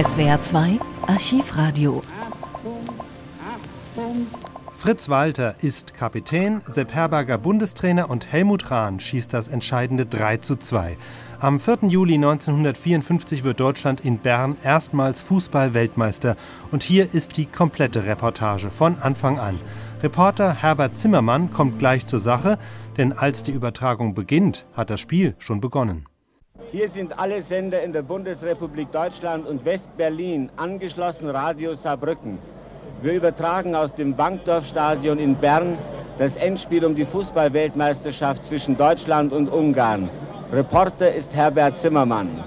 SWR 2 Archivradio. Fritz Walter ist Kapitän, Sepp Herberger Bundestrainer und Helmut Rahn schießt das entscheidende 3 zu 2. Am 4. Juli 1954 wird Deutschland in Bern erstmals Fußball-Weltmeister und hier ist die komplette Reportage von Anfang an. Reporter Herbert Zimmermann kommt gleich zur Sache, denn als die Übertragung beginnt, hat das Spiel schon begonnen. Hier sind alle Sender in der Bundesrepublik Deutschland und West-Berlin angeschlossen Radio Saarbrücken. Wir übertragen aus dem Bankdorfstadion in Bern das Endspiel um die Fußballweltmeisterschaft zwischen Deutschland und Ungarn. Reporter ist Herbert Zimmermann.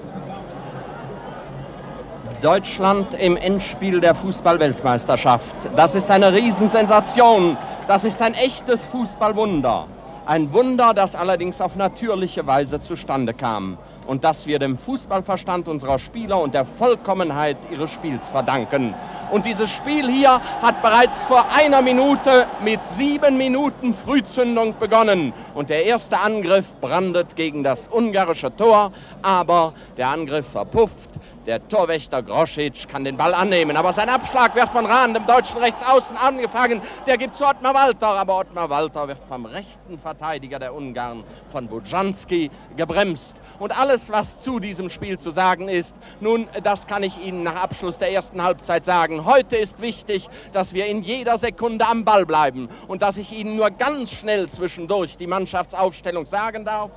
Deutschland im Endspiel der Fußballweltmeisterschaft. Das ist eine Riesensensation. Das ist ein echtes Fußballwunder. Ein Wunder, das allerdings auf natürliche Weise zustande kam und das wir dem Fußballverstand unserer Spieler und der Vollkommenheit ihres Spiels verdanken. Und dieses Spiel hier hat bereits vor einer Minute mit sieben Minuten Frühzündung begonnen. Und der erste Angriff brandet gegen das ungarische Tor, aber der Angriff verpufft. Der Torwächter Groschitsch kann den Ball annehmen, aber sein Abschlag wird von Rahn, dem deutschen Rechtsaußen, angefangen. Der gibt zu Ottmar Walter, aber Ottmar Walter wird vom rechten Verteidiger der Ungarn, von Bujanski, gebremst. Und alles, was zu diesem Spiel zu sagen ist, nun, das kann ich Ihnen nach Abschluss der ersten Halbzeit sagen. Heute ist wichtig, dass wir in jeder Sekunde am Ball bleiben und dass ich Ihnen nur ganz schnell zwischendurch die Mannschaftsaufstellung sagen darf.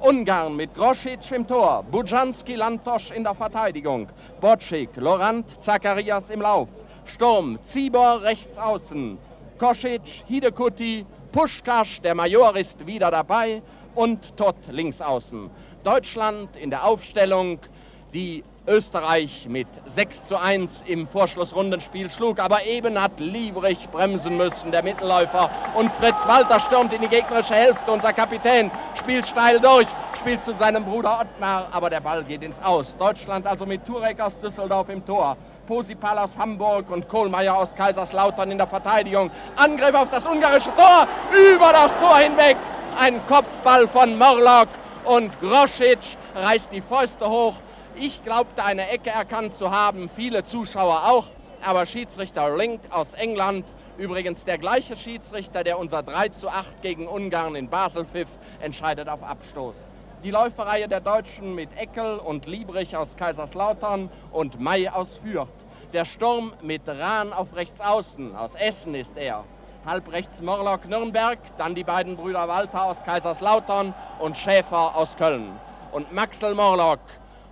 Ungarn mit Grosic im Tor, Bujanski, Lantosch in der Verteidigung, Bocik, Lorant, Zacharias im Lauf, Sturm, Zibor rechts außen, Kosic, Hidekuti, Puschkasch, der Major ist wieder dabei und Todd links außen. Deutschland in der Aufstellung, die Österreich mit 6 zu 1 im Vorschlussrundenspiel schlug. Aber eben hat Liebrich bremsen müssen, der Mittelläufer. Und Fritz Walter stürmt in die gegnerische Hälfte. Unser Kapitän spielt steil durch, spielt zu seinem Bruder Ottmar, aber der Ball geht ins Aus. Deutschland also mit Turek aus Düsseldorf im Tor. Posipal aus Hamburg und Kohlmeier aus Kaiserslautern in der Verteidigung. Angriff auf das ungarische Tor, über das Tor hinweg. Ein Kopfball von Morlock und Grosic reißt die Fäuste hoch ich glaubte eine Ecke erkannt zu haben, viele Zuschauer auch, aber Schiedsrichter Link aus England, übrigens der gleiche Schiedsrichter, der unser 3 zu 8 gegen Ungarn in Basel pfiff, entscheidet auf Abstoß. Die Läuferreihe der Deutschen mit Eckel und Liebrich aus Kaiserslautern und May aus Fürth. Der Sturm mit Rahn auf rechts außen, aus Essen ist er. Halb rechts Morlock Nürnberg, dann die beiden Brüder Walter aus Kaiserslautern und Schäfer aus Köln. Und Maxel Morlock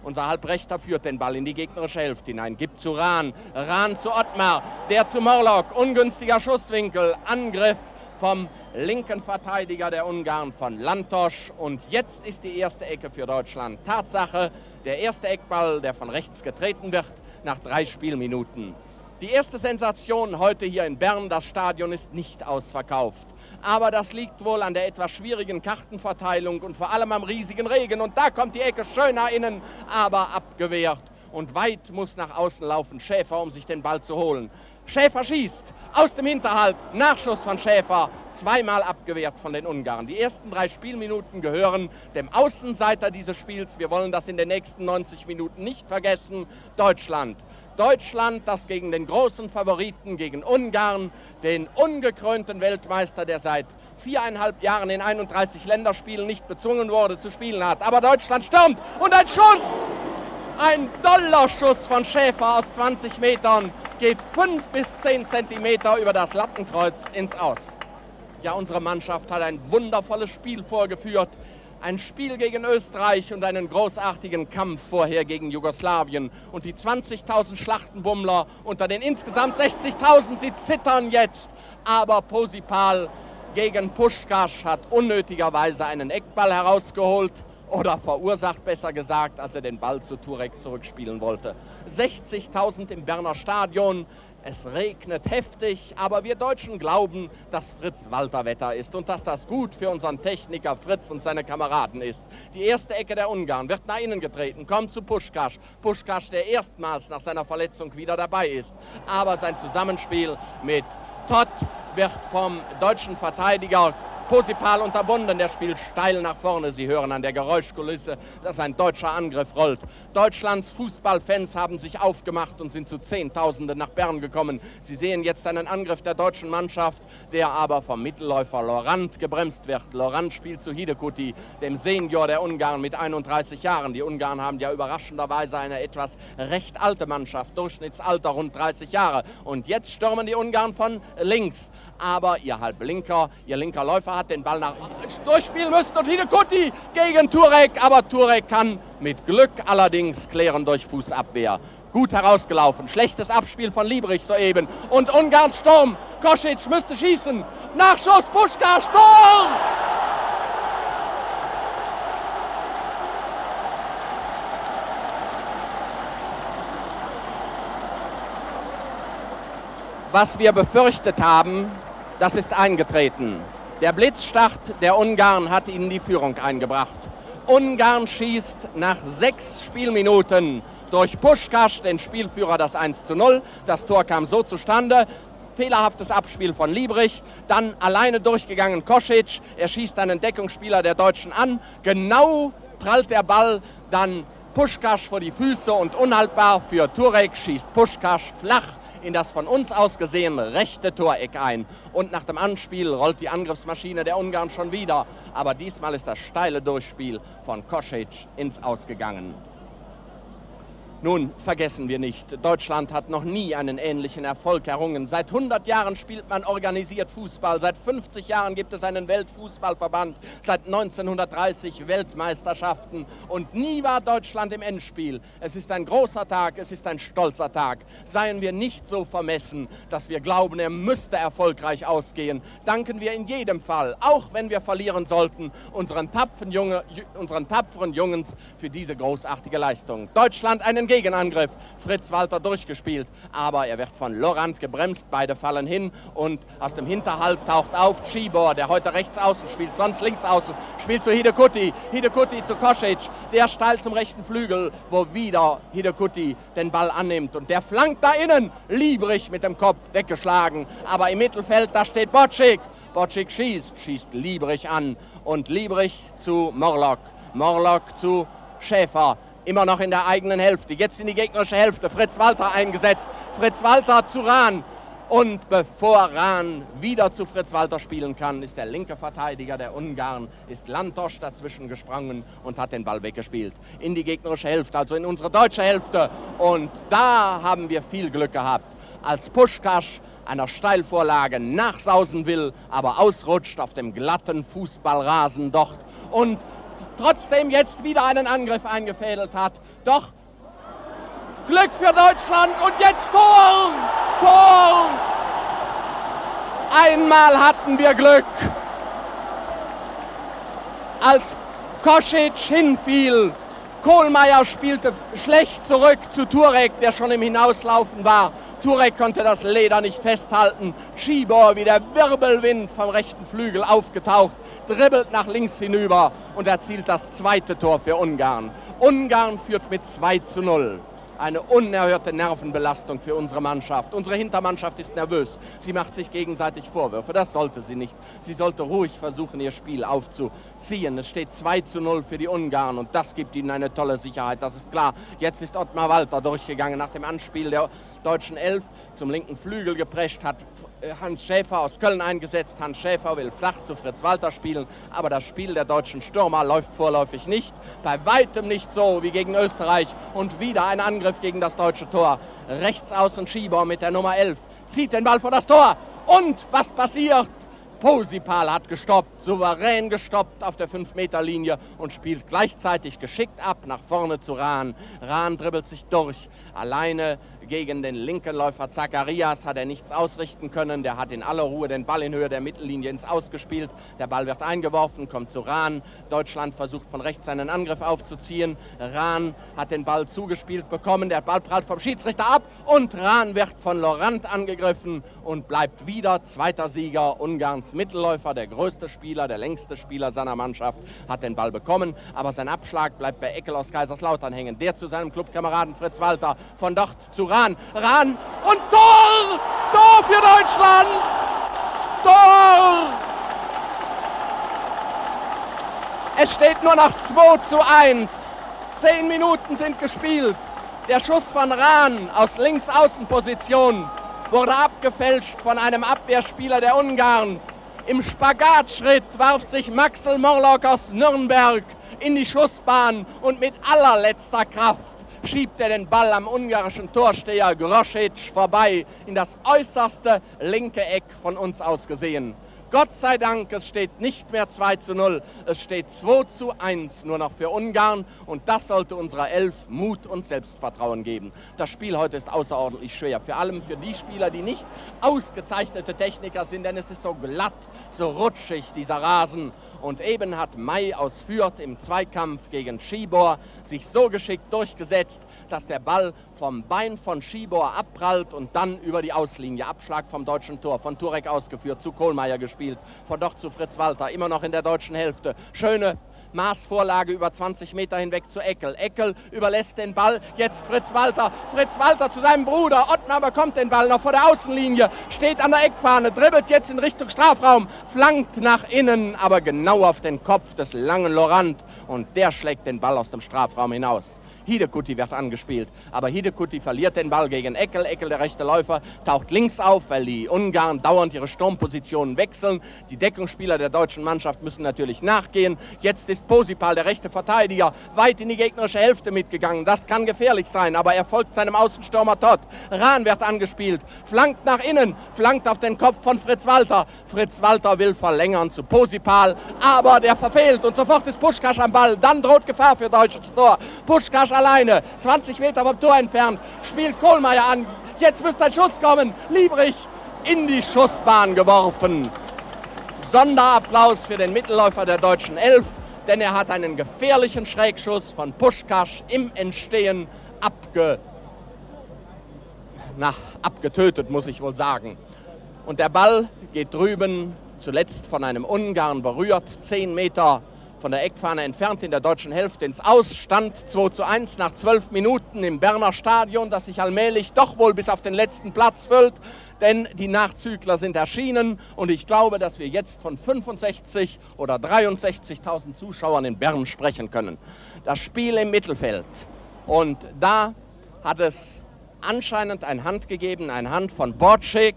unser Halbrechter führt den Ball in die gegnerische Hälfte hinein, gibt zu Rahn, Rahn zu Ottmar, der zu Morlock, ungünstiger Schusswinkel, Angriff vom linken Verteidiger der Ungarn von Lantosch. Und jetzt ist die erste Ecke für Deutschland. Tatsache, der erste Eckball, der von rechts getreten wird, nach drei Spielminuten. Die erste Sensation heute hier in Bern, das Stadion ist nicht ausverkauft aber das liegt wohl an der etwas schwierigen Kartenverteilung und vor allem am riesigen Regen. Und da kommt die Ecke schön nach innen, aber abgewehrt. Und weit muss nach außen laufen Schäfer, um sich den Ball zu holen. Schäfer schießt aus dem Hinterhalt, Nachschuss von Schäfer, zweimal abgewehrt von den Ungarn. Die ersten drei Spielminuten gehören dem Außenseiter dieses Spiels. Wir wollen das in den nächsten 90 Minuten nicht vergessen. Deutschland. Deutschland, das gegen den großen Favoriten, gegen Ungarn, den ungekrönten Weltmeister, der seit viereinhalb Jahren in 31 Länderspielen nicht bezwungen wurde zu spielen hat. Aber Deutschland stürmt und ein Schuss, ein Dollerschuss von Schäfer aus 20 Metern geht fünf bis zehn Zentimeter über das Lattenkreuz ins Aus. Ja, unsere Mannschaft hat ein wundervolles Spiel vorgeführt ein Spiel gegen Österreich und einen großartigen Kampf vorher gegen Jugoslawien. Und die 20.000 Schlachtenbummler unter den insgesamt 60.000, sie zittern jetzt. Aber Posipal gegen Puschkasch hat unnötigerweise einen Eckball herausgeholt oder verursacht, besser gesagt, als er den Ball zu Turek zurückspielen wollte. 60.000 im Berner Stadion, es regnet heftig, aber wir Deutschen glauben, dass Fritz Walter-Wetter ist und dass das gut für unseren Techniker Fritz und seine Kameraden ist. Die erste Ecke der Ungarn wird nach innen getreten, kommt zu Puschkasch. Puschkasch, der erstmals nach seiner Verletzung wieder dabei ist. Aber sein Zusammenspiel mit Todd wird vom deutschen Verteidiger Posipal unterbunden, der spielt steil nach vorne. Sie hören an der Geräuschkulisse, dass ein deutscher Angriff rollt. Deutschlands Fußballfans haben sich aufgemacht und sind zu Zehntausenden nach Bern gekommen. Sie sehen jetzt einen Angriff der deutschen Mannschaft, der aber vom Mittelläufer Lorand gebremst wird. Lorand spielt zu Hidekuti, dem Senior der Ungarn mit 31 Jahren. Die Ungarn haben ja überraschenderweise eine etwas recht alte Mannschaft, Durchschnittsalter rund 30 Jahre. Und jetzt stürmen die Ungarn von links. Aber ihr Halblinker, ihr linker Läufer hat den Ball nach durchspielen müssen und Hidekuti gegen Turek, aber Turek kann mit Glück allerdings klären durch Fußabwehr. Gut herausgelaufen, schlechtes Abspiel von Liebrich soeben und Ungarns Sturm. Kosic müsste schießen. Nachschuss, Puschka, Sturm! Was wir befürchtet haben, das ist eingetreten. Der Blitzstart der Ungarn hat ihnen die Führung eingebracht. Ungarn schießt nach sechs Spielminuten durch Puschkasch, den Spielführer, das 1 zu 0. Das Tor kam so zustande. Fehlerhaftes Abspiel von Liebrich, dann alleine durchgegangen Kosic. Er schießt einen Deckungsspieler der Deutschen an. Genau prallt der Ball dann Puschkasch vor die Füße und unhaltbar für Turek schießt Puschkasch flach in das von uns aus gesehen rechte Toreck ein. Und nach dem Anspiel rollt die Angriffsmaschine der Ungarn schon wieder. Aber diesmal ist das steile Durchspiel von Kosic ins Ausgegangen. Nun, vergessen wir nicht, Deutschland hat noch nie einen ähnlichen Erfolg errungen. Seit 100 Jahren spielt man organisiert Fußball, seit 50 Jahren gibt es einen Weltfußballverband, seit 1930 Weltmeisterschaften und nie war Deutschland im Endspiel. Es ist ein großer Tag, es ist ein stolzer Tag. Seien wir nicht so vermessen, dass wir glauben, er müsste erfolgreich ausgehen. Danken wir in jedem Fall, auch wenn wir verlieren sollten, unseren tapferen, Junge, unseren tapferen Jungens für diese großartige Leistung. Deutschland einen einen Gegenangriff. Fritz Walter durchgespielt, aber er wird von Lorand gebremst. Beide fallen hin und aus dem Hinterhalt taucht auf Cibor, der heute rechts außen spielt, sonst links außen, spielt zu Hidekuti. Hidekuti zu Kosic, der steil zum rechten Flügel, wo wieder Hidekuti den Ball annimmt. Und der flankt da innen, Liebrich mit dem Kopf weggeschlagen. Aber im Mittelfeld, da steht Bocik. Bocik schießt, schießt Liebrich an und Liebrich zu Morlock. Morlock zu Schäfer immer noch in der eigenen Hälfte. Jetzt in die gegnerische Hälfte. Fritz Walter eingesetzt. Fritz Walter zu Rahn. Und bevor Rahn wieder zu Fritz Walter spielen kann, ist der linke Verteidiger der Ungarn, ist Lantosch dazwischen gesprungen und hat den Ball weggespielt. In die gegnerische Hälfte, also in unsere deutsche Hälfte. Und da haben wir viel Glück gehabt. Als Puschkasch einer Steilvorlage nachsausen will, aber ausrutscht auf dem glatten Fußballrasen dort. Und trotzdem jetzt wieder einen Angriff eingefädelt hat. Doch Glück für Deutschland und jetzt Tor! Tor! Einmal hatten wir Glück. Als Kosic hinfiel, Kohlmeier spielte schlecht zurück zu Turek, der schon im Hinauslaufen war. Turek konnte das Leder nicht festhalten. Schibor wie der Wirbelwind vom rechten Flügel aufgetaucht dribbelt nach links hinüber und erzielt das zweite Tor für Ungarn. Ungarn führt mit 2 zu 0 eine unerhörte Nervenbelastung für unsere Mannschaft. Unsere Hintermannschaft ist nervös. Sie macht sich gegenseitig Vorwürfe. Das sollte sie nicht. Sie sollte ruhig versuchen, ihr Spiel aufzuziehen. Es steht 2 zu 0 für die Ungarn und das gibt ihnen eine tolle Sicherheit. Das ist klar. Jetzt ist Ottmar Walter durchgegangen nach dem Anspiel der deutschen Elf zum linken Flügel geprescht, hat Hans Schäfer aus Köln eingesetzt. Hans Schäfer will flach zu Fritz Walter spielen, aber das Spiel der deutschen Stürmer läuft vorläufig nicht. Bei weitem nicht so wie gegen Österreich und wieder ein Angriff gegen das deutsche Tor. Rechts außen Schieber mit der Nummer 11 zieht den Ball vor das Tor. Und was passiert? Posipal hat gestoppt, souverän gestoppt auf der 5-Meter-Linie und spielt gleichzeitig geschickt ab nach vorne zu Rahn. Rahn dribbelt sich durch, alleine gegen den linken Läufer Zacharias hat er nichts ausrichten können. Der hat in aller Ruhe den Ball in Höhe der Mittellinie ins Ausgespielt. Der Ball wird eingeworfen, kommt zu Rahn. Deutschland versucht von rechts einen Angriff aufzuziehen. Rahn hat den Ball zugespielt bekommen. Der Ball prallt vom Schiedsrichter ab und Rahn wird von Lorant angegriffen und bleibt wieder zweiter Sieger. Ungarns Mittelläufer, der größte Spieler, der längste Spieler seiner Mannschaft, hat den Ball bekommen. Aber sein Abschlag bleibt bei Eckel aus Kaiserslautern hängen. Der zu seinem Clubkameraden Fritz Walter. Von dort zu Rahn Rahn, Rahn und Tor! Tor für Deutschland! Tor! Es steht nur noch 2 zu 1. Zehn Minuten sind gespielt. Der Schuss von Rahn aus Linksaußenposition wurde abgefälscht von einem Abwehrspieler der Ungarn. Im Spagatschritt warf sich Maxel Morlock aus Nürnberg in die Schussbahn und mit allerletzter Kraft schiebt er den Ball am ungarischen Torsteher Grosic vorbei in das äußerste linke Eck von uns aus gesehen. Gott sei Dank, es steht nicht mehr 2 zu 0, es steht 2 zu 1 nur noch für Ungarn und das sollte unserer Elf Mut und Selbstvertrauen geben. Das Spiel heute ist außerordentlich schwer, vor allem für die Spieler, die nicht ausgezeichnete Techniker sind, denn es ist so glatt, so rutschig, dieser Rasen. Und eben hat Mai aus Fürth im Zweikampf gegen Schibor sich so geschickt durchgesetzt, dass der Ball vom Bein von Schibor abprallt und dann über die Auslinie. Abschlag vom deutschen Tor, von Turek ausgeführt, zu Kohlmeier gespielt, von doch zu Fritz Walter, immer noch in der deutschen Hälfte. Schöne Maßvorlage über 20 Meter hinweg zu Eckel. Eckel überlässt den Ball, jetzt Fritz Walter. Fritz Walter zu seinem Bruder. Ottmar bekommt den Ball noch vor der Außenlinie, steht an der Eckfahne, dribbelt jetzt in Richtung Strafraum, flankt nach innen, aber genau auf den Kopf des langen Lorand und der schlägt den Ball aus dem Strafraum hinaus. Hidekuti wird angespielt. Aber Hidekuti verliert den Ball gegen Eckel. Eckel, der rechte Läufer, taucht links auf, weil die Ungarn dauernd ihre Sturmpositionen wechseln. Die Deckungsspieler der deutschen Mannschaft müssen natürlich nachgehen. Jetzt ist Posipal, der rechte Verteidiger, weit in die gegnerische Hälfte mitgegangen. Das kann gefährlich sein, aber er folgt seinem Außenstürmer Todd. Rahn wird angespielt, flankt nach innen, flankt auf den Kopf von Fritz Walter. Fritz Walter will verlängern zu Posipal, aber der verfehlt und sofort ist Puschkasch am Ball. Dann droht Gefahr für deutsches Tor. Puschkasch alleine, 20 Meter vom Tor entfernt, spielt Kohlmeier an. Jetzt müsste ein Schuss kommen. Liebrich in die Schussbahn geworfen. Sonderapplaus für den Mittelläufer der deutschen Elf, denn er hat einen gefährlichen Schrägschuss von Puschkasch im Entstehen abge na, abgetötet, muss ich wohl sagen. Und der Ball geht drüben, zuletzt von einem Ungarn berührt, 10 Meter von der Eckfahne entfernt in der deutschen Hälfte ins Ausstand 2 zu 1 nach 12 Minuten im Berner Stadion, das sich allmählich doch wohl bis auf den letzten Platz füllt, denn die Nachzügler sind erschienen und ich glaube, dass wir jetzt von 65 oder 63.000 Zuschauern in Bern sprechen können. Das Spiel im Mittelfeld und da hat es anscheinend eine Hand gegeben, eine Hand von Borcik,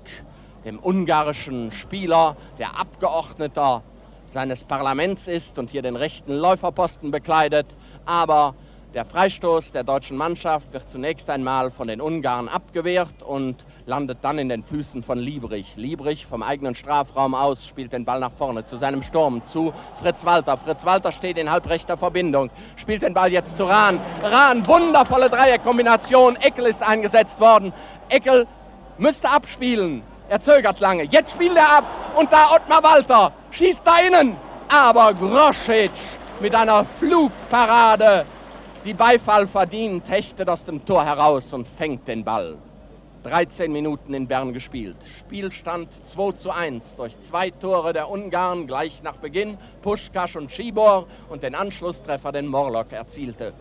dem ungarischen Spieler, der Abgeordneter seines Parlaments ist und hier den rechten Läuferposten bekleidet. Aber der Freistoß der deutschen Mannschaft wird zunächst einmal von den Ungarn abgewehrt und landet dann in den Füßen von Liebrich. Liebrich vom eigenen Strafraum aus spielt den Ball nach vorne zu seinem Sturm, zu Fritz Walter. Fritz Walter steht in halbrechter Verbindung, spielt den Ball jetzt zu Rahn. Rahn, wundervolle Dreierkombination. Eckel ist eingesetzt worden. Eckel müsste abspielen. Er zögert lange. Jetzt spielt er ab und da Ottmar Walter schießt da innen. Aber Grosic mit einer Flugparade, die Beifall verdient, hechtet aus dem Tor heraus und fängt den Ball. 13 Minuten in Bern gespielt. Spielstand 2 zu 1 durch zwei Tore der Ungarn gleich nach Beginn. Puschkasch und Schibor und den Anschlusstreffer den Morlock erzielte.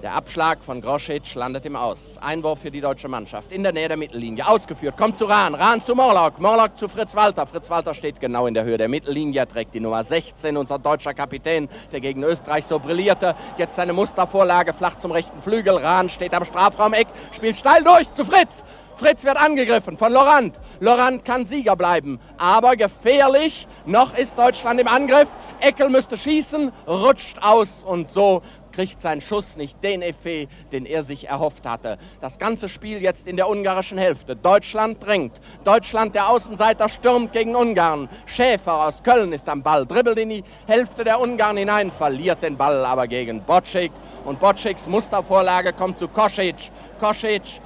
Der Abschlag von Grosic landet im Aus. Einwurf für die deutsche Mannschaft in der Nähe der Mittellinie. Ausgeführt, kommt zu Rahn, Rahn zu Morlock, Morlock zu Fritz Walter. Fritz Walter steht genau in der Höhe der Mittellinie, trägt die Nummer 16, unser deutscher Kapitän, der gegen Österreich so brillierte. Jetzt eine Mustervorlage flach zum rechten Flügel. Rahn steht am Strafraumeck, spielt steil durch zu Fritz. Fritz wird angegriffen von Lorand. Lorand kann Sieger bleiben, aber gefährlich. Noch ist Deutschland im Angriff. Eckel müsste schießen, rutscht aus und so kriegt sein Schuss nicht den Effet, den er sich erhofft hatte. Das ganze Spiel jetzt in der ungarischen Hälfte. Deutschland drängt. Deutschland, der Außenseiter, stürmt gegen Ungarn. Schäfer aus Köln ist am Ball, dribbelt in die Hälfte der Ungarn hinein, verliert den Ball aber gegen Bocik. Und Bociks Mustervorlage kommt zu Kosic. Kosic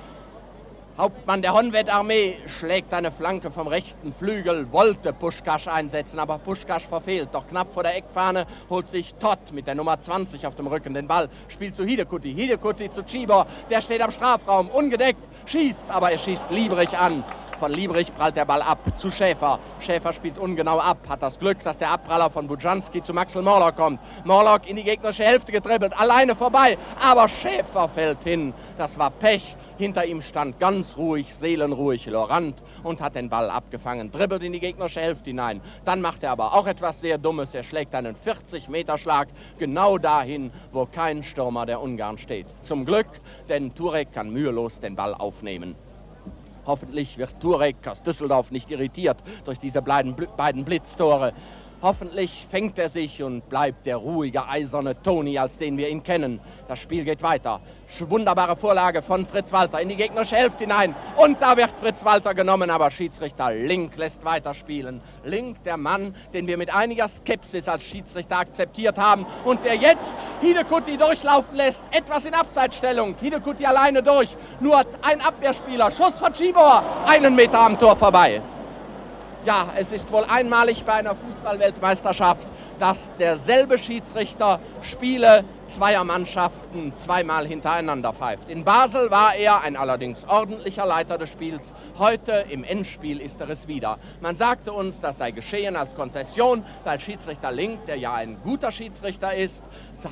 Hauptmann der Honved-Armee schlägt eine Flanke vom rechten Flügel, wollte Puschkasch einsetzen, aber Puschkasch verfehlt. Doch knapp vor der Eckfahne holt sich Todd mit der Nummer 20 auf dem Rücken den Ball, spielt zu Hidekuti. Hidekuti zu Cibor, der steht am Strafraum, ungedeckt, schießt, aber er schießt Liebrich an. Von Liebrich prallt der Ball ab zu Schäfer. Schäfer spielt ungenau ab, hat das Glück, dass der Abpraller von Bujanski zu Maxel Morlock kommt. Morlock in die gegnerische Hälfte getribbelt, alleine vorbei, aber Schäfer fällt hin. Das war Pech. Hinter ihm stand ganz ruhig, seelenruhig Lorant und hat den Ball abgefangen, dribbelt in die gegnerische Hälfte hinein. Dann macht er aber auch etwas sehr Dummes. Er schlägt einen 40-Meter-Schlag genau dahin, wo kein Stürmer der Ungarn steht. Zum Glück, denn Turek kann mühelos den Ball aufnehmen. Hoffentlich wird Turek aus Düsseldorf nicht irritiert durch diese beiden Blitztore. Hoffentlich fängt er sich und bleibt der ruhige, eiserne Toni, als den wir ihn kennen. Das Spiel geht weiter. Wunderbare Vorlage von Fritz Walter in die gegnerische Hälfte hinein. Und da wird Fritz Walter genommen, aber Schiedsrichter Link lässt weiterspielen. Link, der Mann, den wir mit einiger Skepsis als Schiedsrichter akzeptiert haben und der jetzt Hidekutti durchlaufen lässt. Etwas in Abseitsstellung. Hidekutti alleine durch. Nur ein Abwehrspieler. Schuss von Schibor. Einen Meter am Tor vorbei. Ja, es ist wohl einmalig bei einer Fußballweltmeisterschaft, dass derselbe Schiedsrichter Spiele zweier Mannschaften zweimal hintereinander pfeift. In Basel war er ein allerdings ordentlicher Leiter des Spiels. Heute im Endspiel ist er es wieder. Man sagte uns, das sei geschehen als Konzession, weil Schiedsrichter Link, der ja ein guter Schiedsrichter ist,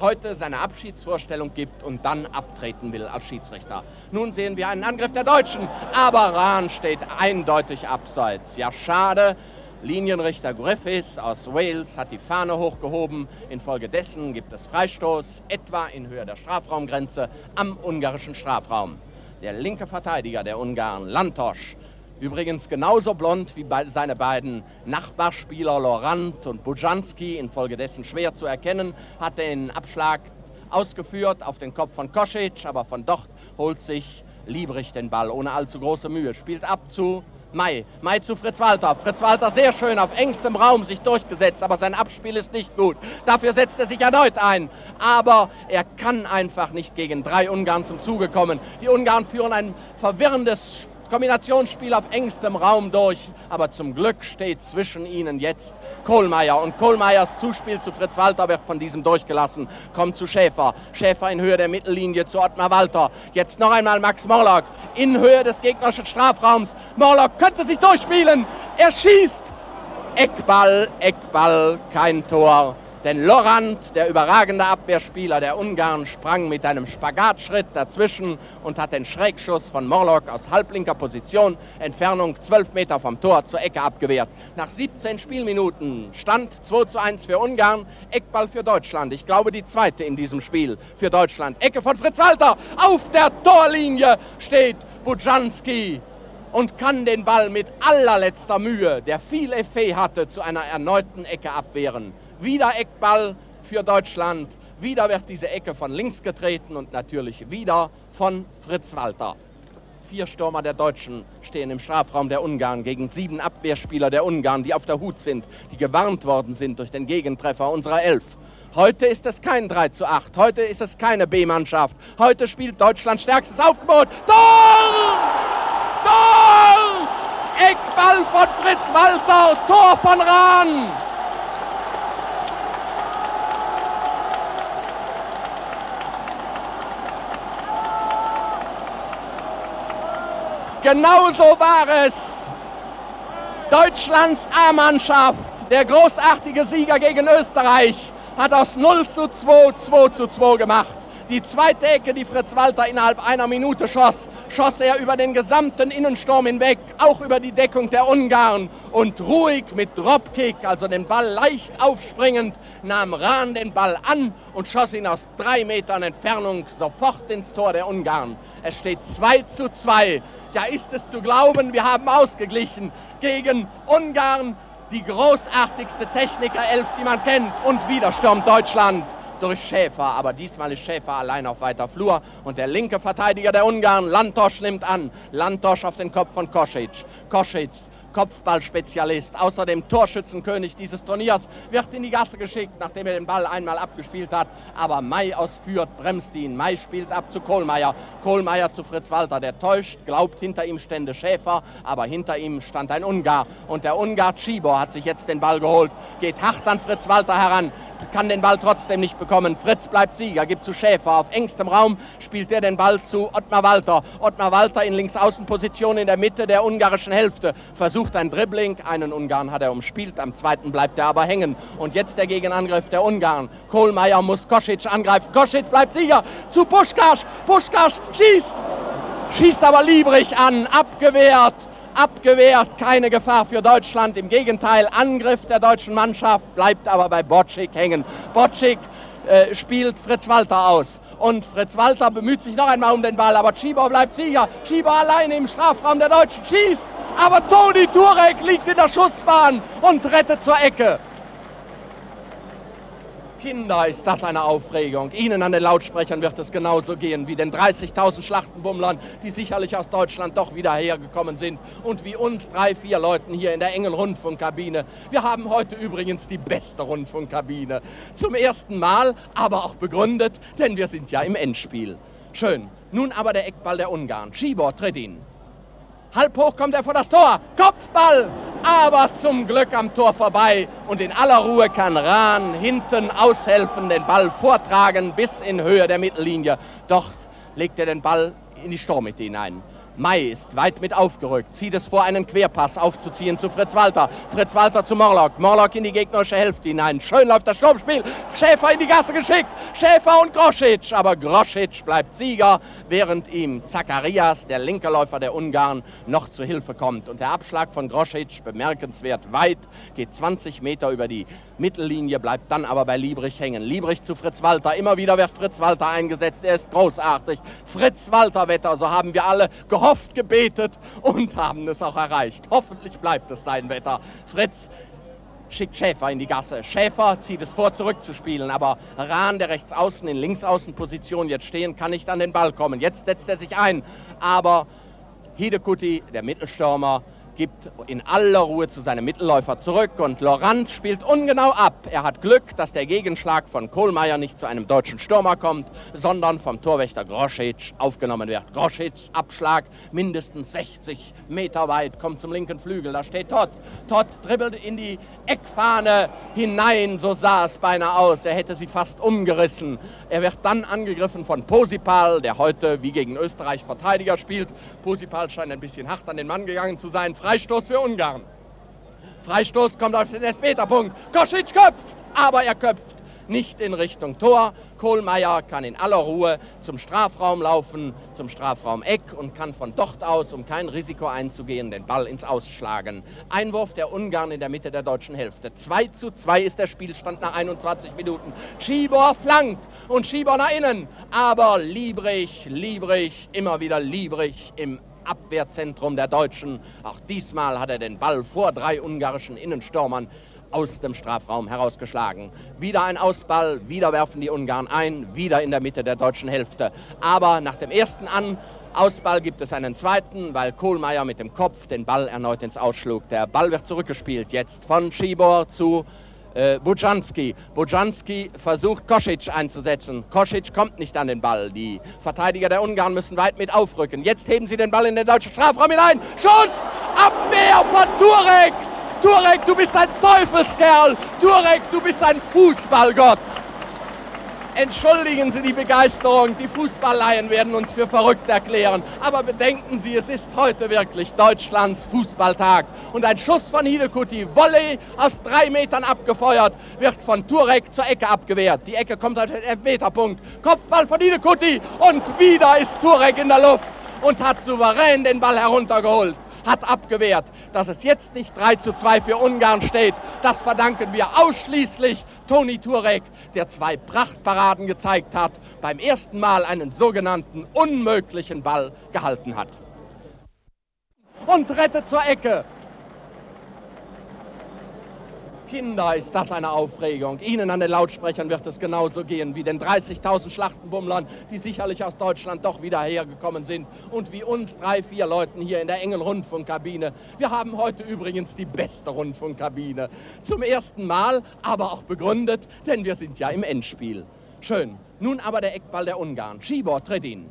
heute seine Abschiedsvorstellung gibt und dann abtreten will als Schiedsrichter. Nun sehen wir einen Angriff der Deutschen, aber Rahn steht eindeutig abseits. Ja, schade. Linienrichter Griffiths aus Wales hat die Fahne hochgehoben. Infolgedessen gibt es Freistoß, etwa in Höhe der Strafraumgrenze am ungarischen Strafraum. Der linke Verteidiger der Ungarn, Lantosch, übrigens genauso blond wie seine beiden Nachbarspieler Lorant und Bujanski, infolgedessen schwer zu erkennen, hat den Abschlag ausgeführt auf den Kopf von Kosic, aber von dort holt sich Liebrich den Ball ohne allzu große Mühe, spielt ab zu Mai. Mai zu Fritz Walter. Fritz Walter sehr schön auf engstem Raum sich durchgesetzt, aber sein Abspiel ist nicht gut. Dafür setzt er sich erneut ein. Aber er kann einfach nicht gegen drei Ungarn zum Zuge kommen. Die Ungarn führen ein verwirrendes Spiel Kombinationsspiel auf engstem Raum durch. Aber zum Glück steht zwischen ihnen jetzt Kohlmeier. Und Kohlmeiers Zuspiel zu Fritz Walter wird von diesem durchgelassen. Kommt zu Schäfer. Schäfer in Höhe der Mittellinie zu Ottmar Walter. Jetzt noch einmal Max Morlock in Höhe des gegnerischen Strafraums. Morlock könnte sich durchspielen. Er schießt. Eckball, Eckball, kein Tor. Denn Lorant, der überragende Abwehrspieler der Ungarn, sprang mit einem Spagatschritt dazwischen und hat den Schrägschuss von Morlock aus halblinker Position, Entfernung 12 Meter vom Tor, zur Ecke abgewehrt. Nach 17 Spielminuten stand 2 zu 1 für Ungarn, Eckball für Deutschland. Ich glaube, die zweite in diesem Spiel für Deutschland. Ecke von Fritz Walter. Auf der Torlinie steht Bujanski und kann den Ball mit allerletzter Mühe, der viel Effet hatte, zu einer erneuten Ecke abwehren. Wieder Eckball für Deutschland. Wieder wird diese Ecke von links getreten und natürlich wieder von Fritz Walter. Vier Stürmer der Deutschen stehen im Strafraum der Ungarn gegen sieben Abwehrspieler der Ungarn, die auf der Hut sind, die gewarnt worden sind durch den Gegentreffer unserer Elf. Heute ist es kein 3 zu 8, heute ist es keine B-Mannschaft. Heute spielt Deutschland stärkstes Aufgebot. Tor! Tor! Eckball von Fritz Walter, Tor von Rahn! Genauso war es. Deutschlands A-Mannschaft, der großartige Sieger gegen Österreich, hat aus 0 zu 2 2 zu 2 gemacht. Die zweite Ecke, die Fritz Walter innerhalb einer Minute schoss, schoss er über den gesamten Innensturm hinweg, auch über die Deckung der Ungarn. Und ruhig mit Dropkick, also den Ball leicht aufspringend, nahm Rahn den Ball an und schoss ihn aus drei Metern Entfernung sofort ins Tor der Ungarn. Es steht 2 zu 2. Ja, ist es zu glauben, wir haben ausgeglichen gegen Ungarn, die großartigste Technikerelf, die man kennt. Und wieder stürmt Deutschland durch Schäfer. Aber diesmal ist Schäfer allein auf weiter Flur. Und der linke Verteidiger der Ungarn, Lantosch, nimmt an. Lantosch auf den Kopf von Kosic. Kosic Kopfballspezialist, außerdem Torschützenkönig dieses Turniers, wird in die Gasse geschickt, nachdem er den Ball einmal abgespielt hat. Aber Mai ausführt, bremst ihn. Mai spielt ab zu Kohlmeier. Kohlmeier zu Fritz Walter. Der täuscht, glaubt, hinter ihm stände Schäfer, aber hinter ihm stand ein Ungar. Und der Ungar Cibor hat sich jetzt den Ball geholt, geht hart an Fritz Walter heran, kann den Ball trotzdem nicht bekommen. Fritz bleibt Sieger, gibt zu Schäfer. Auf engstem Raum spielt er den Ball zu Ottmar Walter. Ottmar Walter in Linksaußenposition in der Mitte der ungarischen Hälfte. Versucht ein Dribbling. Einen Ungarn hat er umspielt. Am zweiten bleibt er aber hängen. Und jetzt der Gegenangriff der Ungarn. Kohlmeier muss Kosic angreifen. Kosic bleibt Sieger zu Puschkasch. Puschkasch schießt. Schießt aber Liebrich an. Abgewehrt abgewehrt, keine Gefahr für Deutschland. Im Gegenteil, Angriff der deutschen Mannschaft bleibt aber bei Bocik hängen. Bocik äh, spielt Fritz Walter aus. Und Fritz Walter bemüht sich noch einmal um den Ball, aber Schieber bleibt Sieger. Schieber alleine im Strafraum der Deutschen schießt, aber Toni Turek liegt in der Schussbahn und rettet zur Ecke. Kinder, ist das eine Aufregung. Ihnen an den Lautsprechern wird es genauso gehen wie den 30.000 Schlachtenbummlern, die sicherlich aus Deutschland doch wieder hergekommen sind. Und wie uns drei, vier Leuten hier in der engen Rundfunkkabine. Wir haben heute übrigens die beste Rundfunkkabine. Zum ersten Mal, aber auch begründet, denn wir sind ja im Endspiel. Schön. Nun aber der Eckball der Ungarn. Schibor tritt ihn. Halb hoch kommt er vor das Tor. Kopfball! Aber zum Glück am Tor vorbei. Und in aller Ruhe kann Rahn hinten aushelfen, den Ball vortragen bis in Höhe der Mittellinie. Dort legt er den Ball in die Sturmmitte hinein. Mai ist weit mit aufgerückt, zieht es vor, einen Querpass aufzuziehen zu Fritz Walter. Fritz Walter zu Morlock, Morlock in die gegnerische Hälfte hinein. Schön läuft das Sturmspiel. Schäfer in die Gasse geschickt. Schäfer und Groschitsch. Aber Groschitsch bleibt Sieger, während ihm Zacharias, der linke Läufer der Ungarn, noch zu Hilfe kommt. Und der Abschlag von Groschitsch, bemerkenswert weit, geht 20 Meter über die Mittellinie, bleibt dann aber bei Liebrich hängen. Liebrich zu Fritz Walter. Immer wieder wird Fritz Walter eingesetzt. Er ist großartig. Fritz Walter Wetter, so haben wir alle gehofft, gebetet und haben es auch erreicht. Hoffentlich bleibt es sein Wetter. Fritz schickt Schäfer in die Gasse. Schäfer zieht es vor, zurückzuspielen, aber Rahn, der rechts außen in Linksaußenposition jetzt stehen, kann nicht an den Ball kommen. Jetzt setzt er sich ein, aber Hidekuti, der Mittelstürmer, gibt in aller Ruhe zu seinem Mittelläufer zurück und Laurent spielt ungenau ab. Er hat Glück, dass der Gegenschlag von Kohlmeier nicht zu einem deutschen Stürmer kommt, sondern vom Torwächter Groschitsch aufgenommen wird. Groschitsch Abschlag mindestens 60 Meter weit, kommt zum linken Flügel, da steht Todd. Todd dribbelt in die Eckfahne hinein, so sah es beinahe aus. Er hätte sie fast umgerissen. Er wird dann angegriffen von Posipal, der heute wie gegen Österreich Verteidiger spielt. Posipal scheint ein bisschen hart an den Mann gegangen zu sein. Freistoß für Ungarn. Freistoß kommt auf den Elfmeterpunkt. Kosic köpft, aber er köpft nicht in Richtung Tor. Kohlmeier kann in aller Ruhe zum Strafraum laufen, zum Strafraum-Eck und kann von dort aus, um kein Risiko einzugehen, den Ball ins Ausschlagen. Einwurf der Ungarn in der Mitte der deutschen Hälfte. 2 zu 2 ist der Spielstand nach 21 Minuten. Schieber flankt und Schieber nach innen. Aber Liebrich, Liebrich, immer wieder Liebrich im Abwehrzentrum der Deutschen. Auch diesmal hat er den Ball vor drei ungarischen Innenstürmern aus dem Strafraum herausgeschlagen. Wieder ein Ausball, wieder werfen die Ungarn ein, wieder in der Mitte der deutschen Hälfte. Aber nach dem ersten An Ausball gibt es einen zweiten, weil Kohlmeier mit dem Kopf den Ball erneut ins Ausschlug. Der Ball wird zurückgespielt jetzt von Schibor zu äh, Bujanski. Bujanski versucht Kosic einzusetzen. Kosic kommt nicht an den Ball. Die Verteidiger der Ungarn müssen weit mit aufrücken. Jetzt heben sie den Ball in den deutschen Strafraum hinein. Schuss! Abwehr von Turek! Turek, du bist ein Teufelskerl! Turek, du bist ein Fußballgott! Entschuldigen Sie die Begeisterung, die Fußballleien werden uns für verrückt erklären. Aber bedenken Sie, es ist heute wirklich Deutschlands Fußballtag. Und ein Schuss von Hidekuti, Volley aus drei Metern abgefeuert, wird von Turek zur Ecke abgewehrt. Die Ecke kommt auf den Elfmeterpunkt. Kopfball von Hidekuti und wieder ist Turek in der Luft und hat souverän den Ball heruntergeholt hat abgewehrt. Dass es jetzt nicht 3 zu 2 für Ungarn steht, das verdanken wir ausschließlich Toni Turek, der zwei Prachtparaden gezeigt hat, beim ersten Mal einen sogenannten unmöglichen Ball gehalten hat. Und rettet zur Ecke. Kinder, ist das eine Aufregung. Ihnen an den Lautsprechern wird es genauso gehen wie den 30.000 Schlachtenbummlern, die sicherlich aus Deutschland doch wieder hergekommen sind. Und wie uns drei, vier Leuten hier in der engen Rundfunkkabine. Wir haben heute übrigens die beste Rundfunkkabine. Zum ersten Mal, aber auch begründet, denn wir sind ja im Endspiel. Schön. Nun aber der Eckball der Ungarn. Schibor tritt ihn.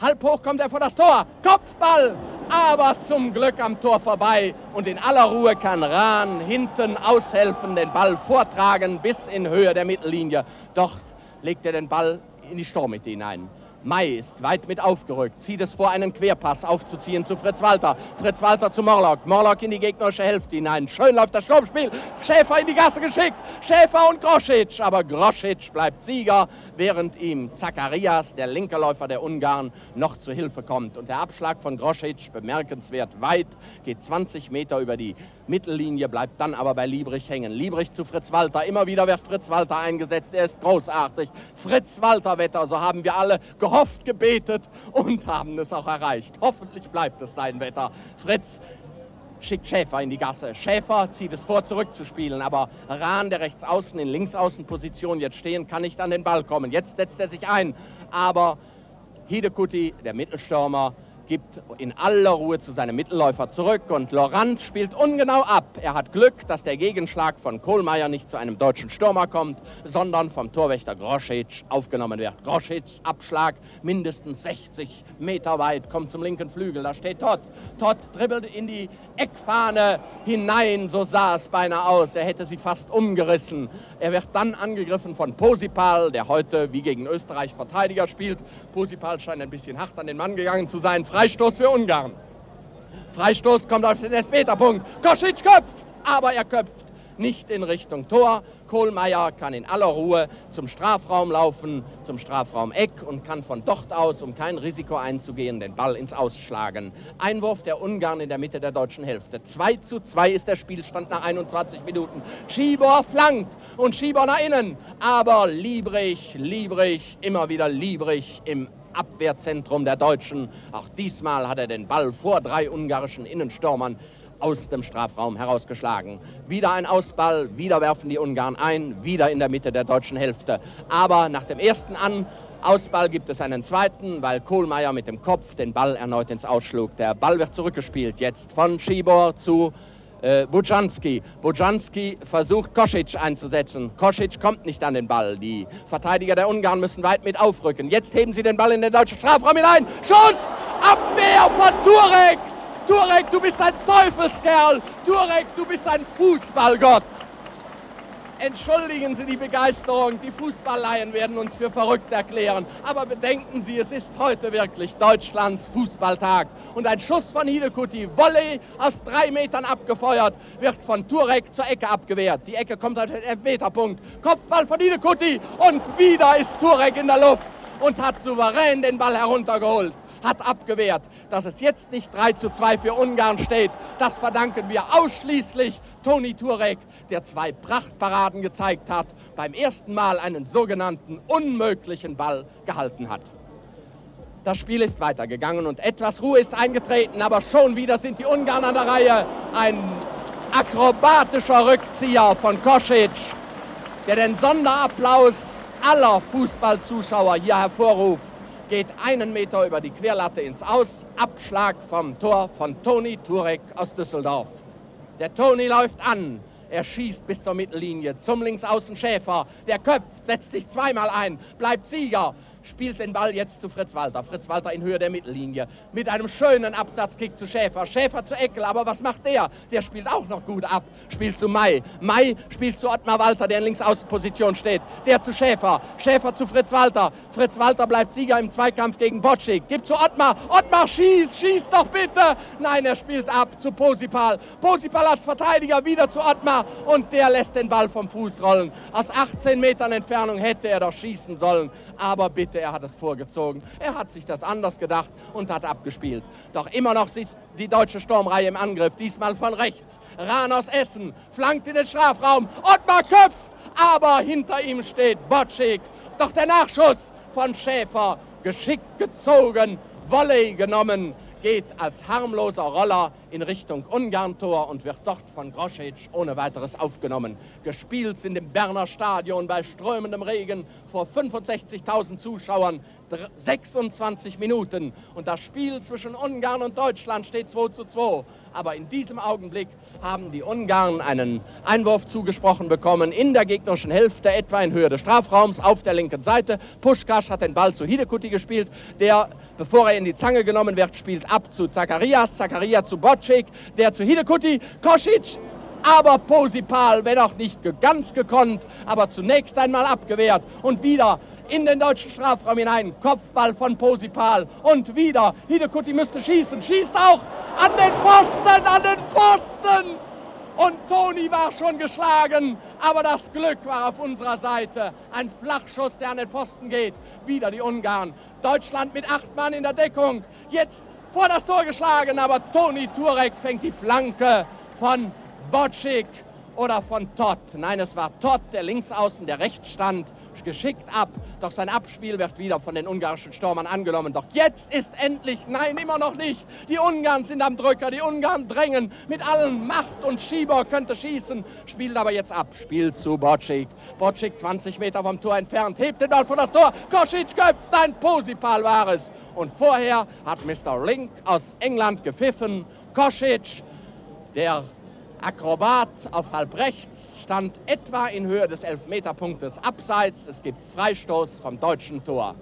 Halb hoch kommt er vor das Tor. Kopfball! Aber zum Glück am Tor vorbei. Und in aller Ruhe kann Rahn hinten aushelfen, den Ball vortragen bis in Höhe der Mittellinie. Dort legt er den Ball in die Sturmmitte hinein. Mai ist weit mit aufgerückt, zieht es vor, einen Querpass aufzuziehen zu Fritz Walter. Fritz Walter zu Morlock, Morlock in die gegnerische Hälfte hinein. Schön läuft das Sturmspiel. Schäfer in die Gasse geschickt. Schäfer und Groschitsch. Aber Groschitsch bleibt Sieger, während ihm Zacharias, der linke Läufer der Ungarn, noch zu Hilfe kommt. Und der Abschlag von Groschitsch, bemerkenswert weit, geht 20 Meter über die Mittellinie, bleibt dann aber bei Liebrich hängen. Liebrich zu Fritz Walter. Immer wieder wird Fritz Walter eingesetzt. Er ist großartig. Fritz Walter Wetter, so haben wir alle gehofft, gebetet und haben es auch erreicht. Hoffentlich bleibt es sein Wetter. Fritz schickt Schäfer in die Gasse. Schäfer zieht es vor, zurückzuspielen, aber Rahn, der rechts außen in Linksaußenposition jetzt stehen, kann nicht an den Ball kommen. Jetzt setzt er sich ein, aber Hidekuti, der Mittelstürmer, gibt in aller Ruhe zu seinem Mittelläufer zurück und Laurent spielt ungenau ab. Er hat Glück, dass der Gegenschlag von Kohlmeier nicht zu einem deutschen Stürmer kommt, sondern vom Torwächter Groschitsch aufgenommen wird. Groschitsch Abschlag mindestens 60 Meter weit, kommt zum linken Flügel, da steht Todd. Todd dribbelt in die Eckfahne hinein, so sah es beinahe aus. Er hätte sie fast umgerissen. Er wird dann angegriffen von Posipal, der heute wie gegen Österreich Verteidiger spielt. Posipal scheint ein bisschen hart an den Mann gegangen zu sein. Freistoß für Ungarn. Freistoß kommt auf den Elfmeterpunkt. Kosic köpft, aber er köpft nicht in Richtung Tor. Kohlmeier kann in aller Ruhe zum Strafraum laufen, zum Strafraum-Eck und kann von dort aus, um kein Risiko einzugehen, den Ball ins Ausschlagen. Einwurf der Ungarn in der Mitte der deutschen Hälfte. 2 zu 2 ist der Spielstand nach 21 Minuten. Schieber flankt und Schieber nach innen. Aber Liebrich, Liebrich, immer wieder Liebrich im Abwehrzentrum der Deutschen. Auch diesmal hat er den Ball vor drei ungarischen Innenstürmern aus dem Strafraum herausgeschlagen. Wieder ein Ausball, wieder werfen die Ungarn ein, wieder in der Mitte der deutschen Hälfte. Aber nach dem ersten An Ausball gibt es einen zweiten, weil Kohlmeier mit dem Kopf den Ball erneut ins Ausschlug. Der Ball wird zurückgespielt jetzt von Schibor zu äh, Bujanski. Bujanski versucht Kosic einzusetzen. Kosic kommt nicht an den Ball. Die Verteidiger der Ungarn müssen weit mit aufrücken. Jetzt heben sie den Ball in den deutschen Strafraum hinein. Schuss! Abwehr von Turek! Turek, du bist ein Teufelskerl! Turek, du bist ein Fußballgott! Entschuldigen Sie die Begeisterung, die Fußballleien werden uns für verrückt erklären. Aber bedenken Sie, es ist heute wirklich Deutschlands Fußballtag. Und ein Schuss von Hidekuti, Volley aus drei Metern abgefeuert, wird von Turek zur Ecke abgewehrt. Die Ecke kommt auf den Elfmeterpunkt. Kopfball von Hidekuti und wieder ist Turek in der Luft und hat souverän den Ball heruntergeholt hat abgewehrt. Dass es jetzt nicht 3 zu 2 für Ungarn steht, das verdanken wir ausschließlich Toni Turek, der zwei Prachtparaden gezeigt hat, beim ersten Mal einen sogenannten unmöglichen Ball gehalten hat. Das Spiel ist weitergegangen und etwas Ruhe ist eingetreten, aber schon wieder sind die Ungarn an der Reihe. Ein akrobatischer Rückzieher von Kosic, der den Sonderapplaus aller Fußballzuschauer hier hervorruft geht einen Meter über die Querlatte ins Aus. Abschlag vom Tor von Toni Turek aus Düsseldorf. Der Toni läuft an. Er schießt bis zur Mittellinie zum Linksaußen Schäfer. Der köpft, setzt sich zweimal ein, bleibt Sieger spielt den Ball jetzt zu Fritz Walter. Fritz Walter in Höhe der Mittellinie mit einem schönen Absatzkick zu Schäfer. Schäfer zu Eckel, aber was macht der? Der spielt auch noch gut ab. Spielt zu Mai. Mai spielt zu Ottmar Walter, der in Linksaußenposition steht. Der zu Schäfer. Schäfer zu Fritz Walter. Fritz Walter bleibt Sieger im Zweikampf gegen Botschik. Gibt zu Ottmar. Ottmar schießt, schießt doch bitte. Nein, er spielt ab zu Posipal. Posipal als Verteidiger wieder zu Ottmar und der lässt den Ball vom Fuß rollen. Aus 18 Metern Entfernung hätte er doch schießen sollen. Aber bitte er hat es vorgezogen. Er hat sich das anders gedacht und hat abgespielt. Doch immer noch sitzt die deutsche Sturmreihe im Angriff, diesmal von rechts. Rahn aus Essen flankt in den Strafraum. Ottmar köpft, aber hinter ihm steht Botschik. Doch der Nachschuss von Schäfer, geschickt gezogen, Volley genommen, geht als harmloser Roller in Richtung Ungarn-Tor und wird dort von Groschitsch ohne weiteres aufgenommen. Gespielt sind im Berner Stadion bei strömendem Regen vor 65.000 Zuschauern 26 Minuten. Und das Spiel zwischen Ungarn und Deutschland steht 2 zu 2. Aber in diesem Augenblick haben die Ungarn einen Einwurf zugesprochen bekommen in der gegnerischen Hälfte, etwa in Höhe des Strafraums auf der linken Seite. Puschkasch hat den Ball zu Hidekuti gespielt, der, bevor er in die Zange genommen wird, spielt ab zu Zacharias, Zacharias zu Bocik, der zu Hidekuti, Kosic aber Posipal, wenn auch nicht ganz gekonnt, aber zunächst einmal abgewehrt und wieder in den deutschen Strafraum hinein. Kopfball von Posipal und wieder. Hidekuti müsste schießen, schießt auch an den Pfosten, an den Pfosten. Und Toni war schon geschlagen, aber das Glück war auf unserer Seite. Ein Flachschuss, der an den Pfosten geht. Wieder die Ungarn. Deutschland mit acht Mann in der Deckung. Jetzt vor das Tor geschlagen, aber Toni Turek fängt die Flanke von Bocik oder von Todd. Nein, es war Todd, der Linksaußen, der rechts stand geschickt ab. Doch sein Abspiel wird wieder von den ungarischen Stürmern angenommen. Doch jetzt ist endlich, nein, immer noch nicht. Die Ungarn sind am Drücker, die Ungarn drängen mit allen Macht und Schieber könnte schießen, spielt aber jetzt ab. Spiel zu Bocik. Bocik 20 Meter vom Tor entfernt, hebt den Ball vor das Tor. Kosic köpft, ein Posipal war es. Und vorher hat Mr. Link aus England gepfiffen. Kosic, der Akrobat auf halb rechts stand etwa in Höhe des Elfmeterpunktes abseits. Es gibt Freistoß vom deutschen Tor.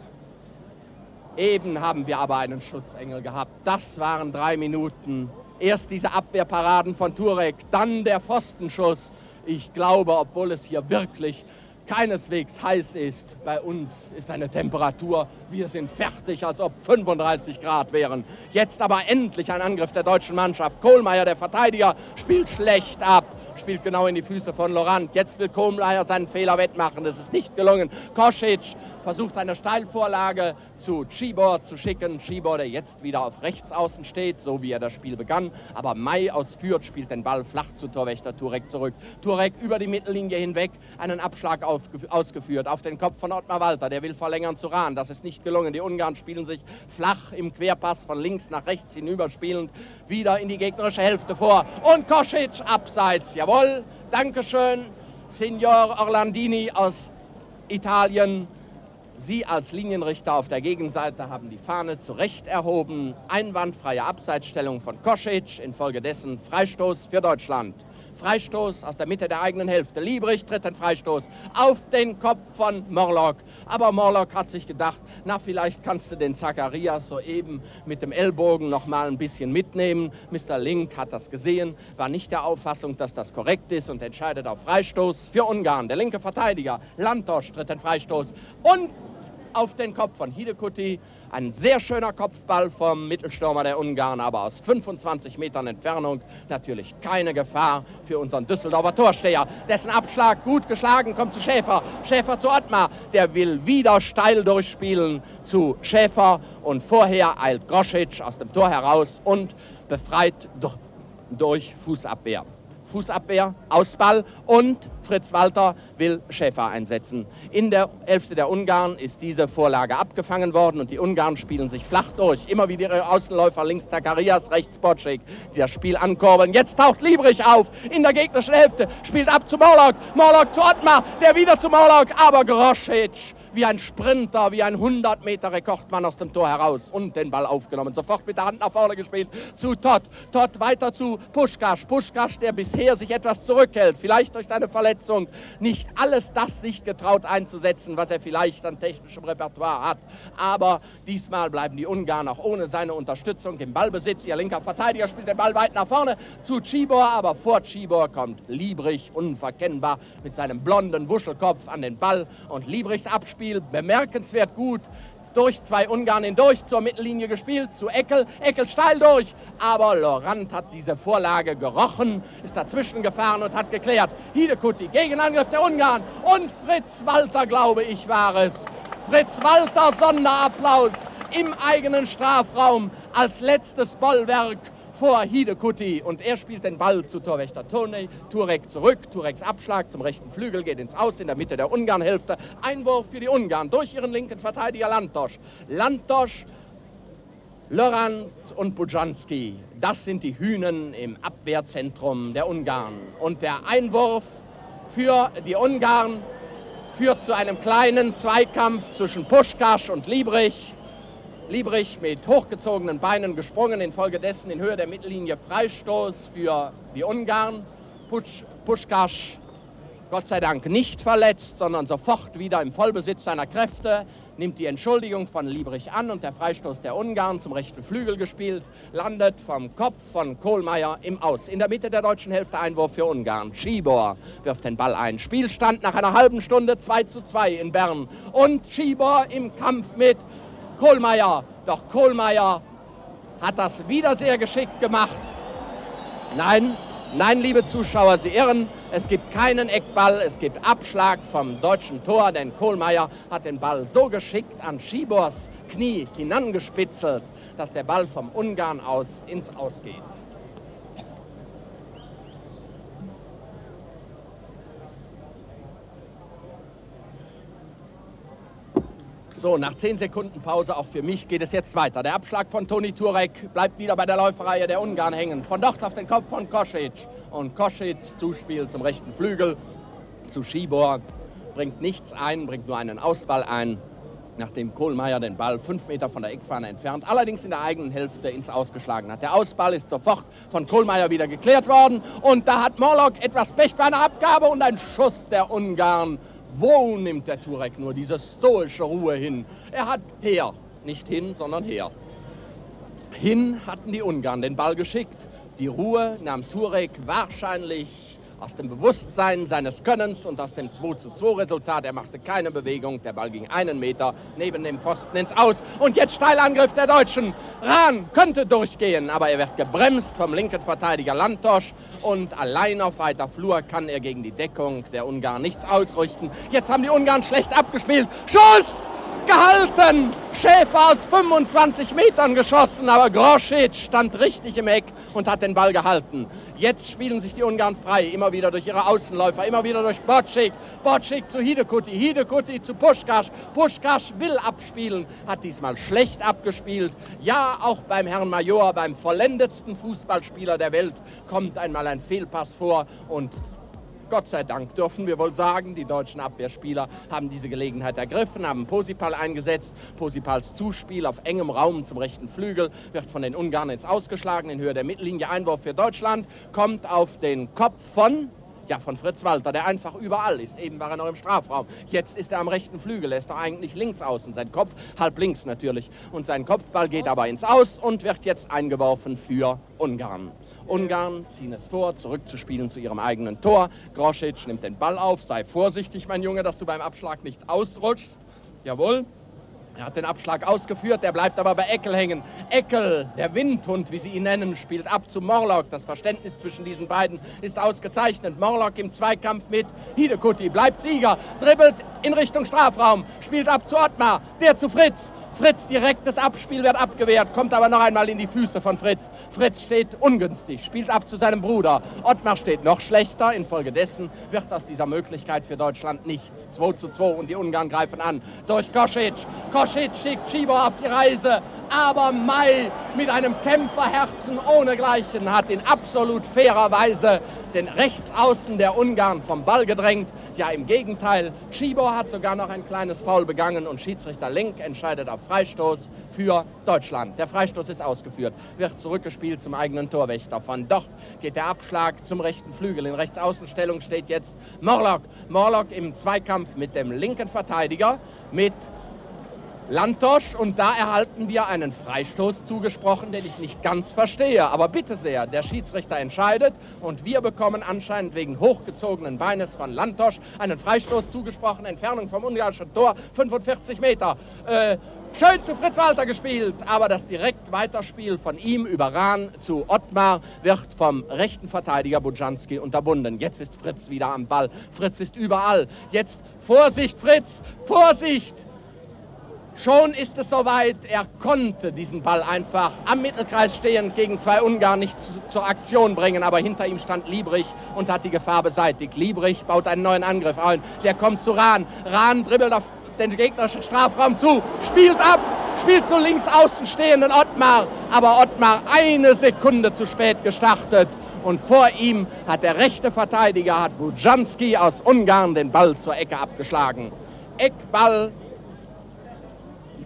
Eben haben wir aber einen Schutzengel gehabt. Das waren drei Minuten. Erst diese Abwehrparaden von Turek, dann der Pfostenschuss. Ich glaube, obwohl es hier wirklich keineswegs heiß ist. Bei uns ist eine Temperatur, wir sind fertig, als ob 35 Grad wären. Jetzt aber endlich ein Angriff der deutschen Mannschaft. Kohlmeier, der Verteidiger, spielt schlecht ab, spielt genau in die Füße von Laurent. Jetzt will Kohlmeier seinen Fehler wettmachen, das ist nicht gelungen. Kosic versucht eine Steilvorlage zu Chibor zu schicken. Chibor, der jetzt wieder auf rechts außen steht, so wie er das Spiel begann. Aber Mai aus Fürth spielt den Ball flach zu Torwächter Turek zurück. Turek über die Mittellinie hinweg, einen Abschlag auf, ausgeführt auf den Kopf von Ottmar Walter. Der will verlängern zu Rahn. Das ist nicht gelungen. Die Ungarn spielen sich flach im Querpass von links nach rechts hinüberspielend wieder in die gegnerische Hälfte vor. Und Kosic abseits. Jawohl, Dankeschön. Signor Orlandini aus Italien Sie als Linienrichter auf der Gegenseite haben die Fahne zu Recht erhoben. Einwandfreie Abseitsstellung von Kosic, infolgedessen Freistoß für Deutschland. Freistoß aus der Mitte der eigenen Hälfte. Liebrich tritt den Freistoß auf den Kopf von Morlock. Aber Morlock hat sich gedacht, na vielleicht kannst du den Zacharias soeben mit dem Ellbogen noch mal ein bisschen mitnehmen. Mr. Link hat das gesehen, war nicht der Auffassung, dass das korrekt ist und entscheidet auf Freistoß für Ungarn. Der linke Verteidiger Lantos tritt den Freistoß und auf den Kopf von Hidekuti. Ein sehr schöner Kopfball vom Mittelstürmer der Ungarn, aber aus 25 Metern Entfernung natürlich keine Gefahr für unseren Düsseldorfer Torsteher. Dessen Abschlag gut geschlagen kommt zu Schäfer. Schäfer zu Ottmar. Der will wieder steil durchspielen zu Schäfer und vorher eilt Groschitsch aus dem Tor heraus und befreit durch Fußabwehr. Fußabwehr, Ausball und Fritz Walter will Schäfer einsetzen. In der Hälfte der Ungarn ist diese Vorlage abgefangen worden und die Ungarn spielen sich flach durch. Immer wieder ihre Außenläufer links Zacharias, rechts Bocek, die das Spiel ankurbeln. Jetzt taucht Liebrich auf in der gegnerischen Hälfte, spielt ab zu Morlock, Morlock zu Ottmar, der wieder zu Morlock, aber Groschitsch wie ein Sprinter, wie ein 100 Meter Rekordmann aus dem Tor heraus und den Ball aufgenommen. Sofort mit der Hand nach vorne gespielt zu Todd. Todd weiter zu Puschkasch. Puschkasch, der bisher sich etwas zurückhält, vielleicht durch seine Verletzung, nicht alles das sich getraut einzusetzen, was er vielleicht an technischem Repertoire hat. Aber diesmal bleiben die Ungarn auch ohne seine Unterstützung im Ballbesitz. Ihr linker Verteidiger spielt den Ball weit nach vorne zu Chibor, aber vor Chibor kommt Liebrich unverkennbar mit seinem blonden Wuschelkopf an den Ball und Liebrichs Abspiel Spiel bemerkenswert gut durch zwei Ungarn hindurch zur Mittellinie gespielt, zu Eckel, Eckel steil durch. Aber Lorant hat diese Vorlage gerochen, ist dazwischen gefahren und hat geklärt. Hidekutti, Gegenangriff der Ungarn und Fritz Walter, glaube ich, war es. Fritz Walter, Sonderapplaus im eigenen Strafraum als letztes Bollwerk vor Hidekutti und er spielt den Ball zu Torwächter Tone, Turek zurück, Tureks Abschlag zum rechten Flügel geht ins Aus in der Mitte der Ungarnhälfte. Einwurf für die Ungarn durch ihren linken Verteidiger Lantosch. Lantosch Lorand und Bujanski, das sind die Hühnen im Abwehrzentrum der Ungarn. Und der Einwurf für die Ungarn führt zu einem kleinen Zweikampf zwischen Puschkasch und Liebrich. Liebrich mit hochgezogenen Beinen gesprungen, infolgedessen in Höhe der Mittellinie Freistoß für die Ungarn. Pusch, Puschkasch Gott sei Dank nicht verletzt, sondern sofort wieder im Vollbesitz seiner Kräfte, nimmt die Entschuldigung von Liebrich an und der Freistoß der Ungarn zum rechten Flügel gespielt, landet vom Kopf von Kohlmeier im Aus. In der Mitte der deutschen Hälfte Einwurf für Ungarn. Schibor wirft den Ball ein. Spielstand nach einer halben Stunde 2 zu 2 in Bern. Und Schibor im Kampf mit Kohlmeier. Doch Kohlmeier hat das wieder sehr geschickt gemacht. Nein, Nein, liebe Zuschauer, Sie irren. Es gibt keinen Eckball, es gibt Abschlag vom deutschen Tor, denn Kohlmeier hat den Ball so geschickt an Schibors Knie hinangespitzelt, dass der Ball vom Ungarn aus ins Ausgeht. So, nach 10 Sekunden Pause auch für mich geht es jetzt weiter. Der Abschlag von Toni Turek bleibt wieder bei der Läuferreihe der Ungarn hängen. Von dort auf den Kopf von Kosic. Und Kosic Zuspiel zum rechten Flügel zu Schibor. Bringt nichts ein, bringt nur einen Ausball ein, nachdem Kohlmeier den Ball fünf Meter von der Eckfahne entfernt, allerdings in der eigenen Hälfte ins Ausgeschlagen hat. Der Ausball ist sofort von Kohlmeier wieder geklärt worden. Und da hat Morlock etwas Pech bei einer Abgabe und ein Schuss der Ungarn wo nimmt der Turek nur diese stoische Ruhe hin? Er hat her, nicht hin, sondern her. Hin hatten die Ungarn den Ball geschickt. Die Ruhe nahm Turek wahrscheinlich aus dem Bewusstsein seines Könnens und aus dem 2 zu 2 Resultat. Er machte keine Bewegung, der Ball ging einen Meter neben dem Pfosten ins Aus. Und jetzt Steilangriff der Deutschen. Rahn könnte durchgehen, aber er wird gebremst vom linken Verteidiger Lantosch und allein auf weiter Flur kann er gegen die Deckung der Ungarn nichts ausrichten. Jetzt haben die Ungarn schlecht abgespielt. Schuss! gehalten. Schäfer aus 25 Metern geschossen, aber Groschic stand richtig im Eck und hat den Ball gehalten. Jetzt spielen sich die Ungarn frei, immer wieder durch ihre Außenläufer, immer wieder durch Bocik. Bocik zu Hidekuti, Hidekuti zu Puschkasch. Puschkasch will abspielen, hat diesmal schlecht abgespielt. Ja, auch beim Herrn Major, beim vollendetsten Fußballspieler der Welt, kommt einmal ein Fehlpass vor und Gott sei Dank dürfen wir wohl sagen, die deutschen Abwehrspieler haben diese Gelegenheit ergriffen, haben Posipal eingesetzt. Posipals Zuspiel auf engem Raum zum rechten Flügel wird von den Ungarn ins Ausgeschlagen in Höhe der Mittellinie. Einwurf für Deutschland kommt auf den Kopf von ja, von Fritz Walter, der einfach überall ist. Eben war er noch im Strafraum. Jetzt ist er am rechten Flügel. Er ist doch eigentlich links außen. Sein Kopf halb links natürlich. Und sein Kopfball geht aber ins Aus und wird jetzt eingeworfen für Ungarn. Ungarn ziehen es vor, zurückzuspielen zu ihrem eigenen Tor. Grosic nimmt den Ball auf. Sei vorsichtig, mein Junge, dass du beim Abschlag nicht ausrutschst. Jawohl. Er hat den Abschlag ausgeführt, der bleibt aber bei Eckel hängen. Eckel, der Windhund, wie sie ihn nennen, spielt ab zu Morlock. Das Verständnis zwischen diesen beiden ist ausgezeichnet. Morlock im Zweikampf mit Hidekuti, bleibt Sieger, dribbelt in Richtung Strafraum, spielt ab zu Ottmar, der zu Fritz. Fritz direktes Abspiel wird abgewehrt, kommt aber noch einmal in die Füße von Fritz. Fritz steht ungünstig, spielt ab zu seinem Bruder. Ottmar steht noch schlechter. Infolgedessen wird aus dieser Möglichkeit für Deutschland nichts. 2 zu 2 und die Ungarn greifen an. Durch Kosic. Kosic schickt Schieber auf die Reise. Aber Mai mit einem Kämpferherzen ohnegleichen hat in absolut fairer Weise den Rechtsaußen der Ungarn vom Ball gedrängt. Ja, im Gegenteil, Schibor hat sogar noch ein kleines Foul begangen und Schiedsrichter Lenk entscheidet auf Freistoß für Deutschland. Der Freistoß ist ausgeführt, wird zurückgespielt zum eigenen Torwächter. Von dort geht der Abschlag zum rechten Flügel. In Rechtsaußenstellung steht jetzt Morlock. Morlock im Zweikampf mit dem linken Verteidiger, mit Lantosch und da erhalten wir einen Freistoß zugesprochen, den ich nicht ganz verstehe. Aber bitte sehr, der Schiedsrichter entscheidet und wir bekommen anscheinend wegen hochgezogenen Beines von Lantosch einen Freistoß zugesprochen. Entfernung vom ungarischen Tor 45 Meter. Äh, schön zu Fritz Walter gespielt, aber das direkt Weiterspiel von ihm über Rahn zu Ottmar wird vom rechten Verteidiger Bujanski unterbunden. Jetzt ist Fritz wieder am Ball. Fritz ist überall. Jetzt Vorsicht, Fritz, Vorsicht! Schon ist es soweit, er konnte diesen Ball einfach am Mittelkreis stehend gegen zwei Ungarn nicht zu, zur Aktion bringen, aber hinter ihm stand Liebrich und hat die Gefahr beseitigt. Liebrich baut einen neuen Angriff ein, der kommt zu Rahn. Rahn dribbelt auf den gegnerischen Strafraum zu, spielt ab, spielt zu links außen stehenden Ottmar, aber Ottmar eine Sekunde zu spät gestartet und vor ihm hat der rechte Verteidiger, hat Bujanski aus Ungarn den Ball zur Ecke abgeschlagen. Eckball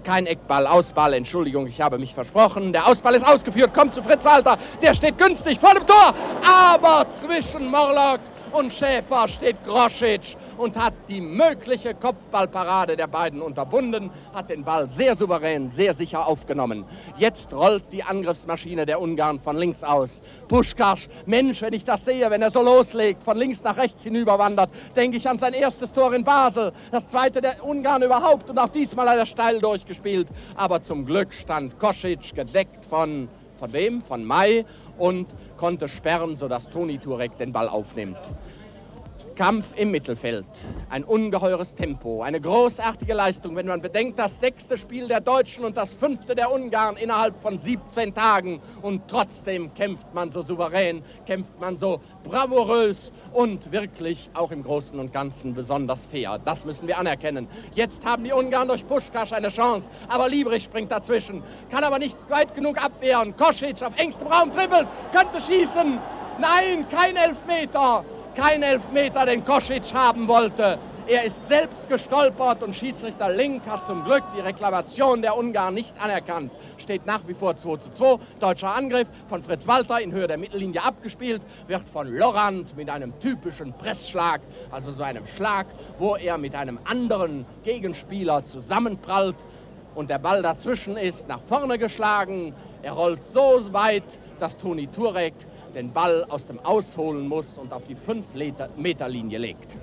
kein Eckball, Ausball, Entschuldigung, ich habe mich versprochen. Der Ausball ist ausgeführt, kommt zu Fritz Walter, der steht günstig vor dem Tor, aber zwischen Morlock und Schäfer steht Groschitsch und hat die mögliche Kopfballparade der beiden unterbunden, hat den Ball sehr souverän, sehr sicher aufgenommen. Jetzt rollt die Angriffsmaschine der Ungarn von links aus. Puschkasch, Mensch, wenn ich das sehe, wenn er so loslegt, von links nach rechts hinüberwandert, denke ich an sein erstes Tor in Basel, das zweite der Ungarn überhaupt und auch diesmal hat er steil durchgespielt. Aber zum Glück stand Kosic gedeckt von von wem? Von Mai und konnte sperren, sodass Toni Turek den Ball aufnimmt. Kampf im Mittelfeld. Ein ungeheures Tempo, eine großartige Leistung, wenn man bedenkt, das sechste Spiel der Deutschen und das fünfte der Ungarn innerhalb von 17 Tagen. Und trotzdem kämpft man so souverän, kämpft man so bravourös und wirklich auch im Großen und Ganzen besonders fair. Das müssen wir anerkennen. Jetzt haben die Ungarn durch Puschkasch eine Chance, aber Liebrich springt dazwischen, kann aber nicht weit genug abwehren. Kosic auf engstem Raum dribbelt, könnte schießen. Nein, kein Elfmeter kein Elfmeter, den Kosic haben wollte. Er ist selbst gestolpert und Schiedsrichter Link hat zum Glück die Reklamation der Ungarn nicht anerkannt. Steht nach wie vor 2 zu 2. Deutscher Angriff von Fritz Walter in Höhe der Mittellinie abgespielt, wird von Lorand mit einem typischen Pressschlag, also so einem Schlag, wo er mit einem anderen Gegenspieler zusammenprallt und der Ball dazwischen ist, nach vorne geschlagen. Er rollt so weit, dass Toni Turek den Ball aus dem Ausholen muss und auf die 5-Meter-Linie legt.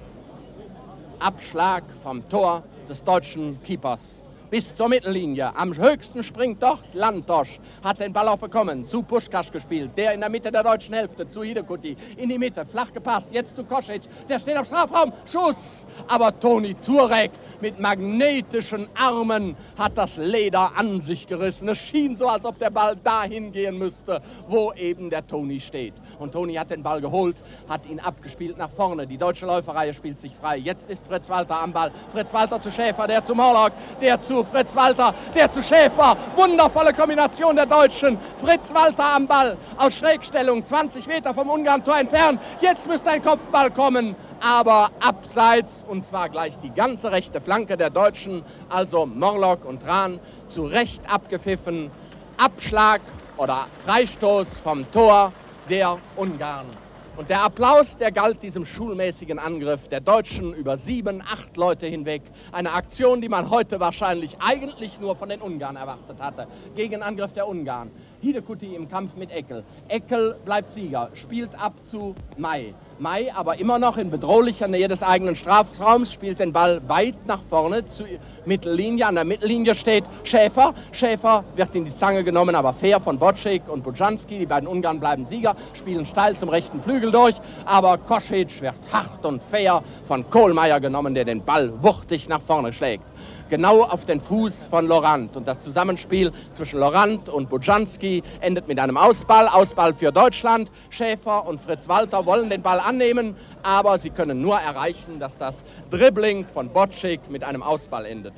Abschlag vom Tor des deutschen Keepers bis zur Mittellinie. Am höchsten springt dort Lantosch, hat den Ball auch bekommen, zu Puschkasch gespielt, der in der Mitte der deutschen Hälfte, zu Hidekuti, in die Mitte, flach gepasst, jetzt zu Kosic, der steht am Strafraum, Schuss, aber Toni Turek mit magnetischen Armen hat das Leder an sich gerissen. Es schien so, als ob der Ball dahin gehen müsste, wo eben der Toni steht. Und Toni hat den Ball geholt, hat ihn abgespielt nach vorne. Die deutsche Läuferreihe spielt sich frei. Jetzt ist Fritz Walter am Ball. Fritz Walter zu Schäfer, der zu Morlock, der zu Fritz Walter, der zu Schäfer. Wundervolle Kombination der Deutschen. Fritz Walter am Ball aus Schrägstellung, 20 Meter vom Ungarn-Tor entfernt. Jetzt müsste ein Kopfball kommen, aber abseits und zwar gleich die ganze rechte Flanke der Deutschen, also Morlock und Rahn, zu Recht abgepfiffen. Abschlag oder Freistoß vom Tor der Ungarn. Und der Applaus, der galt diesem schulmäßigen Angriff der Deutschen über sieben, acht Leute hinweg. Eine Aktion, die man heute wahrscheinlich eigentlich nur von den Ungarn erwartet hatte. Gegenangriff der Ungarn. Hidekuti im Kampf mit Eckel. Eckel bleibt Sieger, spielt ab zu Mai. Mai aber immer noch in bedrohlicher Nähe des eigenen Strafraums, spielt den Ball weit nach vorne zur Mittellinie. An der Mittellinie steht Schäfer. Schäfer wird in die Zange genommen, aber fair von Bocek und Bujanski. Die beiden Ungarn bleiben Sieger, spielen steil zum rechten Flügel durch. Aber Kosic wird hart und fair von Kohlmeier genommen, der den Ball wuchtig nach vorne schlägt genau auf den Fuß von Lorant. Und das Zusammenspiel zwischen Lorant und Bujanski endet mit einem Ausball. Ausball für Deutschland. Schäfer und Fritz Walter wollen den Ball annehmen, aber sie können nur erreichen, dass das Dribbling von Bocik mit einem Ausball endet.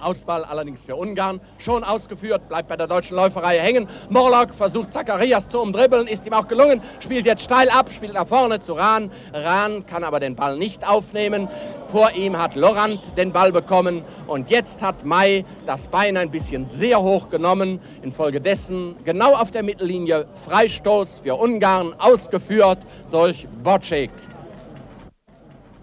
Ausball allerdings für Ungarn. Schon ausgeführt, bleibt bei der deutschen Läuferreihe hängen. Morlock versucht Zacharias zu umdribbeln, ist ihm auch gelungen, spielt jetzt steil ab, spielt nach vorne zu Rahn. Rahn kann aber den Ball nicht aufnehmen. Vor ihm hat Lorant den Ball bekommen und jetzt hat Mai das Bein ein bisschen sehr hoch genommen. Infolgedessen genau auf der Mittellinie Freistoß für Ungarn ausgeführt durch Bocek.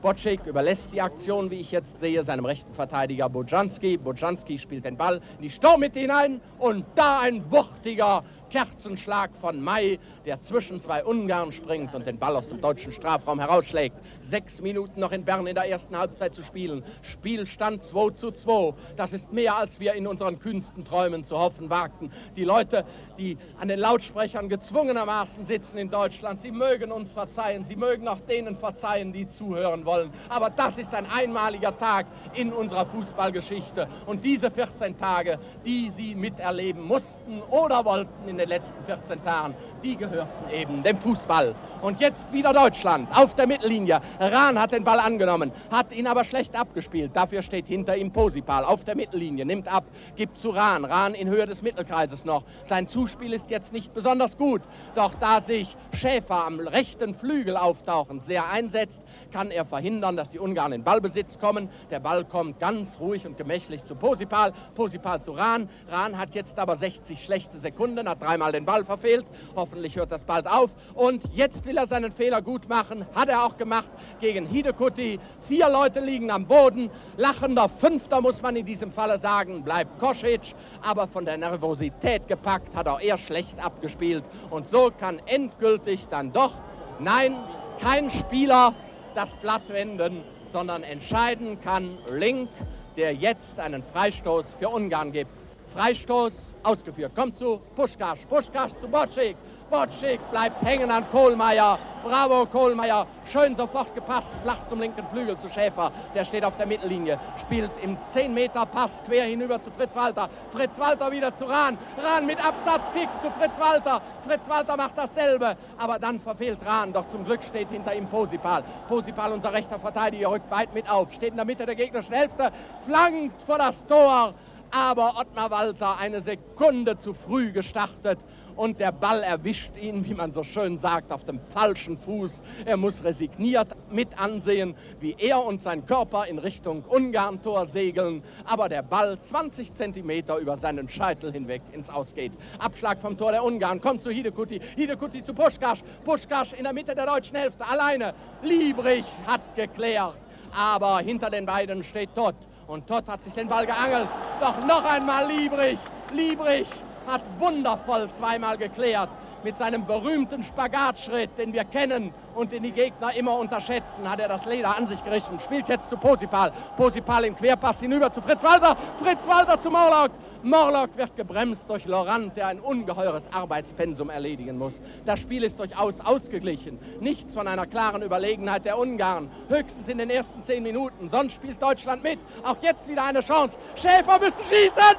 Bocek überlässt die Aktion, wie ich jetzt sehe, seinem rechten Verteidiger Bojanski. Bojanski spielt den Ball in die Sturmmitte hinein und da ein wuchtiger Kerzenschlag von Mai, der zwischen zwei Ungarn springt und den Ball aus dem deutschen Strafraum herausschlägt. Sechs Minuten noch in Bern in der ersten Halbzeit zu spielen. Spielstand 2 zu 2. Das ist mehr, als wir in unseren kühnsten Träumen zu hoffen wagten. Die Leute, die an den Lautsprechern gezwungenermaßen sitzen in Deutschland, sie mögen uns verzeihen. Sie mögen auch denen verzeihen, die zuhören wollen. Aber das ist ein einmaliger Tag in unserer Fußballgeschichte. Und diese 14 Tage, die Sie miterleben mussten oder wollten in den letzten 14 Tagen, die gehörten eben dem Fußball. Und jetzt wieder Deutschland auf der Mittellinie. Rahn hat den Ball angenommen, hat ihn aber schlecht abgespielt. Dafür steht hinter ihm Posipal auf der Mittellinie, nimmt ab, gibt zu Rahn. Rahn in Höhe des Mittelkreises noch. Sein Zuspiel ist jetzt nicht besonders gut. Doch da sich Schäfer am rechten Flügel auftauchend sehr einsetzt, kann er verhindern, dass die Ungarn in Ballbesitz kommen. Der Ball kommt ganz ruhig und gemächlich zu Posipal, Posipal zu Rahn. Rahn hat jetzt aber 60 schlechte Sekunden, hat dreimal den Ball verfehlt. Hoffentlich hört das bald auf. Und jetzt will er seinen Fehler gut machen. Hat er auch gemacht gegen Hidekutti. Vier Leute liegen am Boden. Lachender Fünfter, muss man in diesem Falle sagen, bleibt Kosic. Aber von der Nervosität gepackt hat auch er schlecht abgespielt. Und so kann endgültig dann doch, nein, kein Spieler das Blatt wenden sondern entscheiden kann Link, der jetzt einen Freistoß für Ungarn gibt. Freistoß ausgeführt. Kommt zu Puschkasch. Puschkasch zu Bocik. Bocik bleibt hängen an Kohlmeier. Bravo Kohlmeier. Schön sofort gepasst. Flach zum linken Flügel zu Schäfer. Der steht auf der Mittellinie. Spielt im 10 Meter Pass quer hinüber zu Fritz Walter. Fritz Walter wieder zu Rahn. Rahn mit Absatzkick zu Fritz Walter. Fritz Walter macht dasselbe. Aber dann verfehlt Rahn. Doch zum Glück steht hinter ihm Posipal. Posipal, unser rechter Verteidiger, rückt weit mit auf. Steht in der Mitte der gegnerischen Hälfte. Flankt vor das Tor aber Ottmar Walter eine Sekunde zu früh gestartet und der Ball erwischt ihn, wie man so schön sagt, auf dem falschen Fuß. Er muss resigniert mit ansehen, wie er und sein Körper in Richtung Ungarn-Tor segeln, aber der Ball 20 Zentimeter über seinen Scheitel hinweg ins Ausgeht. Abschlag vom Tor der Ungarn, kommt zu Hidekuti, Hidekuti zu Puschkasch, Puschkasch in der Mitte der deutschen Hälfte, alleine. Liebrich hat geklärt, aber hinter den beiden steht Todd. Und Todd hat sich den Ball geangelt. Doch noch einmal Liebrich. Liebrich hat wundervoll zweimal geklärt mit seinem berühmten Spagatschritt, den wir kennen und den die Gegner immer unterschätzen, hat er das Leder an sich gerichtet. Spielt jetzt zu Posipal. Posipal im Querpass hinüber zu Fritz Walter. Fritz Walter zu Morlock. Morlock wird gebremst durch Laurent, der ein ungeheures Arbeitspensum erledigen muss. Das Spiel ist durchaus ausgeglichen. Nichts von einer klaren Überlegenheit der Ungarn. Höchstens in den ersten zehn Minuten. Sonst spielt Deutschland mit. Auch jetzt wieder eine Chance. Schäfer müsste schießen.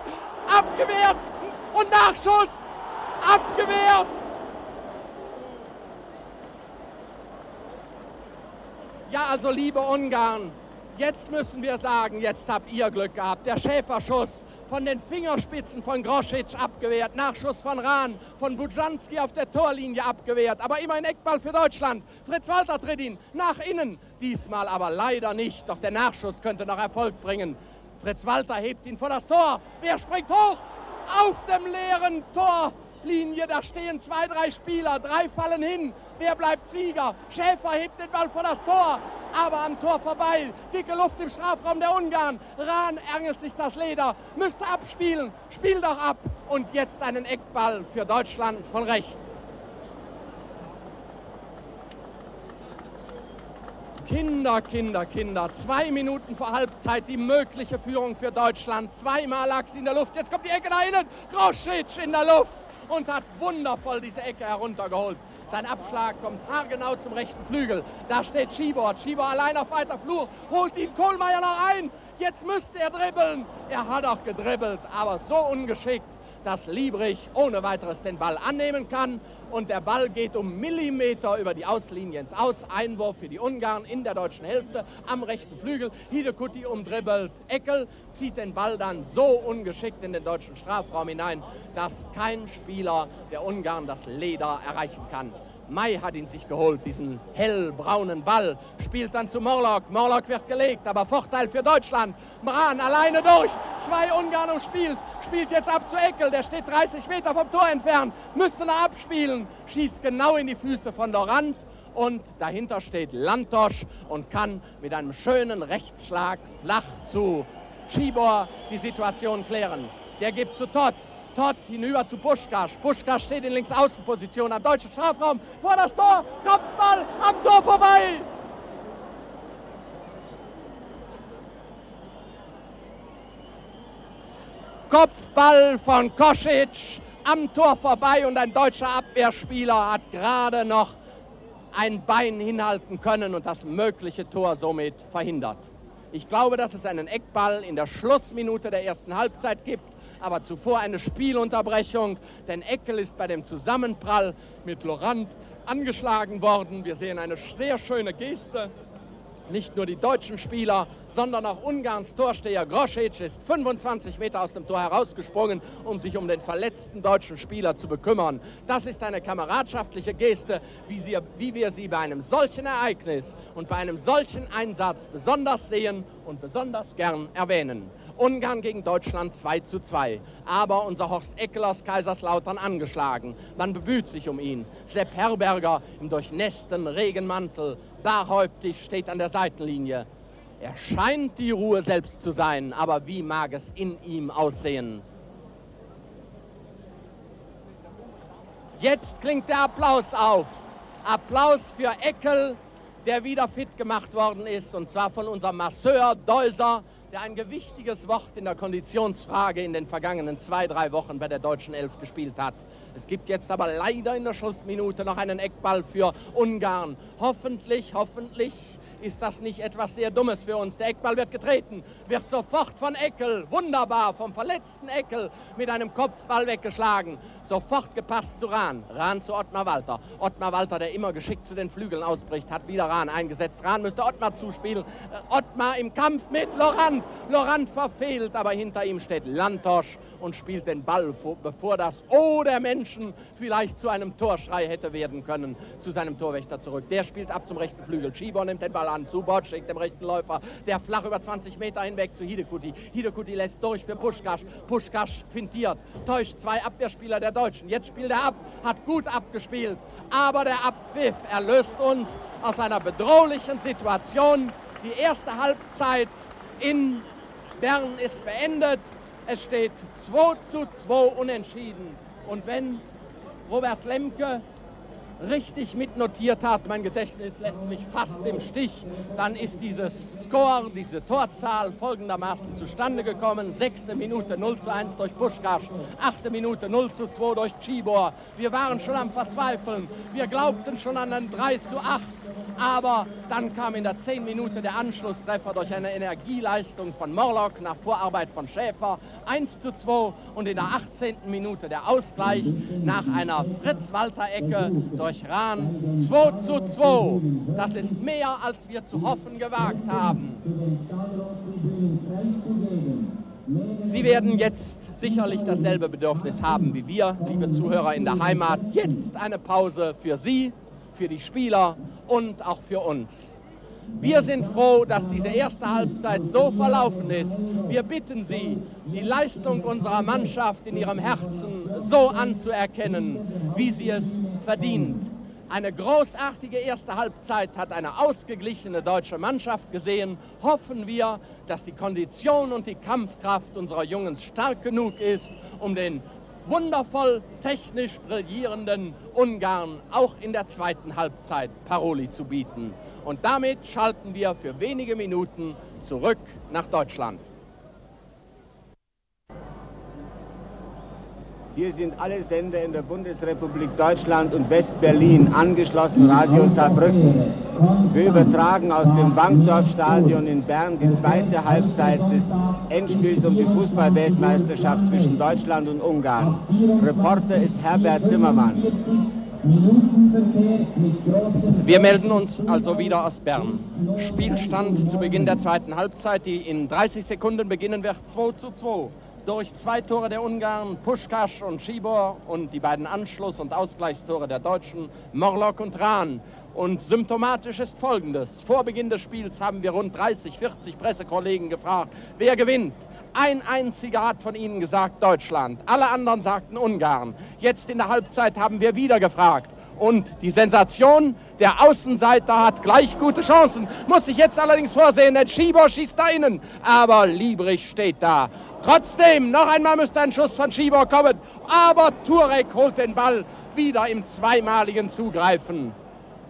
Abgewehrt. Und Nachschuss. Abgewehrt. Ja, also liebe Ungarn, jetzt müssen wir sagen, jetzt habt ihr Glück gehabt. Der Schäferschuss von den Fingerspitzen von Grosic abgewehrt, Nachschuss von Rahn, von Bujanski auf der Torlinie abgewehrt, aber immer ein Eckball für Deutschland. Fritz Walter tritt ihn nach innen, diesmal aber leider nicht, doch der Nachschuss könnte noch Erfolg bringen. Fritz Walter hebt ihn vor das Tor. Wer springt hoch? Auf dem leeren Tor Linie, da stehen zwei, drei Spieler, drei fallen hin. Wer bleibt Sieger? Schäfer hebt den Ball vor das Tor, aber am Tor vorbei. Dicke Luft im Strafraum der Ungarn. Rahn ärgert sich das Leder, müsste abspielen. Spiel doch ab. Und jetzt einen Eckball für Deutschland von rechts. Kinder, Kinder, Kinder. Zwei Minuten vor Halbzeit die mögliche Führung für Deutschland. Zweimal lag sie in der Luft. Jetzt kommt die Ecke da innen. Grosic in der Luft und hat wundervoll diese Ecke heruntergeholt. Sein Abschlag kommt haargenau zum rechten Flügel. Da steht Schibor. Schibor allein auf weiter Flur. Holt ihn Kohlmeier noch ein. Jetzt müsste er dribbeln. Er hat auch gedribbelt, aber so ungeschickt, dass Liebrich ohne weiteres den Ball annehmen kann. Und der Ball geht um Millimeter über die Auslinie ins Aus. Einwurf für die Ungarn in der deutschen Hälfte am rechten Flügel. Hidekutti umdribbelt Eckel, zieht den Ball dann so ungeschickt in den deutschen Strafraum hinein, dass kein Spieler der Ungarn das Leder erreichen kann. Mai hat ihn sich geholt, diesen hellbraunen Ball. Spielt dann zu Morlock. Morlock wird gelegt, aber Vorteil für Deutschland. Mran alleine durch. Zwei Ungarn umspielt. Spielt jetzt ab zu Eckel. Der steht 30 Meter vom Tor entfernt. Müsste noch abspielen. Schießt genau in die Füße von Dorant. Und dahinter steht Lantosch und kann mit einem schönen Rechtsschlag flach zu Schibor die Situation klären. Der gibt zu Todd. Todd hinüber zu Puschkasch. Puschkasch steht in Linksaußenposition am deutschen Strafraum. Vor das Tor. Kopfball am Tor vorbei. Kopfball von Kosic am Tor vorbei und ein deutscher Abwehrspieler hat gerade noch ein Bein hinhalten können und das mögliche Tor somit verhindert. Ich glaube, dass es einen Eckball in der Schlussminute der ersten Halbzeit gibt, aber zuvor eine Spielunterbrechung, denn Eckel ist bei dem Zusammenprall mit Laurent angeschlagen worden. Wir sehen eine sehr schöne Geste nicht nur die deutschen Spieler, sondern auch Ungarns Torsteher Groschitsch ist 25 Meter aus dem Tor herausgesprungen, um sich um den verletzten deutschen Spieler zu bekümmern. Das ist eine kameradschaftliche Geste, wie, sie, wie wir sie bei einem solchen Ereignis und bei einem solchen Einsatz besonders sehen und besonders gern erwähnen. Ungarn gegen Deutschland 2 zu 2. Aber unser Horst Eckel aus Kaiserslautern angeschlagen. Man bemüht sich um ihn. Sepp Herberger im durchnässten Regenmantel, barhäuptig, steht an der Seitenlinie. Er scheint die Ruhe selbst zu sein, aber wie mag es in ihm aussehen? Jetzt klingt der Applaus auf. Applaus für Eckel, der wieder fit gemacht worden ist, und zwar von unserem Masseur Deuser, der ein gewichtiges Wort in der Konditionsfrage in den vergangenen zwei, drei Wochen bei der deutschen Elf gespielt hat. Es gibt jetzt aber leider in der Schlussminute noch einen Eckball für Ungarn. Hoffentlich, hoffentlich ist das nicht etwas sehr Dummes für uns. Der Eckball wird getreten, wird sofort von Eckel, wunderbar, vom verletzten Eckel mit einem Kopfball weggeschlagen. Sofort gepasst zu Rahn. Rahn zu Ottmar Walter. Ottmar Walter, der immer geschickt zu den Flügeln ausbricht, hat wieder Rahn eingesetzt. Rahn müsste Ottmar zuspielen. Äh, Ottmar im Kampf mit Lorand. Lorand verfehlt, aber hinter ihm steht Lantosch und spielt den Ball, bevor das O der Menschen vielleicht zu einem Torschrei hätte werden können, zu seinem Torwächter zurück. Der spielt ab zum rechten Flügel. Schieber nimmt den Ball Ball an zu Bocek, dem rechten Läufer, der flach über 20 Meter hinweg zu Hidekuti. Hidekuti lässt durch für Puschkasch. Puschkasch fintiert, täuscht zwei Abwehrspieler der Deutschen. Jetzt spielt er ab, hat gut abgespielt, aber der Abpfiff erlöst uns aus einer bedrohlichen Situation. Die erste Halbzeit in Bern ist beendet. Es steht 2 zu 2 unentschieden. Und wenn Robert Lemke richtig mitnotiert hat, mein Gedächtnis lässt mich fast im Stich, dann ist dieses Score, diese Torzahl folgendermaßen zustande gekommen. Sechste Minute 0 zu 1 durch Puschkasch, achte Minute 0 zu 2 durch Chibor. Wir waren schon am Verzweifeln, wir glaubten schon an ein 3 zu 8 aber dann kam in der 10 Minute der Anschlusstreffer durch eine Energieleistung von Morlock nach Vorarbeit von Schäfer 1 zu 2 und in der 18. Minute der Ausgleich nach einer Fritz-Walter-Ecke durch Rahn 2 zu 2. Das ist mehr, als wir zu hoffen gewagt haben. Sie werden jetzt sicherlich dasselbe Bedürfnis haben wie wir, liebe Zuhörer in der Heimat. Jetzt eine Pause für Sie, für die Spieler und auch für uns. Wir sind froh, dass diese erste Halbzeit so verlaufen ist. Wir bitten Sie, die Leistung unserer Mannschaft in ihrem Herzen so anzuerkennen, wie sie es verdient. Eine großartige erste Halbzeit hat eine ausgeglichene deutsche Mannschaft gesehen. Hoffen wir, dass die Kondition und die Kampfkraft unserer Jungs stark genug ist, um den wundervoll technisch brillierenden Ungarn auch in der zweiten Halbzeit Paroli zu bieten. Und damit schalten wir für wenige Minuten zurück nach Deutschland. Hier sind alle Sender in der Bundesrepublik Deutschland und Westberlin angeschlossen, Radio Saarbrücken. Wir übertragen aus dem Wankdorfstadion in Bern die zweite Halbzeit des Endspiels um die Fußballweltmeisterschaft zwischen Deutschland und Ungarn. Reporter ist Herbert Zimmermann. Wir melden uns also wieder aus Bern. Spielstand zu Beginn der zweiten Halbzeit, die in 30 Sekunden beginnen wird, 2 zu 2 durch zwei Tore der Ungarn, Puschkasch und Schibor und die beiden Anschluss- und Ausgleichstore der Deutschen, Morlock und Rahn. Und symptomatisch ist Folgendes. Vor Beginn des Spiels haben wir rund 30, 40 Pressekollegen gefragt, wer gewinnt. Ein einziger hat von ihnen gesagt Deutschland. Alle anderen sagten Ungarn. Jetzt in der Halbzeit haben wir wieder gefragt. Und die Sensation, der Außenseiter hat gleich gute Chancen. Muss sich jetzt allerdings vorsehen, denn Schieber schießt da innen. Aber Liebrich steht da. Trotzdem, noch einmal müsste ein Schuss von Schieber kommen. Aber Turek holt den Ball wieder im zweimaligen Zugreifen.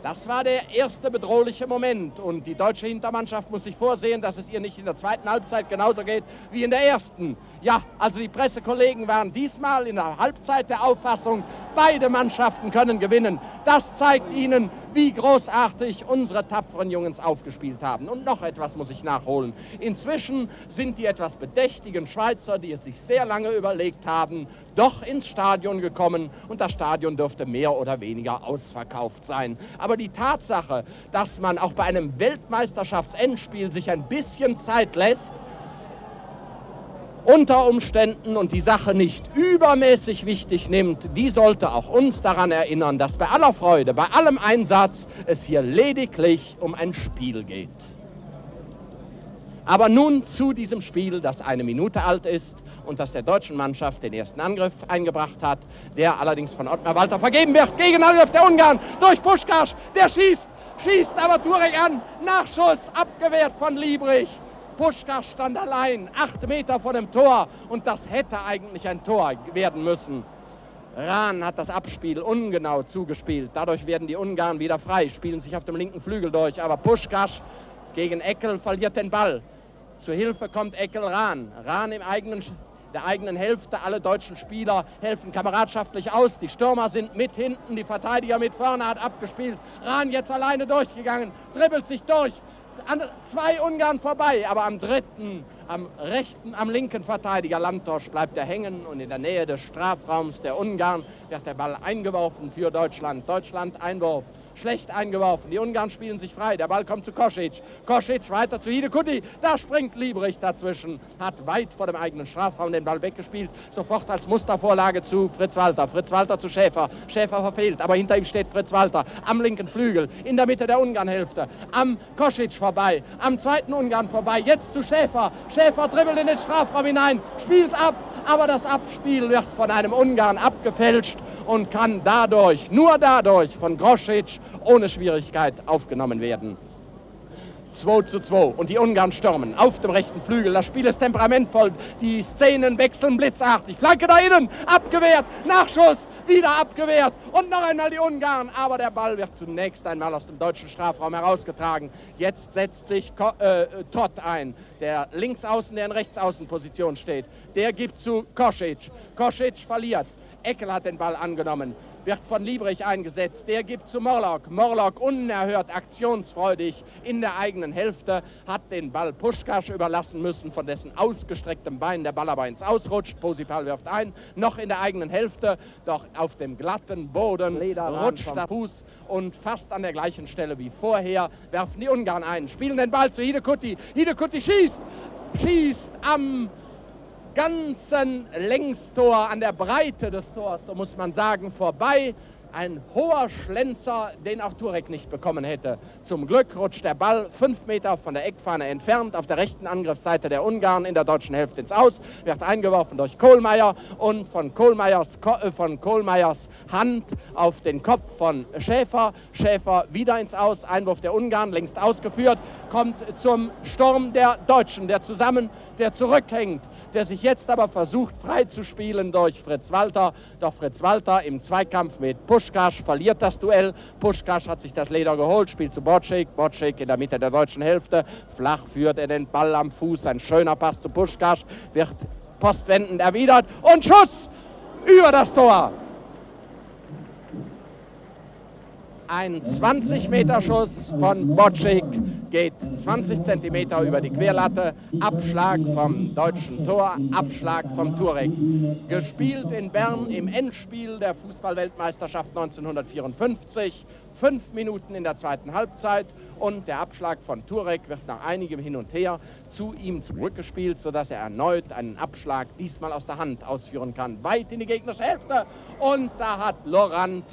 Das war der erste bedrohliche Moment und die deutsche Hintermannschaft muss sich vorsehen, dass es ihr nicht in der zweiten Halbzeit genauso geht wie in der ersten. Ja, also die Pressekollegen waren diesmal in der Halbzeit der Auffassung, Beide Mannschaften können gewinnen. Das zeigt Ihnen, wie großartig unsere tapferen Jungs aufgespielt haben. Und noch etwas muss ich nachholen. Inzwischen sind die etwas bedächtigen Schweizer, die es sich sehr lange überlegt haben, doch ins Stadion gekommen und das Stadion dürfte mehr oder weniger ausverkauft sein. Aber die Tatsache, dass man auch bei einem Weltmeisterschaftsendspiel sich ein bisschen Zeit lässt, unter Umständen und die Sache nicht übermäßig wichtig nimmt, die sollte auch uns daran erinnern, dass bei aller Freude, bei allem Einsatz es hier lediglich um ein Spiel geht. Aber nun zu diesem Spiel, das eine Minute alt ist und das der deutschen Mannschaft den ersten Angriff eingebracht hat, der allerdings von Ottmar Walter vergeben wird. Gegen Angriff der Ungarn durch Puschkasch, der schießt, schießt aber Turek an, Nachschuss abgewehrt von Liebrich. Puschka stand allein, acht Meter vor dem Tor und das hätte eigentlich ein Tor werden müssen. Rahn hat das Abspiel ungenau zugespielt. Dadurch werden die Ungarn wieder frei, spielen sich auf dem linken Flügel durch. Aber Puschkasch gegen Eckel verliert den Ball. Zur Hilfe kommt Eckel Rahn. Rahn im eigenen, der eigenen Hälfte. Alle deutschen Spieler helfen kameradschaftlich aus. Die Stürmer sind mit hinten, die Verteidiger mit vorne, hat abgespielt. Rahn jetzt alleine durchgegangen, dribbelt sich durch, an zwei Ungarn vorbei, aber am dritten, am rechten, am linken Verteidiger Landtosch bleibt er hängen und in der Nähe des Strafraums der Ungarn wird der Ball eingeworfen für Deutschland. Deutschland Einwurf schlecht eingeworfen. Die Ungarn spielen sich frei. Der Ball kommt zu Kosic. Kosic weiter zu Hidekuti. Da springt Liebrich dazwischen. Hat weit vor dem eigenen Strafraum den Ball weggespielt. Sofort als Mustervorlage zu Fritz Walter. Fritz Walter zu Schäfer. Schäfer verfehlt, aber hinter ihm steht Fritz Walter. Am linken Flügel, in der Mitte der Ungarnhälfte. Am Kosic vorbei. Am zweiten Ungarn vorbei. Jetzt zu Schäfer. Schäfer dribbelt in den Strafraum hinein. Spielt ab aber das Abspiel wird von einem Ungarn abgefälscht und kann dadurch, nur dadurch, von Grosic ohne Schwierigkeit aufgenommen werden. 2 zu 2 und die Ungarn stürmen auf dem rechten Flügel. Das Spiel ist temperamentvoll, die Szenen wechseln blitzartig. Flanke da innen, abgewehrt, Nachschuss, wieder abgewehrt und noch einmal die Ungarn. Aber der Ball wird zunächst einmal aus dem deutschen Strafraum herausgetragen. Jetzt setzt sich Ko äh, Todd ein, der Linksaußen, der in Rechtsaußenposition steht. Der gibt zu Kosic. Kosic verliert. Eckel hat den Ball angenommen wird von Liebrich eingesetzt. Der gibt zu Morlock. Morlock unerhört aktionsfreudig in der eigenen Hälfte, hat den Ball Puschkasch überlassen müssen, von dessen ausgestrecktem Bein der Ball aber ins Ausrutscht. Posipal wirft ein, noch in der eigenen Hälfte, doch auf dem glatten Boden rutscht der Fuß und fast an der gleichen Stelle wie vorher werfen die Ungarn ein, spielen den Ball zu Hidekutti. Hidekutti schießt, schießt am ganzen Längstor, an der Breite des Tors, so muss man sagen, vorbei. Ein hoher Schlenzer, den auch Turek nicht bekommen hätte. Zum Glück rutscht der Ball fünf Meter von der Eckfahne entfernt auf der rechten Angriffsseite der Ungarn in der deutschen Hälfte ins Aus, wird eingeworfen durch Kohlmeier und von Kohlmeiers, äh, von Kohlmeiers Hand auf den Kopf von Schäfer. Schäfer wieder ins Aus, Einwurf der Ungarn, längst ausgeführt, kommt zum Sturm der Deutschen, der zusammen, der zurückhängt der sich jetzt aber versucht frei zu spielen durch Fritz Walter. Doch Fritz Walter im Zweikampf mit Puschkasch verliert das Duell. Puschkasch hat sich das Leder geholt, spielt zu Bocek. Bocek in der Mitte der deutschen Hälfte. Flach führt er den Ball am Fuß. Ein schöner Pass zu Puschkasch, wird postwendend erwidert und Schuss über das Tor. Ein 20-Meter-Schuss von Bocik geht 20 Zentimeter über die Querlatte. Abschlag vom deutschen Tor, Abschlag vom Turek. Gespielt in Bern im Endspiel der Fußballweltmeisterschaft 1954. Fünf Minuten in der zweiten Halbzeit und der Abschlag von Turek wird nach einigem Hin und Her zu ihm zurückgespielt, sodass er erneut einen Abschlag diesmal aus der Hand ausführen kann. Weit in die gegnerische Hälfte und da hat Lorand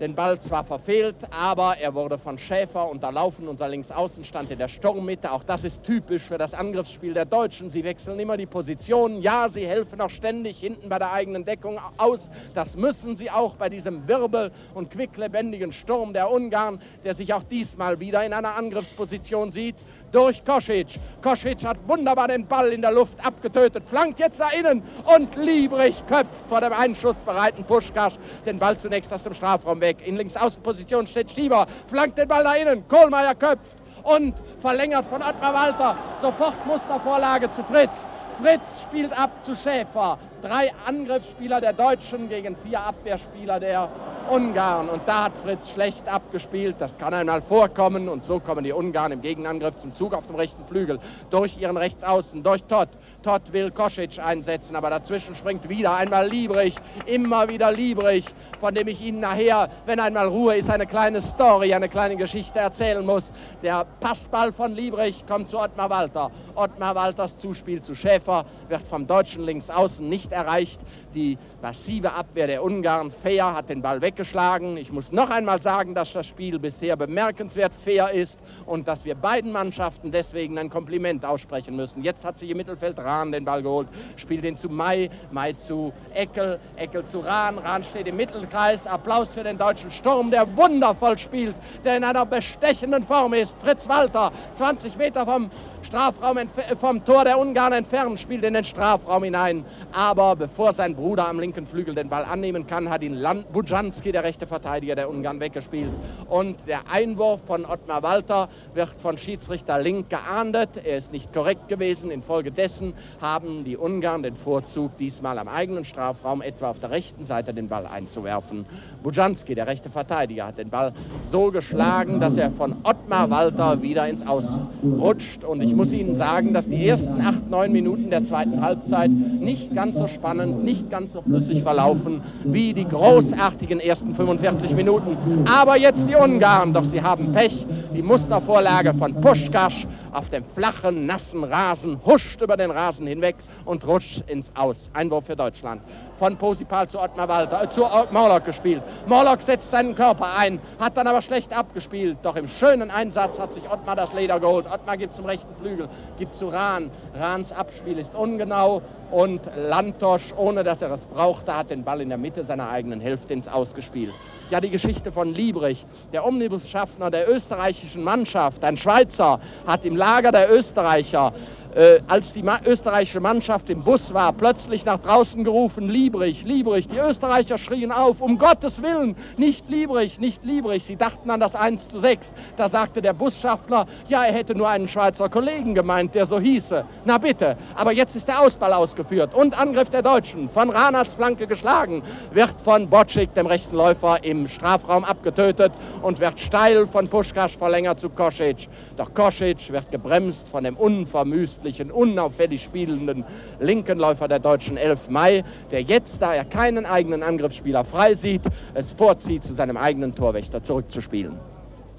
den Ball zwar verfehlt, aber er wurde von Schäfer unterlaufen. Unser Linksaußen stand in der Sturmmitte. Auch das ist typisch für das Angriffsspiel der Deutschen. Sie wechseln immer die Positionen. Ja, sie helfen auch ständig hinten bei der eigenen Deckung aus. Das müssen sie auch bei diesem Wirbel und quicklebendigen Sturm der Ungarn, der sich auch diesmal wieder in einer Angriffsposition sieht durch Kosic. Kosic hat wunderbar den Ball in der Luft abgetötet, flankt jetzt nach innen und Liebrich köpft vor dem einschussbereiten Puschkasch den Ball zunächst aus dem Strafraum weg. In Linksaußenposition steht Schieber, flankt den Ball nach innen, Kohlmeier köpft und verlängert von Ottmar Walter. Sofort Mustervorlage zu Fritz. Fritz spielt ab zu Schäfer. Drei Angriffsspieler der Deutschen gegen vier Abwehrspieler der Ungarn. Und da hat Fritz schlecht abgespielt. Das kann einmal vorkommen. Und so kommen die Ungarn im Gegenangriff zum Zug auf dem rechten Flügel. Durch ihren Rechtsaußen, durch Todd. Todd will Kosic einsetzen, aber dazwischen springt wieder einmal Liebrich. Immer wieder Liebrich, von dem ich Ihnen nachher, wenn einmal Ruhe ist, eine kleine Story, eine kleine Geschichte erzählen muss. Der Passball von Liebrich kommt zu Ottmar Walter. Ottmar Walters Zuspiel zu Schäfer wird vom deutschen Linksaußen nicht erreicht. Die massive Abwehr der Ungarn, fair, hat den Ball weggeschlagen. Ich muss noch einmal sagen, dass das Spiel bisher bemerkenswert fair ist und dass wir beiden Mannschaften deswegen ein Kompliment aussprechen müssen. Jetzt hat sich im Mittelfeld Rahn den Ball geholt, spielt den zu Mai, Mai zu Eckel, Eckel zu Rahn. Rahn steht im Mittelkreis. Applaus für den deutschen Sturm, der wundervoll spielt, der in einer bestechenden Form ist. Fritz Walter, 20 Meter vom Strafraum vom Tor der Ungarn entfernt, spielt in den Strafraum hinein. Aber bevor sein Bruder am linken Flügel den Ball annehmen kann, hat ihn Bujanski, der rechte Verteidiger der Ungarn, weggespielt. Und der Einwurf von Ottmar Walter wird von Schiedsrichter Link geahndet. Er ist nicht korrekt gewesen. Infolgedessen haben die Ungarn den Vorzug, diesmal am eigenen Strafraum etwa auf der rechten Seite den Ball einzuwerfen. Bujanski, der rechte Verteidiger, hat den Ball so geschlagen, dass er von Ottmar Walter wieder ins Aus rutscht. Und ich ich muss Ihnen sagen, dass die ersten acht, neun Minuten der zweiten Halbzeit nicht ganz so spannend, nicht ganz so flüssig verlaufen wie die großartigen ersten 45 Minuten. Aber jetzt die Ungarn, doch sie haben Pech. Die Mustervorlage von Puschkasch auf dem flachen, nassen Rasen huscht über den Rasen hinweg und rutscht ins Aus. Einwurf für Deutschland. Von Posipal zu Ottmar Walter, äh, zu Morlock gespielt. Morlock setzt seinen Körper ein, hat dann aber schlecht abgespielt. Doch im schönen Einsatz hat sich Ottmar das Leder geholt. Ottmar gibt zum rechten Flügel, gibt zu Rahn. Rahns Abspiel ist ungenau und Lantosch, ohne dass er es brauchte, hat den Ball in der Mitte seiner eigenen Hälfte ins Ausgespielt. Ja, die Geschichte von Liebrich, der Omnibusschaffner der österreichischen Mannschaft, ein Schweizer, hat im Lager der Österreicher äh, als die österreichische Mannschaft im Bus war, plötzlich nach draußen gerufen, Liebrich, Liebrich. Die Österreicher schrien auf, um Gottes Willen, nicht Liebrich, nicht Liebrich. Sie dachten an das 1 zu 6. Da sagte der Busschaffner, ja, er hätte nur einen Schweizer Kollegen gemeint, der so hieße. Na bitte, aber jetzt ist der Ausball ausgeführt und Angriff der Deutschen, von Ranats Flanke geschlagen, wird von Bocik, dem rechten Läufer, im Strafraum abgetötet und wird steil von Puschkasch verlängert zu Kosic. Doch Kosic wird gebremst von dem unvermüßten geistlichen, unauffällig spielenden linken Läufer der deutschen 11 Mai, der jetzt, da er keinen eigenen Angriffsspieler frei sieht, es vorzieht, zu seinem eigenen Torwächter zurückzuspielen.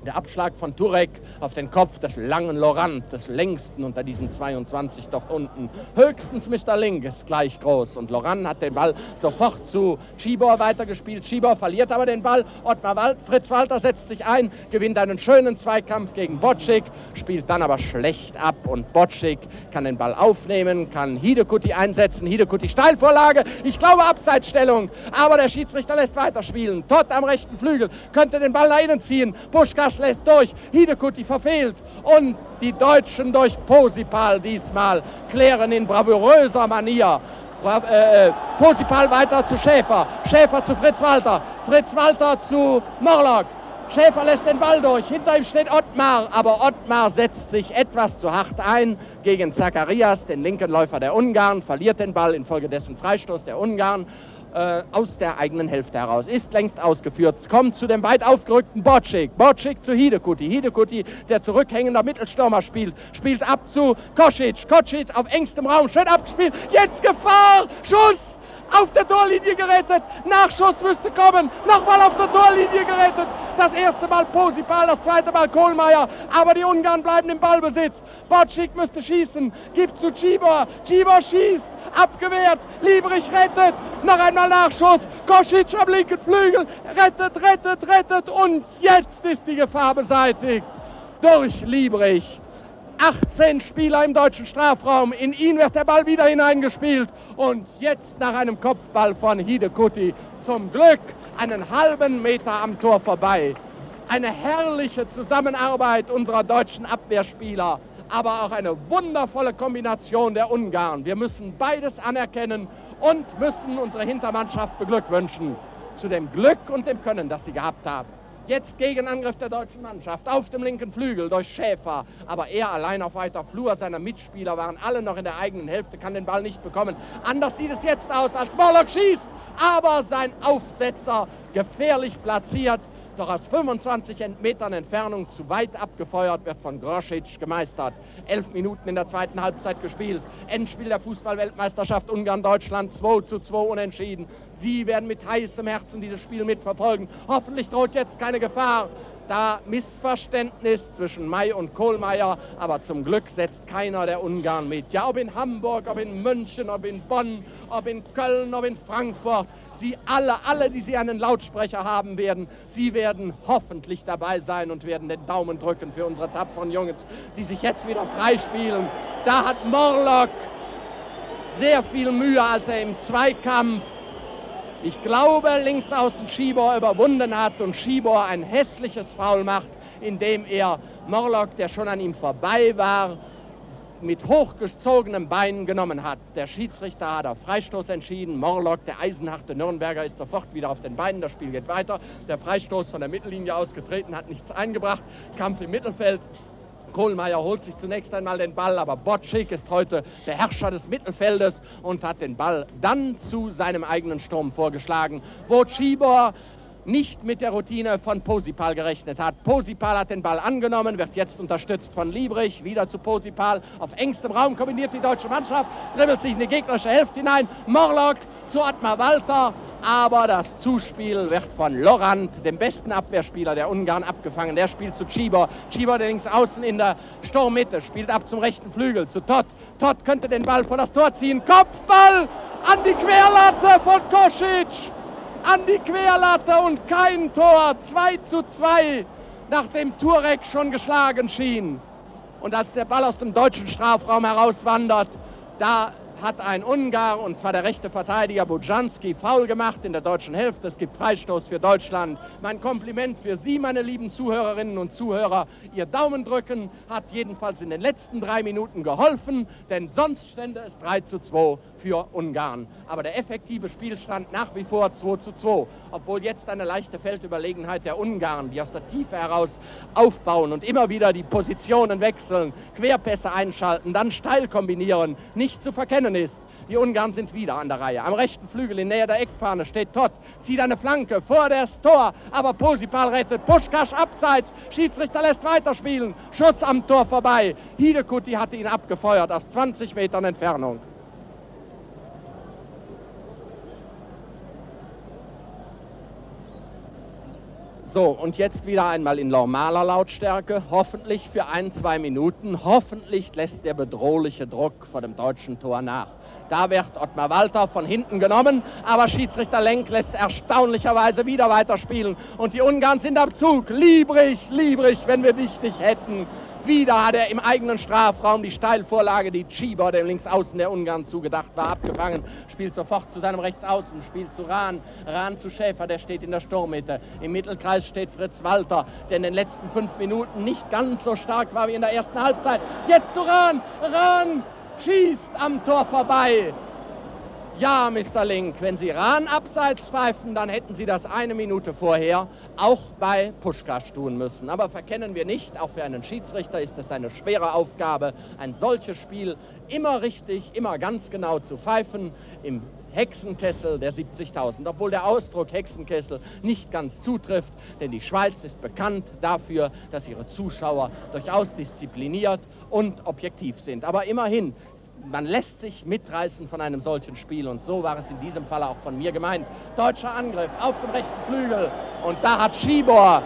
Der Abschlag von Turek auf den Kopf des langen Lorant, des längsten unter diesen 22 dort unten. Höchstens Mr. Link ist gleich groß und Lorant hat den Ball sofort zu Schibor weitergespielt. Schibor verliert aber den Ball. Ottmar Wald, Fritz Walter setzt sich ein, gewinnt einen schönen Zweikampf gegen Bocik, spielt dann aber schlecht ab und Bocik kann den Ball aufnehmen, kann Hidekuti einsetzen. Hidekuti Steilvorlage, ich glaube Abseitsstellung, aber der Schiedsrichter lässt weiterspielen. Todd am rechten Flügel könnte den Ball nach innen ziehen. Buschka Marsch lässt durch, Hidekuti verfehlt. Und die Deutschen durch Posipal diesmal klären in bravouröser Manier. Äh, äh, Posipal weiter zu Schäfer, Schäfer zu Fritz Walter, Fritz Walter zu Morlock. Schäfer lässt den Ball durch, hinter ihm steht Ottmar, aber Ottmar setzt sich etwas zu hart ein gegen Zacharias, den linken Läufer der Ungarn, verliert den Ball, infolgedessen Freistoß der Ungarn äh, aus der eigenen Hälfte heraus. Ist längst ausgeführt. Kommt zu dem weit aufgerückten Bocik. Bocik zu Hidekuti. Hidekuti, der zurückhängender Mittelstürmer spielt, spielt ab zu Kosic. Kosic auf engstem Raum, schön abgespielt. Jetzt Gefahr! Schuss! Auf der Torlinie gerettet. Nachschuss müsste kommen. Nochmal auf der Torlinie gerettet. Das erste Mal Posipal, das zweite Mal Kohlmeier. Aber die Ungarn bleiben im Ballbesitz. Bocik müsste schießen. Gibt zu Cibor. Cibor schießt. Abgewehrt. Liebrich rettet. Noch einmal Nachschuss. Kosic am linken Flügel. Rettet, rettet, rettet. Und jetzt ist die Gefahr beseitigt. Durch Liebrich. 18 Spieler im deutschen Strafraum. In ihn wird der Ball wieder hineingespielt. Und jetzt nach einem Kopfball von Hidekuti zum Glück einen halben Meter am Tor vorbei. Eine herrliche Zusammenarbeit unserer deutschen Abwehrspieler, aber auch eine wundervolle Kombination der Ungarn. Wir müssen beides anerkennen und müssen unsere Hintermannschaft beglückwünschen zu dem Glück und dem Können, das sie gehabt haben. Jetzt Gegenangriff der deutschen Mannschaft auf dem linken Flügel durch Schäfer. Aber er allein auf weiter Flur. Seine Mitspieler waren alle noch in der eigenen Hälfte, kann den Ball nicht bekommen. Anders sieht es jetzt aus, als Morlock schießt. Aber sein Aufsetzer gefährlich platziert doch aus 25 Metern Entfernung zu weit abgefeuert, wird von Grosic gemeistert. Elf Minuten in der zweiten Halbzeit gespielt. Endspiel der Fußballweltmeisterschaft Ungarn-Deutschland 2 zu 2 unentschieden. Sie werden mit heißem Herzen dieses Spiel mitverfolgen. Hoffentlich droht jetzt keine Gefahr da Missverständnis zwischen May und Kohlmeier, aber zum Glück setzt keiner der Ungarn mit. Ja, ob in Hamburg, ob in München, ob in Bonn, ob in Köln, ob in Frankfurt, Sie alle, alle, die Sie einen Lautsprecher haben werden, Sie werden hoffentlich dabei sein und werden den Daumen drücken für unsere tapferen Jungs, die sich jetzt wieder freispielen. Da hat Morlock sehr viel Mühe, als er im Zweikampf ich glaube, links außen Schibor überwunden hat und Schibor ein hässliches Foul macht, indem er Morlock, der schon an ihm vorbei war, mit hochgezogenem Bein genommen hat. Der Schiedsrichter hat auf Freistoß entschieden. Morlock, der eisenharte Nürnberger, ist sofort wieder auf den Beinen. Das Spiel geht weiter. Der Freistoß von der Mittellinie ausgetreten hat nichts eingebracht. Kampf im Mittelfeld. Kohlmeier holt sich zunächst einmal den Ball, aber Botschik ist heute der Herrscher des Mittelfeldes und hat den Ball dann zu seinem eigenen Sturm vorgeschlagen, wo Schibor nicht mit der Routine von Posipal gerechnet hat. Posipal hat den Ball angenommen, wird jetzt unterstützt von Liebrich, wieder zu Posipal. Auf engstem Raum kombiniert die deutsche Mannschaft, dribbelt sich in die gegnerische Hälfte hinein. Morlock zu Ottmar Walter, aber das Zuspiel wird von Lorand, dem besten Abwehrspieler der Ungarn, abgefangen. Der spielt zu Cibor. Cibor, der links außen in der Sturmmitte, spielt ab zum rechten Flügel, zu Todd. Todd könnte den Ball vor das Tor ziehen. Kopfball an die Querlatte von Kosic an die Querlatte und kein Tor. 2 zu 2, nachdem Turek schon geschlagen schien. Und als der Ball aus dem deutschen Strafraum herauswandert, da hat ein Ungar, und zwar der rechte Verteidiger Bujanski, faul gemacht in der deutschen Hälfte. Es gibt Freistoß für Deutschland. Mein Kompliment für Sie, meine lieben Zuhörerinnen und Zuhörer. Ihr Daumen drücken hat jedenfalls in den letzten drei Minuten geholfen, denn sonst stände es 3 zu 2 für Ungarn. Aber der effektive Spielstand nach wie vor 2 zu 2. Obwohl jetzt eine leichte Feldüberlegenheit der Ungarn, die aus der Tiefe heraus aufbauen und immer wieder die Positionen wechseln, Querpässe einschalten, dann steil kombinieren, nicht zu verkennen ist. Die Ungarn sind wieder an der Reihe. Am rechten Flügel in Nähe der Eckfahne steht Todd, zieht eine Flanke vor das Tor, aber Posipal rettet. Puschkasch abseits, Schiedsrichter lässt weiterspielen. Schuss am Tor vorbei. Hidekuti hatte ihn abgefeuert aus 20 Metern Entfernung. So, und jetzt wieder einmal in normaler Lautstärke, hoffentlich für ein, zwei Minuten. Hoffentlich lässt der bedrohliche Druck vor dem deutschen Tor nach. Da wird Ottmar Walter von hinten genommen, aber Schiedsrichter Lenk lässt erstaunlicherweise wieder weiterspielen. Und die Ungarn sind am Zug. Liebrig, liebrig, wenn wir dich nicht hätten. Wieder hat er im eigenen Strafraum die Steilvorlage, die Schieber, dem Linksaußen der Ungarn zugedacht war, abgefangen. Spielt sofort zu seinem Rechtsaußen, spielt zu Rahn. Rahn zu Schäfer, der steht in der Sturmmitte. Im Mittelkreis steht Fritz Walter, der in den letzten fünf Minuten nicht ganz so stark war wie in der ersten Halbzeit. Jetzt zu Rahn. Rahn schießt am Tor vorbei. Ja, Mr. Link, wenn Sie Rahn abseits pfeifen, dann hätten Sie das eine Minute vorher auch bei Puschkasch tun müssen. Aber verkennen wir nicht, auch für einen Schiedsrichter ist es eine schwere Aufgabe, ein solches Spiel immer richtig, immer ganz genau zu pfeifen. Im Hexenkessel der 70.000, obwohl der Ausdruck Hexenkessel nicht ganz zutrifft, denn die Schweiz ist bekannt dafür, dass ihre Zuschauer durchaus diszipliniert und objektiv sind. Aber immerhin man lässt sich mitreißen von einem solchen Spiel und so war es in diesem Fall auch von mir gemeint. Deutscher Angriff auf dem rechten Flügel und da hat Schibor,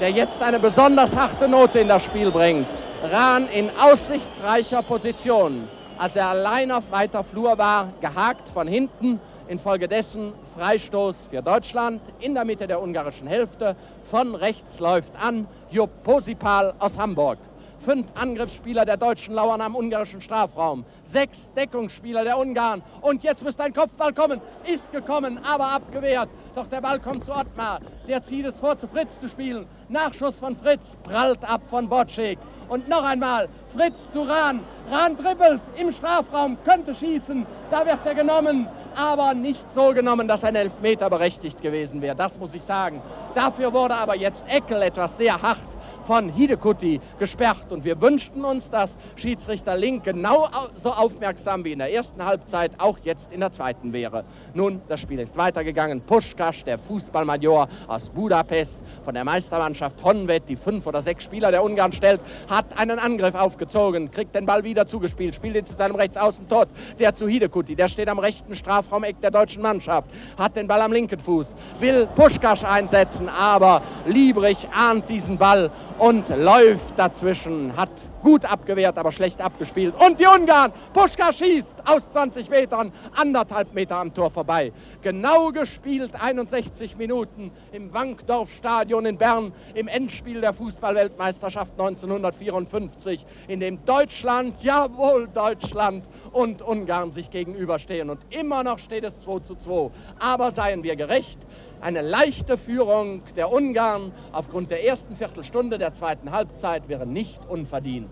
der jetzt eine besonders harte Note in das Spiel bringt, Rahn in aussichtsreicher Position, als er allein auf weiter Flur war, gehakt von hinten. Infolgedessen Freistoß für Deutschland in der Mitte der ungarischen Hälfte. Von rechts läuft an Jupp Posipal aus Hamburg. Fünf Angriffsspieler der Deutschen lauern am ungarischen Strafraum. Sechs Deckungsspieler der Ungarn. Und jetzt müsste ein Kopfball kommen. Ist gekommen, aber abgewehrt. Doch der Ball kommt zu Ottmar. Der zieht es vor, zu Fritz zu spielen. Nachschuss von Fritz prallt ab von Bocek. Und noch einmal Fritz zu Rahn. Rahn dribbelt im Strafraum, könnte schießen. Da wird er genommen aber nicht so genommen, dass ein Elfmeter berechtigt gewesen wäre. Das muss ich sagen. Dafür wurde aber jetzt Eckel etwas sehr hart von Hidekuti gesperrt. Und wir wünschten uns, dass Schiedsrichter Link genau so aufmerksam wie in der ersten Halbzeit auch jetzt in der zweiten wäre. Nun, das Spiel ist weitergegangen. Puschkasch, der Fußballmajor aus Budapest, von der Meistermannschaft Honved, die fünf oder sechs Spieler der Ungarn stellt, hat einen Angriff aufgezogen, kriegt den Ball wieder zugespielt, spielt ihn zu seinem Rechtsaußen tot, der zu Hidekuti, der steht am rechten Strafraumeck der deutschen Mannschaft, hat den Ball am linken Fuß, will Puschkasch einsetzen, aber Liebrich ahnt diesen Ball und läuft dazwischen, hat gut abgewehrt, aber schlecht abgespielt. Und die Ungarn, Puschka schießt aus 20 Metern, anderthalb Meter am Tor vorbei. Genau gespielt, 61 Minuten im Wankdorf-Stadion in Bern, im Endspiel der Fußballweltmeisterschaft 1954, in dem Deutschland, jawohl Deutschland und Ungarn sich gegenüberstehen. Und immer noch steht es 2 zu 2. Aber seien wir gerecht, eine leichte Führung der Ungarn aufgrund der ersten Viertelstunde der zweiten Halbzeit wäre nicht unverdient.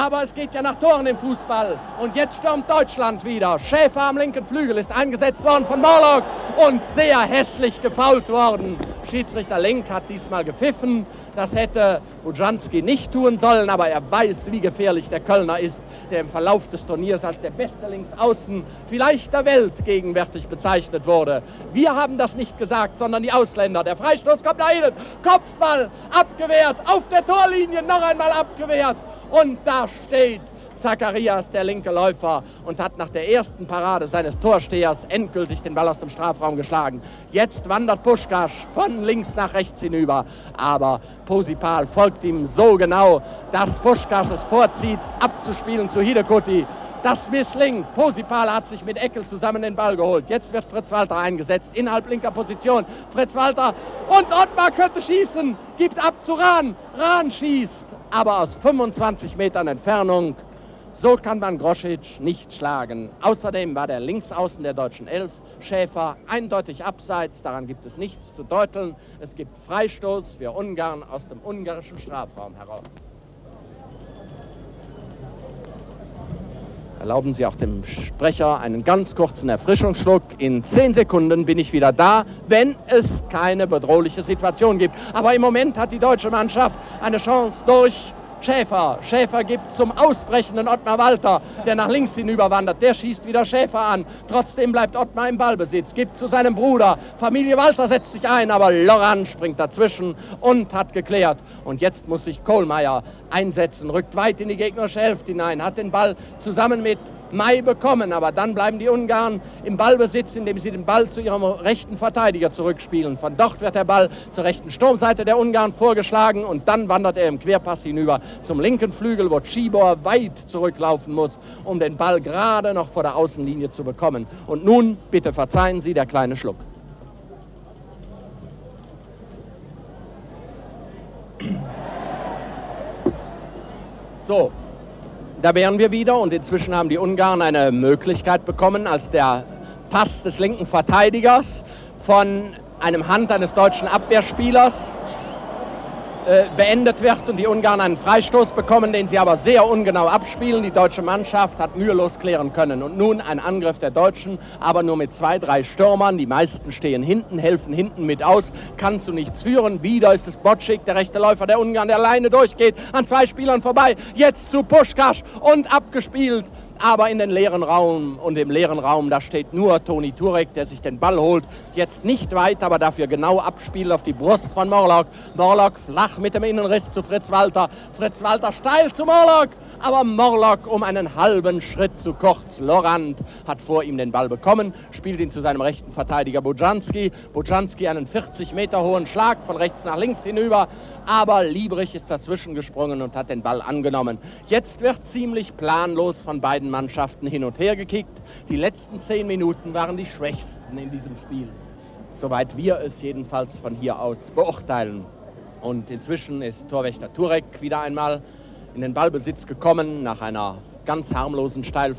Aber es geht ja nach Toren im Fußball. Und jetzt stürmt Deutschland wieder. Schäfer am linken Flügel ist eingesetzt worden von Morlock und sehr hässlich gefault worden. Schiedsrichter Lenk hat diesmal gepfiffen. Das hätte Bujanski nicht tun sollen, aber er weiß, wie gefährlich der Kölner ist, der im Verlauf des Turniers als der beste Linksaußen vielleicht der Welt gegenwärtig bezeichnet wurde. Wir haben das nicht gesagt, sondern die Ausländer. Der Freistoß kommt da innen. Kopfball abgewehrt, auf der Torlinie noch einmal abgewehrt. Und da steht Zacharias, der linke Läufer, und hat nach der ersten Parade seines Torstehers endgültig den Ball aus dem Strafraum geschlagen. Jetzt wandert Puschkasch von links nach rechts hinüber, aber Posipal folgt ihm so genau, dass Puschkasch es vorzieht, abzuspielen zu Hidekuti. Das misslingt. Posipal hat sich mit Eckel zusammen den Ball geholt. Jetzt wird Fritz Walter eingesetzt, innerhalb linker Position. Fritz Walter und Ottmar könnte schießen, gibt ab zu Rahn. Rahn schießt, aber aus 25 Metern Entfernung. So kann man Groschitsch nicht schlagen. Außerdem war der Linksaußen der deutschen Elf, Schäfer, eindeutig abseits. Daran gibt es nichts zu deuteln. Es gibt Freistoß für Ungarn aus dem ungarischen Strafraum heraus. Erlauben Sie auch dem Sprecher einen ganz kurzen Erfrischungsschluck. In zehn Sekunden bin ich wieder da, wenn es keine bedrohliche Situation gibt. Aber im Moment hat die deutsche Mannschaft eine Chance durch Schäfer. Schäfer gibt zum ausbrechenden Ottmar Walter, der nach links hinüberwandert. Der schießt wieder Schäfer an. Trotzdem bleibt Ottmar im Ballbesitz. Gibt zu seinem Bruder. Familie Walter setzt sich ein, aber Loran springt dazwischen und hat geklärt. Und jetzt muss sich Kohlmeier einsetzen, rückt weit in die gegnerische Hälfte hinein, hat den Ball zusammen mit Mai bekommen. Aber dann bleiben die Ungarn im Ballbesitz, indem sie den Ball zu ihrem rechten Verteidiger zurückspielen. Von dort wird der Ball zur rechten Sturmseite der Ungarn vorgeschlagen und dann wandert er im Querpass hinüber zum linken Flügel, wo Cibor weit zurücklaufen muss, um den Ball gerade noch vor der Außenlinie zu bekommen. Und nun, bitte verzeihen Sie, der kleine Schluck. So, da wären wir wieder und inzwischen haben die Ungarn eine Möglichkeit bekommen, als der Pass des linken Verteidigers von einem Hand eines deutschen Abwehrspielers äh, beendet wird und die Ungarn einen Freistoß bekommen, den sie aber sehr ungenau abspielen. Die deutsche Mannschaft hat mühelos klären können. Und nun ein Angriff der Deutschen, aber nur mit zwei, drei Stürmern. Die meisten stehen hinten, helfen hinten mit aus. Kann zu nichts führen. Wieder ist es Bocik, der rechte Läufer der Ungarn, der alleine durchgeht, an zwei Spielern vorbei. Jetzt zu Puschkasch und abgespielt aber in den leeren Raum und im leeren Raum, da steht nur Toni Turek, der sich den Ball holt. Jetzt nicht weit, aber dafür genau abspielt auf die Brust von Morlock. Morlock flach mit dem Innenriss zu Fritz Walter. Fritz Walter steil zu Morlock aber Morlock um einen halben Schritt zu kurz. Lorand hat vor ihm den Ball bekommen, spielt ihn zu seinem rechten Verteidiger Bojanski. Bojanski einen 40 Meter hohen Schlag von rechts nach links hinüber, aber Liebrich ist dazwischen gesprungen und hat den Ball angenommen. Jetzt wird ziemlich planlos von beiden Mannschaften hin und her gekickt. Die letzten zehn Minuten waren die schwächsten in diesem Spiel. Soweit wir es jedenfalls von hier aus beurteilen. Und inzwischen ist Torwächter Turek wieder einmal in den Ballbesitz gekommen nach einer ganz harmlosen Steil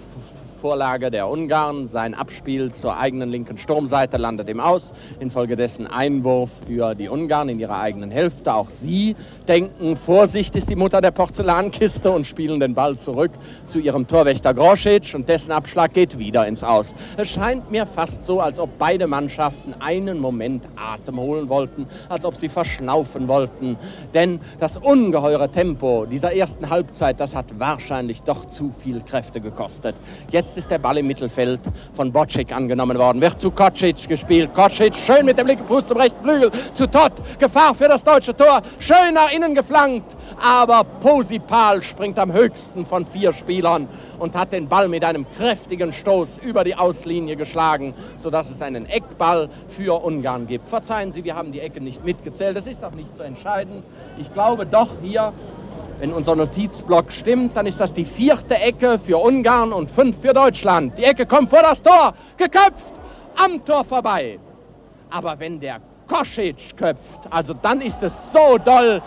Vorlage der Ungarn. Sein Abspiel zur eigenen linken Sturmseite landet ihm aus. Infolgedessen Einwurf für die Ungarn in ihrer eigenen Hälfte. Auch sie denken, Vorsicht ist die Mutter der Porzellankiste und spielen den Ball zurück zu ihrem Torwächter Grosic und dessen Abschlag geht wieder ins Aus. Es scheint mir fast so, als ob beide Mannschaften einen Moment Atem holen wollten, als ob sie verschnaufen wollten. Denn das ungeheure Tempo dieser ersten Halbzeit, das hat wahrscheinlich doch zu viel Kräfte gekostet. Jetzt Jetzt ist der Ball im Mittelfeld von Bocic angenommen worden. Wird zu Kocic gespielt. Kocic schön mit dem linken Fuß zum rechten Flügel. Zu Todd. Gefahr für das deutsche Tor. Schön nach innen geflankt. Aber Posipal springt am höchsten von vier Spielern und hat den Ball mit einem kräftigen Stoß über die Auslinie geschlagen, sodass es einen Eckball für Ungarn gibt. Verzeihen Sie, wir haben die Ecke nicht mitgezählt. Das ist auch nicht zu entscheiden. Ich glaube doch hier wenn unser Notizblock stimmt, dann ist das die vierte Ecke für Ungarn und fünf für Deutschland. Die Ecke kommt vor das Tor, geköpft, am Tor vorbei. Aber wenn der Kosic köpft, also dann ist es so doll,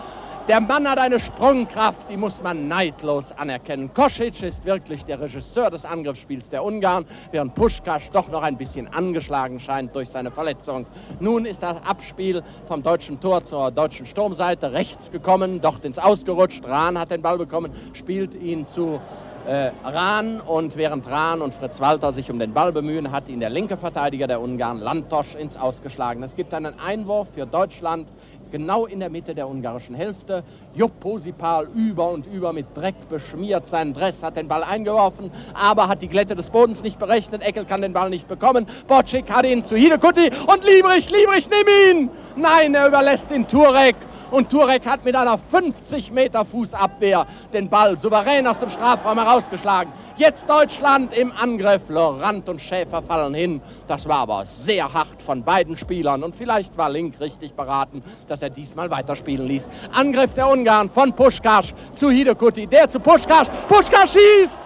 der Mann hat eine Sprungkraft, die muss man neidlos anerkennen. Kosic ist wirklich der Regisseur des Angriffsspiels der Ungarn, während Puschkasch doch noch ein bisschen angeschlagen scheint durch seine Verletzung. Nun ist das Abspiel vom deutschen Tor zur deutschen Sturmseite rechts gekommen, dort ins Ausgerutscht. Rahn hat den Ball bekommen, spielt ihn zu äh, Rahn und während Rahn und Fritz Walter sich um den Ball bemühen, hat ihn der linke Verteidiger der Ungarn, Lantosch, ins Ausgeschlagen. Es gibt einen Einwurf für Deutschland genau in der Mitte der ungarischen Hälfte. Jupp Posipal über und über mit Dreck beschmiert. Sein Dress hat den Ball eingeworfen, aber hat die Glätte des Bodens nicht berechnet. Eckel kann den Ball nicht bekommen. Bocik hat ihn zu Hidekutti und Liebrich, Liebrich, nimm ihn! Nein, er überlässt ihn Turek und Turek hat mit einer 50 Meter Fußabwehr den Ball souverän aus dem Strafraum herausgeschlagen. Jetzt Deutschland im Angriff. Lorant und Schäfer fallen hin. Das war aber sehr hart von beiden Spielern und vielleicht war Link richtig beraten, dass er diesmal weiterspielen ließ. Angriff der Ungarn von Puschkasch zu Hidekutti. Der zu Puschkasch. Puschkasch schießt!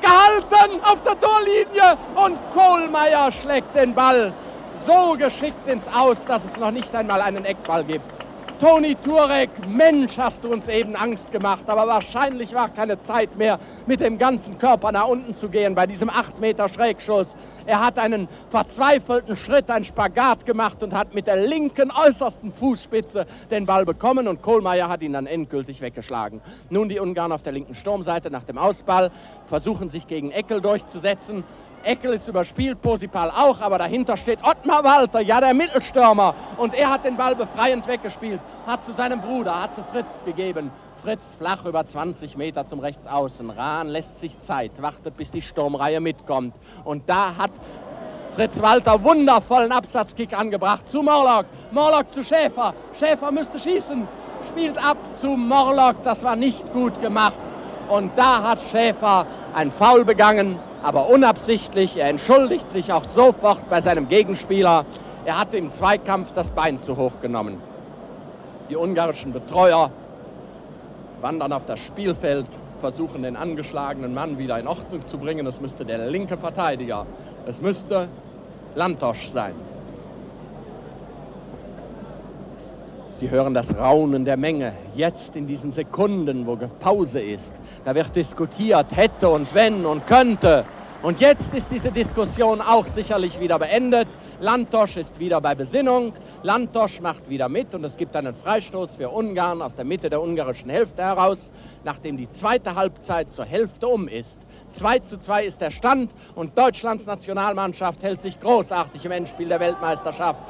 Gehalten auf der Torlinie und Kohlmeier schlägt den Ball so geschickt ins Aus, dass es noch nicht einmal einen Eckball gibt. Toni Turek, Mensch, hast du uns eben Angst gemacht, aber wahrscheinlich war keine Zeit mehr, mit dem ganzen Körper nach unten zu gehen bei diesem 8 Meter Schrägschuss. Er hat einen verzweifelten Schritt, einen Spagat gemacht und hat mit der linken äußersten Fußspitze den Ball bekommen und Kohlmeier hat ihn dann endgültig weggeschlagen. Nun die Ungarn auf der linken Sturmseite nach dem Ausball versuchen sich gegen Eckel durchzusetzen. Eckel ist überspielt, Posipal auch, aber dahinter steht Ottmar Walter, ja der Mittelstürmer. Und er hat den Ball befreiend weggespielt, hat zu seinem Bruder, hat zu Fritz gegeben. Fritz flach über 20 Meter zum Rechtsaußen. Rahn lässt sich Zeit, wartet, bis die Sturmreihe mitkommt. Und da hat Fritz Walter wundervollen Absatzkick angebracht zu Morlock. Morlock zu Schäfer. Schäfer müsste schießen. Spielt ab zu Morlock. Das war nicht gut gemacht. Und da hat Schäfer ein Foul begangen aber unabsichtlich. Er entschuldigt sich auch sofort bei seinem Gegenspieler. Er hat im Zweikampf das Bein zu hoch genommen. Die ungarischen Betreuer wandern auf das Spielfeld, versuchen den angeschlagenen Mann wieder in Ordnung zu bringen. Es müsste der linke Verteidiger, es müsste Lantosch sein. Sie hören das Raunen der Menge. Jetzt in diesen Sekunden, wo Pause ist, da wird diskutiert, hätte und wenn und könnte. Und jetzt ist diese Diskussion auch sicherlich wieder beendet. Lantosch ist wieder bei Besinnung. Lantosch macht wieder mit und es gibt einen Freistoß für Ungarn aus der Mitte der ungarischen Hälfte heraus, nachdem die zweite Halbzeit zur Hälfte um ist. 2 zu 2 ist der Stand und Deutschlands Nationalmannschaft hält sich großartig im Endspiel der Weltmeisterschaft.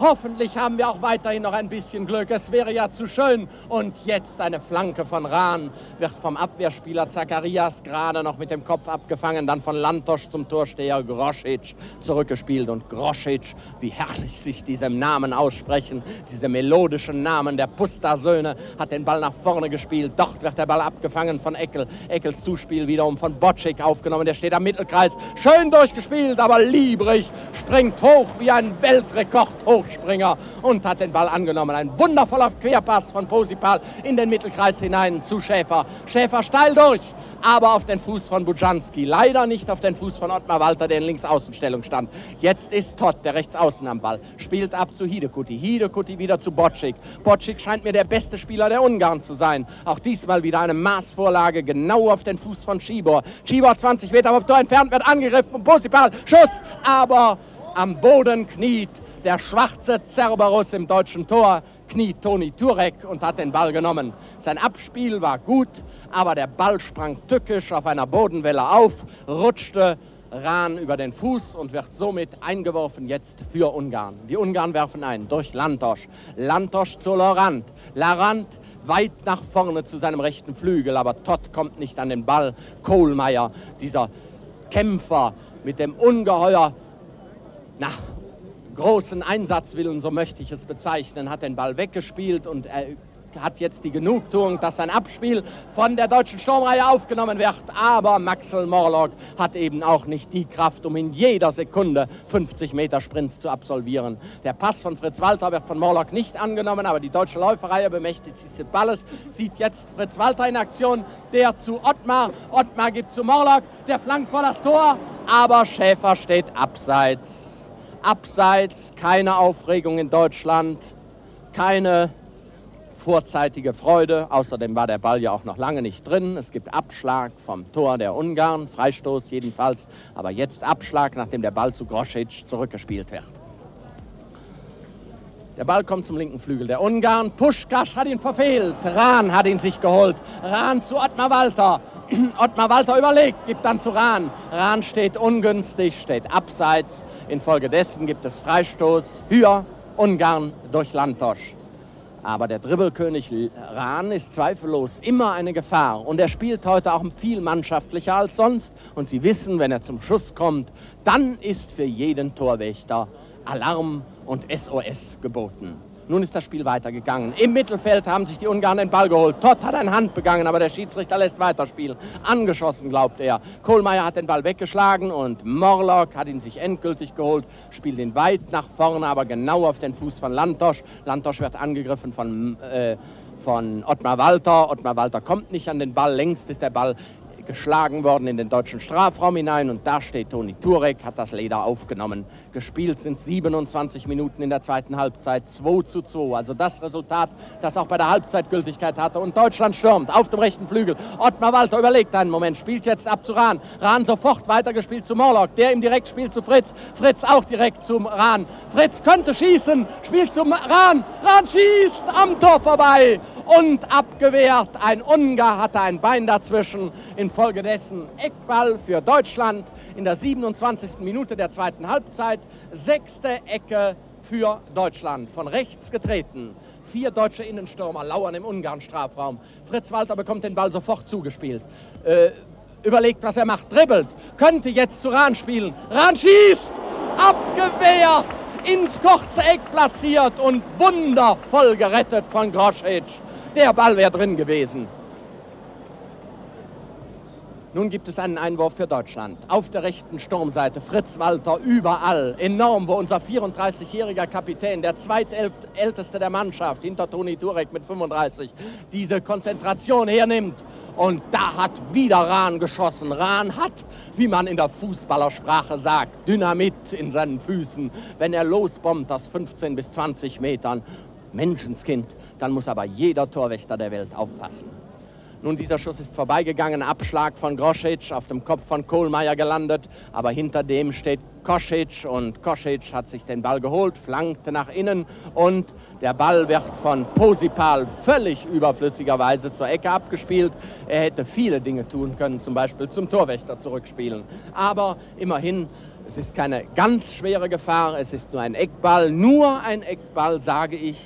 Hoffentlich haben wir auch weiterhin noch ein bisschen Glück. Es wäre ja zu schön. Und jetzt eine Flanke von Rahn wird vom Abwehrspieler Zacharias gerade noch mit dem Kopf abgefangen, dann von Lantosch zum Torsteher Grosic zurückgespielt. Und Grosic, wie herrlich sich diesem Namen aussprechen, diese melodischen Namen der Pusta-Söhne, hat den Ball nach vorne gespielt. Dort wird der Ball abgefangen von Eckel. Eckels Zuspiel wiederum von Bocek aufgenommen. Der steht am Mittelkreis. Schön durchgespielt, aber liebrig springt hoch wie ein Weltrekord hoch Hochspringer und hat den Ball angenommen. Ein wundervoller Querpass von Posipal in den Mittelkreis hinein zu Schäfer. Schäfer steil durch, aber auf den Fuß von Bujanski. Leider nicht auf den Fuß von Ottmar Walter, der in Linksaußenstellung stand. Jetzt ist Todd, der Rechtsaußen am Ball, spielt ab zu Hidekuti. Hidekuti wieder zu Bocik. Bocik scheint mir der beste Spieler der Ungarn zu sein. Auch diesmal wieder eine Maßvorlage genau auf den Fuß von Schibor. Schibor 20 Meter vom Tor entfernt, wird angegriffen von Posipal. Schuss, aber am Boden kniet der schwarze Cerberus im deutschen Tor kniet Toni Turek und hat den Ball genommen. Sein Abspiel war gut, aber der Ball sprang tückisch auf einer Bodenwelle auf, rutschte Rahn über den Fuß und wird somit eingeworfen jetzt für Ungarn. Die Ungarn werfen ein durch Lantosch. Lantosch zu Laurent. Laurent weit nach vorne zu seinem rechten Flügel, aber Todd kommt nicht an den Ball. Kohlmeier, dieser Kämpfer mit dem ungeheuer na, großen Einsatzwillen, so möchte ich es bezeichnen, hat den Ball weggespielt und er hat jetzt die Genugtuung, dass sein Abspiel von der deutschen Sturmreihe aufgenommen wird. Aber Maxel Morlock hat eben auch nicht die Kraft, um in jeder Sekunde 50 Meter Sprints zu absolvieren. Der Pass von Fritz Walter wird von Morlock nicht angenommen, aber die deutsche Läuferreihe bemächtigt sich des Balles, sieht jetzt Fritz Walter in Aktion, der zu Ottmar, Ottmar gibt zu Morlock, der flankt vor das Tor, aber Schäfer steht abseits. Abseits, keine Aufregung in Deutschland, keine vorzeitige Freude. Außerdem war der Ball ja auch noch lange nicht drin. Es gibt Abschlag vom Tor der Ungarn, Freistoß jedenfalls. Aber jetzt Abschlag, nachdem der Ball zu Grosic zurückgespielt wird. Der Ball kommt zum linken Flügel der Ungarn. Puschkasch hat ihn verfehlt. Rahn hat ihn sich geholt. Rahn zu Ottmar Walter. Ottmar Walter überlegt, gibt dann zu Rahn. Rahn steht ungünstig, steht abseits. Infolgedessen gibt es Freistoß für Ungarn durch Lantosch. Aber der Dribbelkönig Rahn ist zweifellos immer eine Gefahr. Und er spielt heute auch viel mannschaftlicher als sonst. Und Sie wissen, wenn er zum Schuss kommt, dann ist für jeden Torwächter Alarm und SOS geboten. Nun ist das Spiel weitergegangen. Im Mittelfeld haben sich die Ungarn den Ball geholt. Todd hat eine Hand begangen, aber der Schiedsrichter lässt weiterspielen. Angeschossen, glaubt er. Kohlmeier hat den Ball weggeschlagen und Morlock hat ihn sich endgültig geholt, spielt ihn weit nach vorne, aber genau auf den Fuß von Lantosch. Lantosch wird angegriffen von, äh, von Ottmar Walter. Ottmar Walter kommt nicht an den Ball. Längst ist der Ball geschlagen worden in den deutschen Strafraum hinein und da steht Toni Turek, hat das Leder aufgenommen. Gespielt sind 27 Minuten in der zweiten Halbzeit, 2 zu 2. Also das Resultat, das auch bei der Halbzeitgültigkeit hatte. Und Deutschland stürmt auf dem rechten Flügel. Ottmar Walter überlegt einen Moment, spielt jetzt ab zu Rahn. Rahn sofort weitergespielt zu Morlock, der ihm direkt spielt zu Fritz. Fritz auch direkt zum Rahn. Fritz könnte schießen, spielt zum Rahn. Rahn schießt am Tor vorbei und abgewehrt. Ein Ungar hatte ein Bein dazwischen. Infolgedessen Eckball für Deutschland in der 27. Minute der zweiten Halbzeit. Sechste Ecke für Deutschland. Von rechts getreten. Vier deutsche Innenstürmer lauern im Ungarn-Strafraum. Fritz Walter bekommt den Ball sofort zugespielt. Äh, überlegt, was er macht. Dribbelt. Könnte jetzt zu Rahn spielen. Rahn schießt. Abgewehrt. Ins kurze Eck platziert und wundervoll gerettet von Groschitsch. Der Ball wäre drin gewesen. Nun gibt es einen Einwurf für Deutschland. Auf der rechten Sturmseite Fritz Walter überall. Enorm, wo unser 34-jähriger Kapitän, der zweitälteste der Mannschaft, hinter Toni Turek mit 35, diese Konzentration hernimmt. Und da hat wieder Rahn geschossen. Rahn hat, wie man in der Fußballersprache sagt, Dynamit in seinen Füßen. Wenn er losbombt aus 15 bis 20 Metern, Menschenskind, dann muss aber jeder Torwächter der Welt aufpassen. Nun, dieser Schuss ist vorbeigegangen, Abschlag von Grosic auf dem Kopf von Kohlmeier gelandet, aber hinter dem steht Kosic und Kosic hat sich den Ball geholt, flankte nach innen und der Ball wird von Posipal völlig überflüssigerweise zur Ecke abgespielt. Er hätte viele Dinge tun können, zum Beispiel zum Torwächter zurückspielen. Aber immerhin, es ist keine ganz schwere Gefahr, es ist nur ein Eckball, nur ein Eckball, sage ich,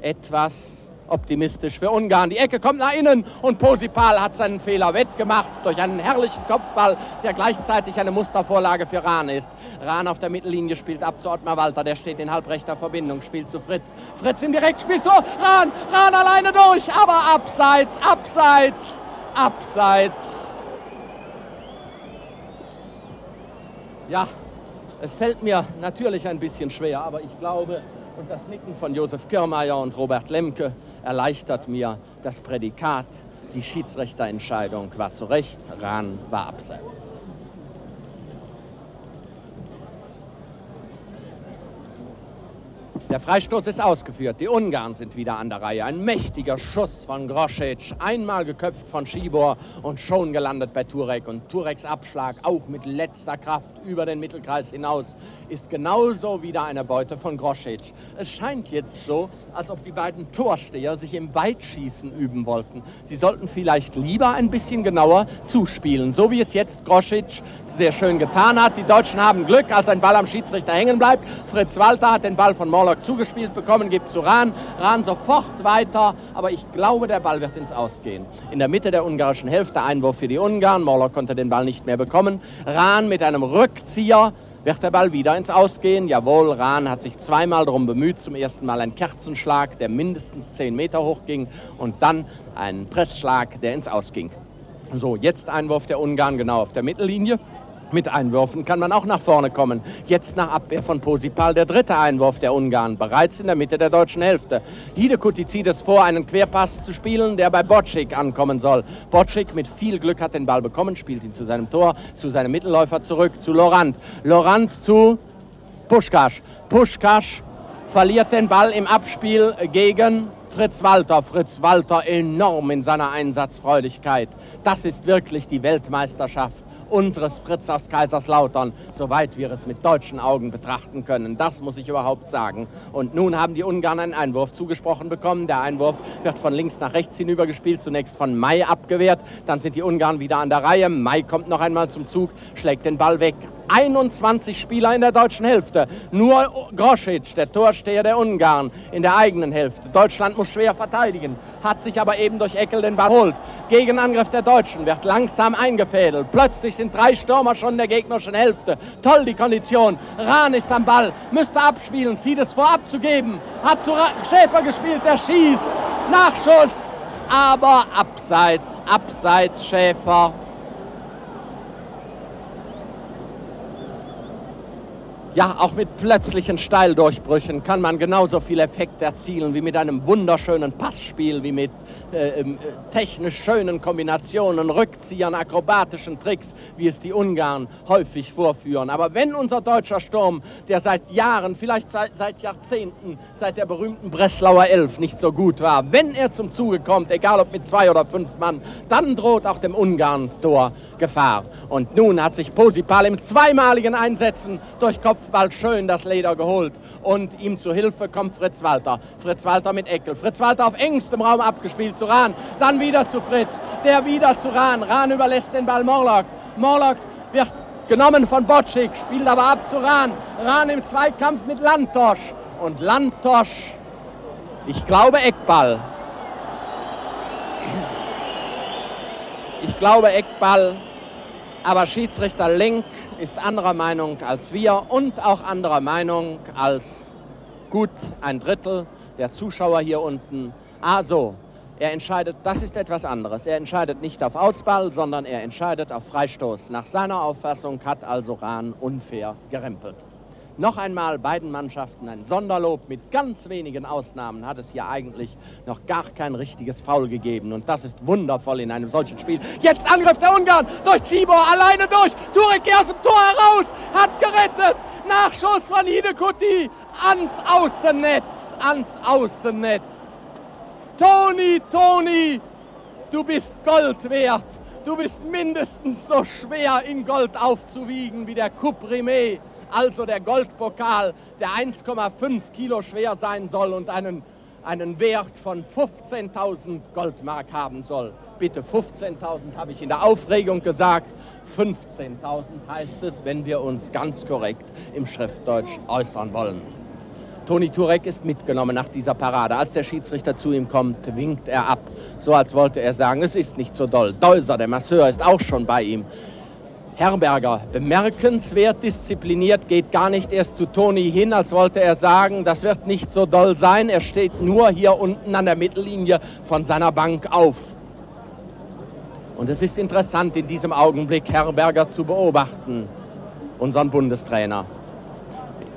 etwas optimistisch für Ungarn. Die Ecke kommt nach innen und Posipal hat seinen Fehler wettgemacht durch einen herrlichen Kopfball, der gleichzeitig eine Mustervorlage für Rahn ist. Rahn auf der Mittellinie spielt ab zu Ottmar Walter, der steht in halbrechter Verbindung, spielt zu Fritz. Fritz im Direktspiel zu Rahn, Rahn alleine durch, aber abseits, abseits, abseits. Ja, es fällt mir natürlich ein bisschen schwer, aber ich glaube, Und das Nicken von Josef Kirrmeier und Robert Lemke erleichtert mir das Prädikat. Die Schiedsrichterentscheidung war zu Recht, Rahn war abseits. Der Freistoß ist ausgeführt. Die Ungarn sind wieder an der Reihe. Ein mächtiger Schuss von Grosic. Einmal geköpft von Schibor und schon gelandet bei Turek. Und Tureks Abschlag, auch mit letzter Kraft über den Mittelkreis hinaus, ist genauso wieder eine Beute von Grosic. Es scheint jetzt so, als ob die beiden Torsteher sich im Weitschießen üben wollten. Sie sollten vielleicht lieber ein bisschen genauer zuspielen. So wie es jetzt Grosic sehr schön getan hat. Die Deutschen haben Glück, als ein Ball am Schiedsrichter hängen bleibt. Fritz Walter hat den Ball von Morlock zugespielt bekommen, gibt zu Rahn. Rahn sofort weiter, aber ich glaube, der Ball wird ins Ausgehen. In der Mitte der ungarischen Hälfte Einwurf für die Ungarn. Morlock konnte den Ball nicht mehr bekommen. Rahn mit einem Rückzieher wird der Ball wieder ins Ausgehen. Jawohl, Rahn hat sich zweimal darum bemüht. Zum ersten Mal ein Kerzenschlag, der mindestens 10 Meter hoch ging und dann ein Pressschlag, der ins Ausging. So, jetzt Einwurf der Ungarn genau auf der Mittellinie. Mit Einwürfen kann man auch nach vorne kommen. Jetzt nach Abwehr von Posipal der dritte Einwurf der Ungarn, bereits in der Mitte der deutschen Hälfte. Hidekuti zieht es vor, einen Querpass zu spielen, der bei Bocik ankommen soll. Bocik mit viel Glück hat den Ball bekommen, spielt ihn zu seinem Tor, zu seinem Mittelläufer zurück, zu Lorand. Lorand zu Puschkasch. Puschkasch verliert den Ball im Abspiel gegen Fritz Walter. Fritz Walter enorm in seiner Einsatzfreudigkeit. Das ist wirklich die Weltmeisterschaft unseres Fritz aus Kaiserslautern, soweit wir es mit deutschen Augen betrachten können. Das muss ich überhaupt sagen. Und nun haben die Ungarn einen Einwurf zugesprochen bekommen. Der Einwurf wird von links nach rechts hinübergespielt, zunächst von Mai abgewehrt. Dann sind die Ungarn wieder an der Reihe. Mai kommt noch einmal zum Zug, schlägt den Ball weg. 21 Spieler in der deutschen Hälfte. Nur Grosic, der Torsteher der Ungarn, in der eigenen Hälfte. Deutschland muss schwer verteidigen, hat sich aber eben durch Eckel den Ball holt. Gegenangriff der Deutschen wird langsam eingefädelt. Plötzlich sind drei Stürmer schon in der gegnerischen Hälfte. Toll die Kondition. Rahn ist am Ball, müsste abspielen, zieht es vor abzugeben. Hat zu Schäfer gespielt, der schießt. Nachschuss, aber abseits, abseits Schäfer. Ja, auch mit plötzlichen Steildurchbrüchen kann man genauso viel Effekt erzielen wie mit einem wunderschönen Passspiel, wie mit äh, ähm, äh, technisch schönen Kombinationen, Rückziehern, akrobatischen Tricks, wie es die Ungarn häufig vorführen. Aber wenn unser deutscher Sturm, der seit Jahren, vielleicht seit, seit Jahrzehnten, seit der berühmten Breslauer Elf nicht so gut war, wenn er zum Zuge kommt, egal ob mit zwei oder fünf Mann, dann droht auch dem Ungarn-Tor Gefahr. Und nun hat sich Posipal im zweimaligen Einsetzen durch Kopf Kopfball schön das Leder geholt. Und ihm zu Hilfe kommt Fritz Walter. Fritz Walter mit Eckel. Fritz Walter auf engstem Raum abgespielt zu Rahn. Dann wieder zu Fritz. Der wieder zu Rahn. Rahn überlässt den Ball Morlock. Morlock wird genommen von Bocik, spielt aber ab zu Rahn. Rahn im Zweikampf mit Lantosch. Und Lantosch, ich glaube Eckball. Ich glaube Eckball. Aber Schiedsrichter Link ist anderer Meinung als wir und auch anderer Meinung als gut ein Drittel der Zuschauer hier unten. Also, er entscheidet, das ist etwas anderes. Er entscheidet nicht auf Ausball, sondern er entscheidet auf Freistoß. Nach seiner Auffassung hat also Rahn unfair gerempelt. Noch einmal beiden Mannschaften ein Sonderlob. Mit ganz wenigen Ausnahmen hat es hier eigentlich noch gar kein richtiges Foul gegeben. Und das ist wundervoll in einem solchen Spiel. Jetzt Angriff der Ungarn durch Cibor, alleine durch. Turek aus dem Tor heraus, hat gerettet. Nachschuss von Hidekuti ans Außennetz, ans Außennetz. Toni, Toni, du bist Gold wert. Du bist mindestens so schwer in Gold aufzuwiegen wie der Coupe Rimet also der Goldpokal, der 1,5 Kilo schwer sein soll und einen, einen Wert von 15.000 Goldmark haben soll. Bitte 15.000 habe ich in der Aufregung gesagt. 15.000 heißt es, wenn wir uns ganz korrekt im Schriftdeutsch äußern wollen. Toni Turek ist mitgenommen nach dieser Parade. Als der Schiedsrichter zu ihm kommt, winkt er ab, so als wollte er sagen, es ist nicht so doll. Deuser, der Masseur, ist auch schon bei ihm. Herberger, bemerkenswert diszipliniert, geht gar nicht erst zu Toni hin, als wollte er sagen, das wird nicht so doll sein. Er steht nur hier unten an der Mittellinie von seiner Bank auf. Und es ist interessant, in diesem Augenblick Herberger zu beobachten, unseren Bundestrainer.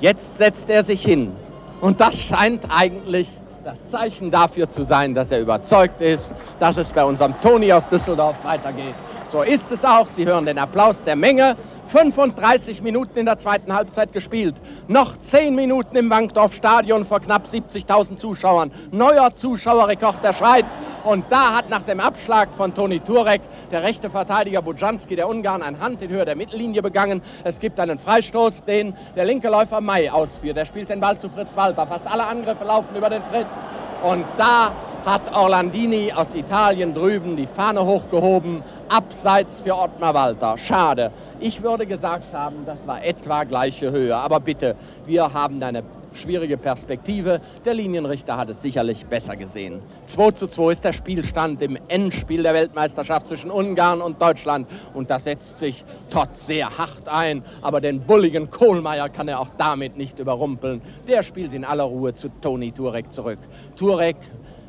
Jetzt setzt er sich hin. Und das scheint eigentlich das Zeichen dafür zu sein, dass er überzeugt ist, dass es bei unserem Toni aus Düsseldorf weitergeht. So ist es auch. Sie hören den Applaus der Menge. 35 Minuten in der zweiten Halbzeit gespielt. Noch 10 Minuten im Wankdorf Stadion vor knapp 70.000 Zuschauern. Neuer Zuschauerrekord der Schweiz. Und da hat nach dem Abschlag von Toni Turek der rechte Verteidiger Bujanski der Ungarn ein Hand in Höhe der Mittellinie begangen. Es gibt einen Freistoß, den der linke Läufer May ausführt. Er spielt den Ball zu Fritz Walter. Fast alle Angriffe laufen über den Fritz. Und da hat Orlandini aus Italien drüben die Fahne hochgehoben, abseits für Ottmar Walter. Schade. Ich würde gesagt haben, das war etwa gleiche Höhe. Aber bitte, wir haben eine schwierige Perspektive. Der Linienrichter hat es sicherlich besser gesehen. 2 zu 2 ist der Spielstand im Endspiel der Weltmeisterschaft zwischen Ungarn und Deutschland. Und da setzt sich Todd sehr hart ein. Aber den bulligen Kohlmeier kann er auch damit nicht überrumpeln. Der spielt in aller Ruhe zu Toni Turek zurück. Turek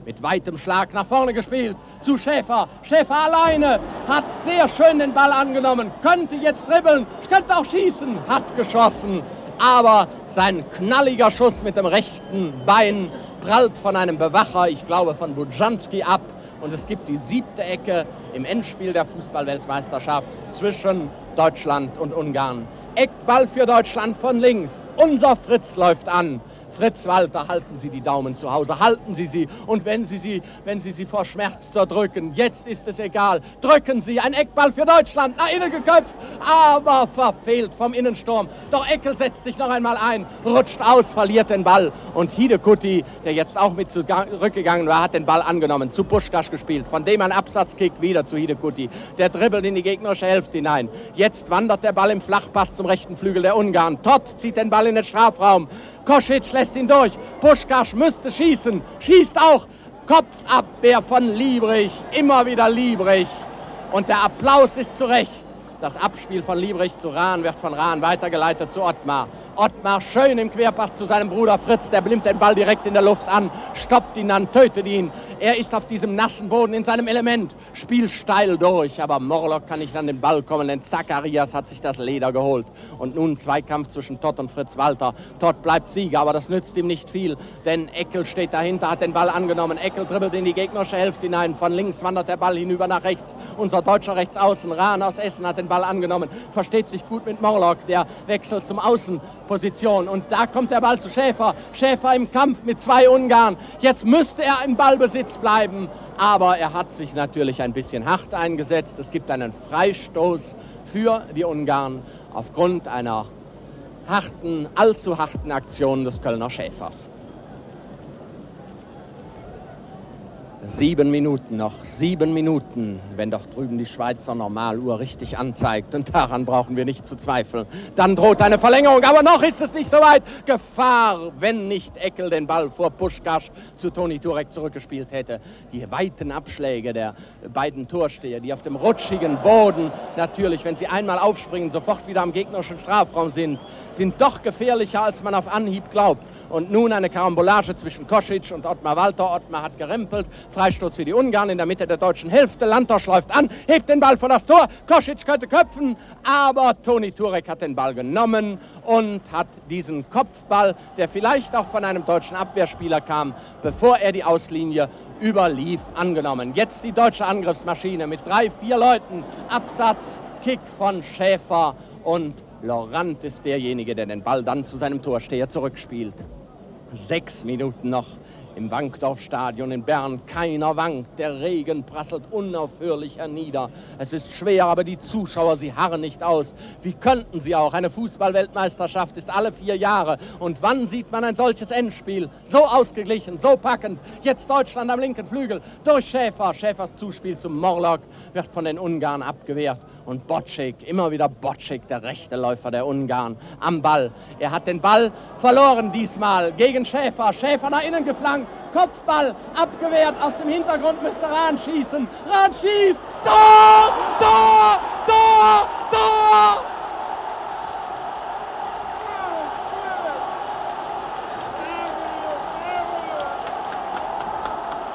mit weitem Schlag nach vorne gespielt zu Schäfer. Schäfer alleine hat sehr schön den Ball angenommen, könnte jetzt dribbeln, könnte auch schießen, hat geschossen. Aber sein knalliger Schuss mit dem rechten Bein prallt von einem Bewacher, ich glaube von Bujanski ab. Und es gibt die siebte Ecke im Endspiel der Fußballweltmeisterschaft zwischen Deutschland und Ungarn. Eckball für Deutschland von links. Unser Fritz läuft an. Fritz Walter, halten Sie die Daumen zu Hause, halten Sie sie. Und wenn Sie sie, wenn Sie sie vor Schmerz zerdrücken, jetzt ist es egal. Drücken Sie ein Eckball für Deutschland, nach innen geköpft, aber verfehlt vom Innensturm. Doch Eckel setzt sich noch einmal ein, rutscht aus, verliert den Ball. Und Hidekutti, der jetzt auch mit zurückgegangen war, hat den Ball angenommen, zu Buschkasch gespielt. Von dem ein Absatzkick wieder zu Hidekutti. Der dribbelt in die gegnerische Hälfte hinein. Jetzt wandert der Ball im Flachpass zum rechten Flügel der Ungarn. Todd zieht den Ball in den Strafraum. Kosic lässt ihn durch. Puschkasch müsste schießen. Schießt auch. Kopfabwehr von Liebrich. Immer wieder Liebrich. Und der Applaus ist zu Recht. Das Abspiel von Liebrich zu Rahn wird von Rahn weitergeleitet zu Ottmar. Ottmar schön im Querpass zu seinem Bruder Fritz. Der blimmt den Ball direkt in der Luft an, stoppt ihn dann, tötet ihn. Er ist auf diesem nassen Boden in seinem Element, spielt steil durch. Aber Morlock kann nicht an den Ball kommen, denn Zacharias hat sich das Leder geholt. Und nun Zweikampf zwischen Todd und Fritz Walter. Todd bleibt Sieger, aber das nützt ihm nicht viel, denn Eckel steht dahinter, hat den Ball angenommen. Eckel dribbelt in die gegnerische Hälfte hinein. Von links wandert der Ball hinüber nach rechts. Unser deutscher Rechtsaußen, Rahn aus Essen, hat den Ball angenommen. Versteht sich gut mit Morlock, der wechselt zum Außenposition. Und da kommt der Ball zu Schäfer. Schäfer im Kampf mit zwei Ungarn. Jetzt müsste er im Ballbesitz Sitz bleiben. Aber er hat sich natürlich ein bisschen hart eingesetzt. Es gibt einen Freistoß für die Ungarn aufgrund einer harten, allzu harten Aktion des Kölner Schäfers. Sieben Minuten noch, sieben Minuten, wenn doch drüben die Schweizer Normaluhr richtig anzeigt. Und daran brauchen wir nicht zu zweifeln. Dann droht eine Verlängerung, aber noch ist es nicht so weit. Gefahr, wenn nicht Eckel den Ball vor Puschkasch zu Toni Turek zurückgespielt hätte. Die weiten Abschläge der beiden Torsteher, die auf dem rutschigen Boden natürlich, wenn sie einmal aufspringen, sofort wieder am gegnerischen Strafraum sind, sind doch gefährlicher, als man auf Anhieb glaubt. Und nun eine Karambolage zwischen Kosic und Ottmar Walter. Ottmar hat gerempelt. Freistoß für die Ungarn in der Mitte der deutschen Hälfte. Landorsch läuft an, hebt den Ball vor das Tor. Kosic könnte köpfen, aber Toni Turek hat den Ball genommen und hat diesen Kopfball, der vielleicht auch von einem deutschen Abwehrspieler kam, bevor er die Auslinie überlief, angenommen. Jetzt die deutsche Angriffsmaschine mit drei, vier Leuten. Absatz, Kick von Schäfer und Laurent ist derjenige, der den Ball dann zu seinem Torsteher zurückspielt. Sechs Minuten noch im Wankdorfstadion in Bern. Keiner wankt, der Regen prasselt unaufhörlich hernieder. Es ist schwer, aber die Zuschauer, sie harren nicht aus. Wie könnten sie auch? Eine Fußballweltmeisterschaft ist alle vier Jahre. Und wann sieht man ein solches Endspiel? So ausgeglichen, so packend. Jetzt Deutschland am linken Flügel durch Schäfer. Schäfers Zuspiel zum Morlock wird von den Ungarn abgewehrt. Und Bocek, immer wieder Bocek, der rechte Läufer der Ungarn, am Ball. Er hat den Ball verloren diesmal gegen Schäfer. Schäfer nach innen geflankt. Kopfball abgewehrt. Aus dem Hintergrund müsste Rahn schießen. Rahn schießt. Tor! Tor! Tor! Tor!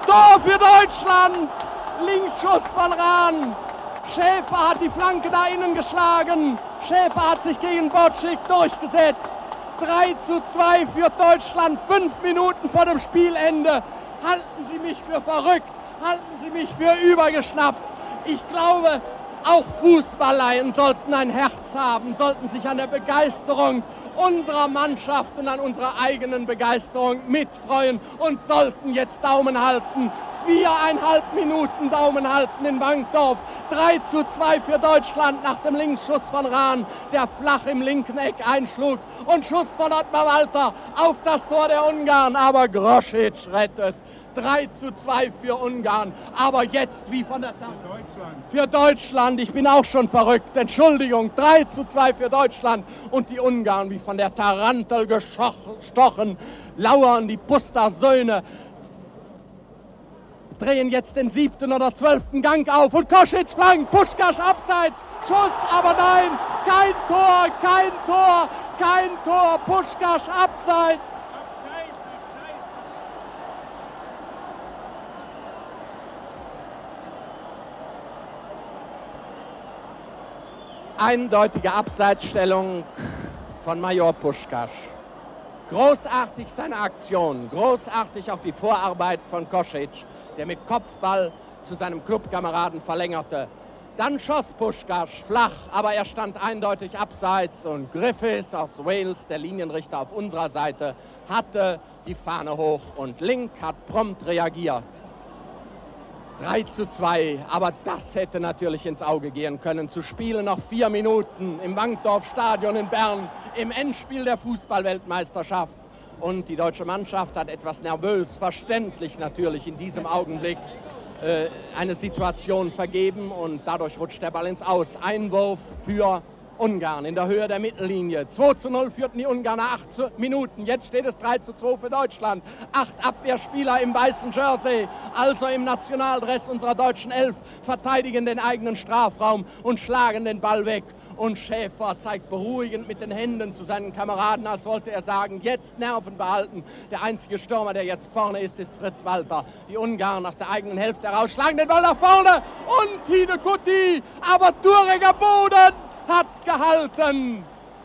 Tor für Deutschland! Linksschuss von Rahn. Schäfer hat die Flanke da innen geschlagen. Schäfer hat sich gegen Botschik durchgesetzt. 3 zu 2 für Deutschland, fünf Minuten vor dem Spielende. Halten Sie mich für verrückt, halten Sie mich für übergeschnappt. Ich glaube, auch Fußballleien sollten ein Herz haben, sollten sich an der Begeisterung unserer Mannschaft und an unserer eigenen Begeisterung mitfreuen und sollten jetzt Daumen halten. Viereinhalb Minuten Daumen halten in Bankdorf. 3 zu 2 für Deutschland nach dem Linksschuss von Rahn, der flach im linken Eck einschlug. Und Schuss von Ottmar Walter auf das Tor der Ungarn, aber Groschitsch rettet. 3 zu 2 für Ungarn. Aber jetzt wie von der Tag. Für Deutschland. Für Deutschland. Ich bin auch schon verrückt. Entschuldigung. 3 zu 2 für Deutschland. Und die Ungarn wie von der Tarantel gestochen. Lauern die Buster-Söhne drehen jetzt den siebten oder zwölften Gang auf und Koschitz flankt, Puschkasch abseits, Schuss, aber nein, kein Tor, kein Tor, kein Tor, Puschkasch abseits. eindeutige Abseitsstellung von Major Puschkasch. Großartig seine Aktion, großartig auch die Vorarbeit von Kosic, der mit Kopfball zu seinem Clubkameraden verlängerte. Dann schoss Puschkasch flach, aber er stand eindeutig abseits und Griffiths aus Wales, der Linienrichter auf unserer Seite, hatte die Fahne hoch und Link hat prompt reagiert. 3 zu 2, aber das hätte natürlich ins Auge gehen können. Zu spielen noch vier Minuten im Wankdorf-Stadion in Bern im Endspiel der Fußballweltmeisterschaft. Und die deutsche Mannschaft hat etwas nervös, verständlich natürlich in diesem Augenblick äh, eine Situation vergeben und dadurch rutscht der Ball ins Aus. Einwurf für Ungarn in der Höhe der Mittellinie. 2 zu 0 führten die Ungarner acht Minuten. Jetzt steht es 3 zu 2 für Deutschland. Acht Abwehrspieler im weißen Jersey, also im Nationaldress unserer deutschen Elf, verteidigen den eigenen Strafraum und schlagen den Ball weg. Und Schäfer zeigt beruhigend mit den Händen zu seinen Kameraden, als wollte er sagen, jetzt Nerven behalten. Der einzige Stürmer, der jetzt vorne ist, ist Fritz Walter. Die Ungarn aus der eigenen Hälfte heraus schlagen den Ball nach vorne und Hidekuti, aber Duriger Boden hat gehalten.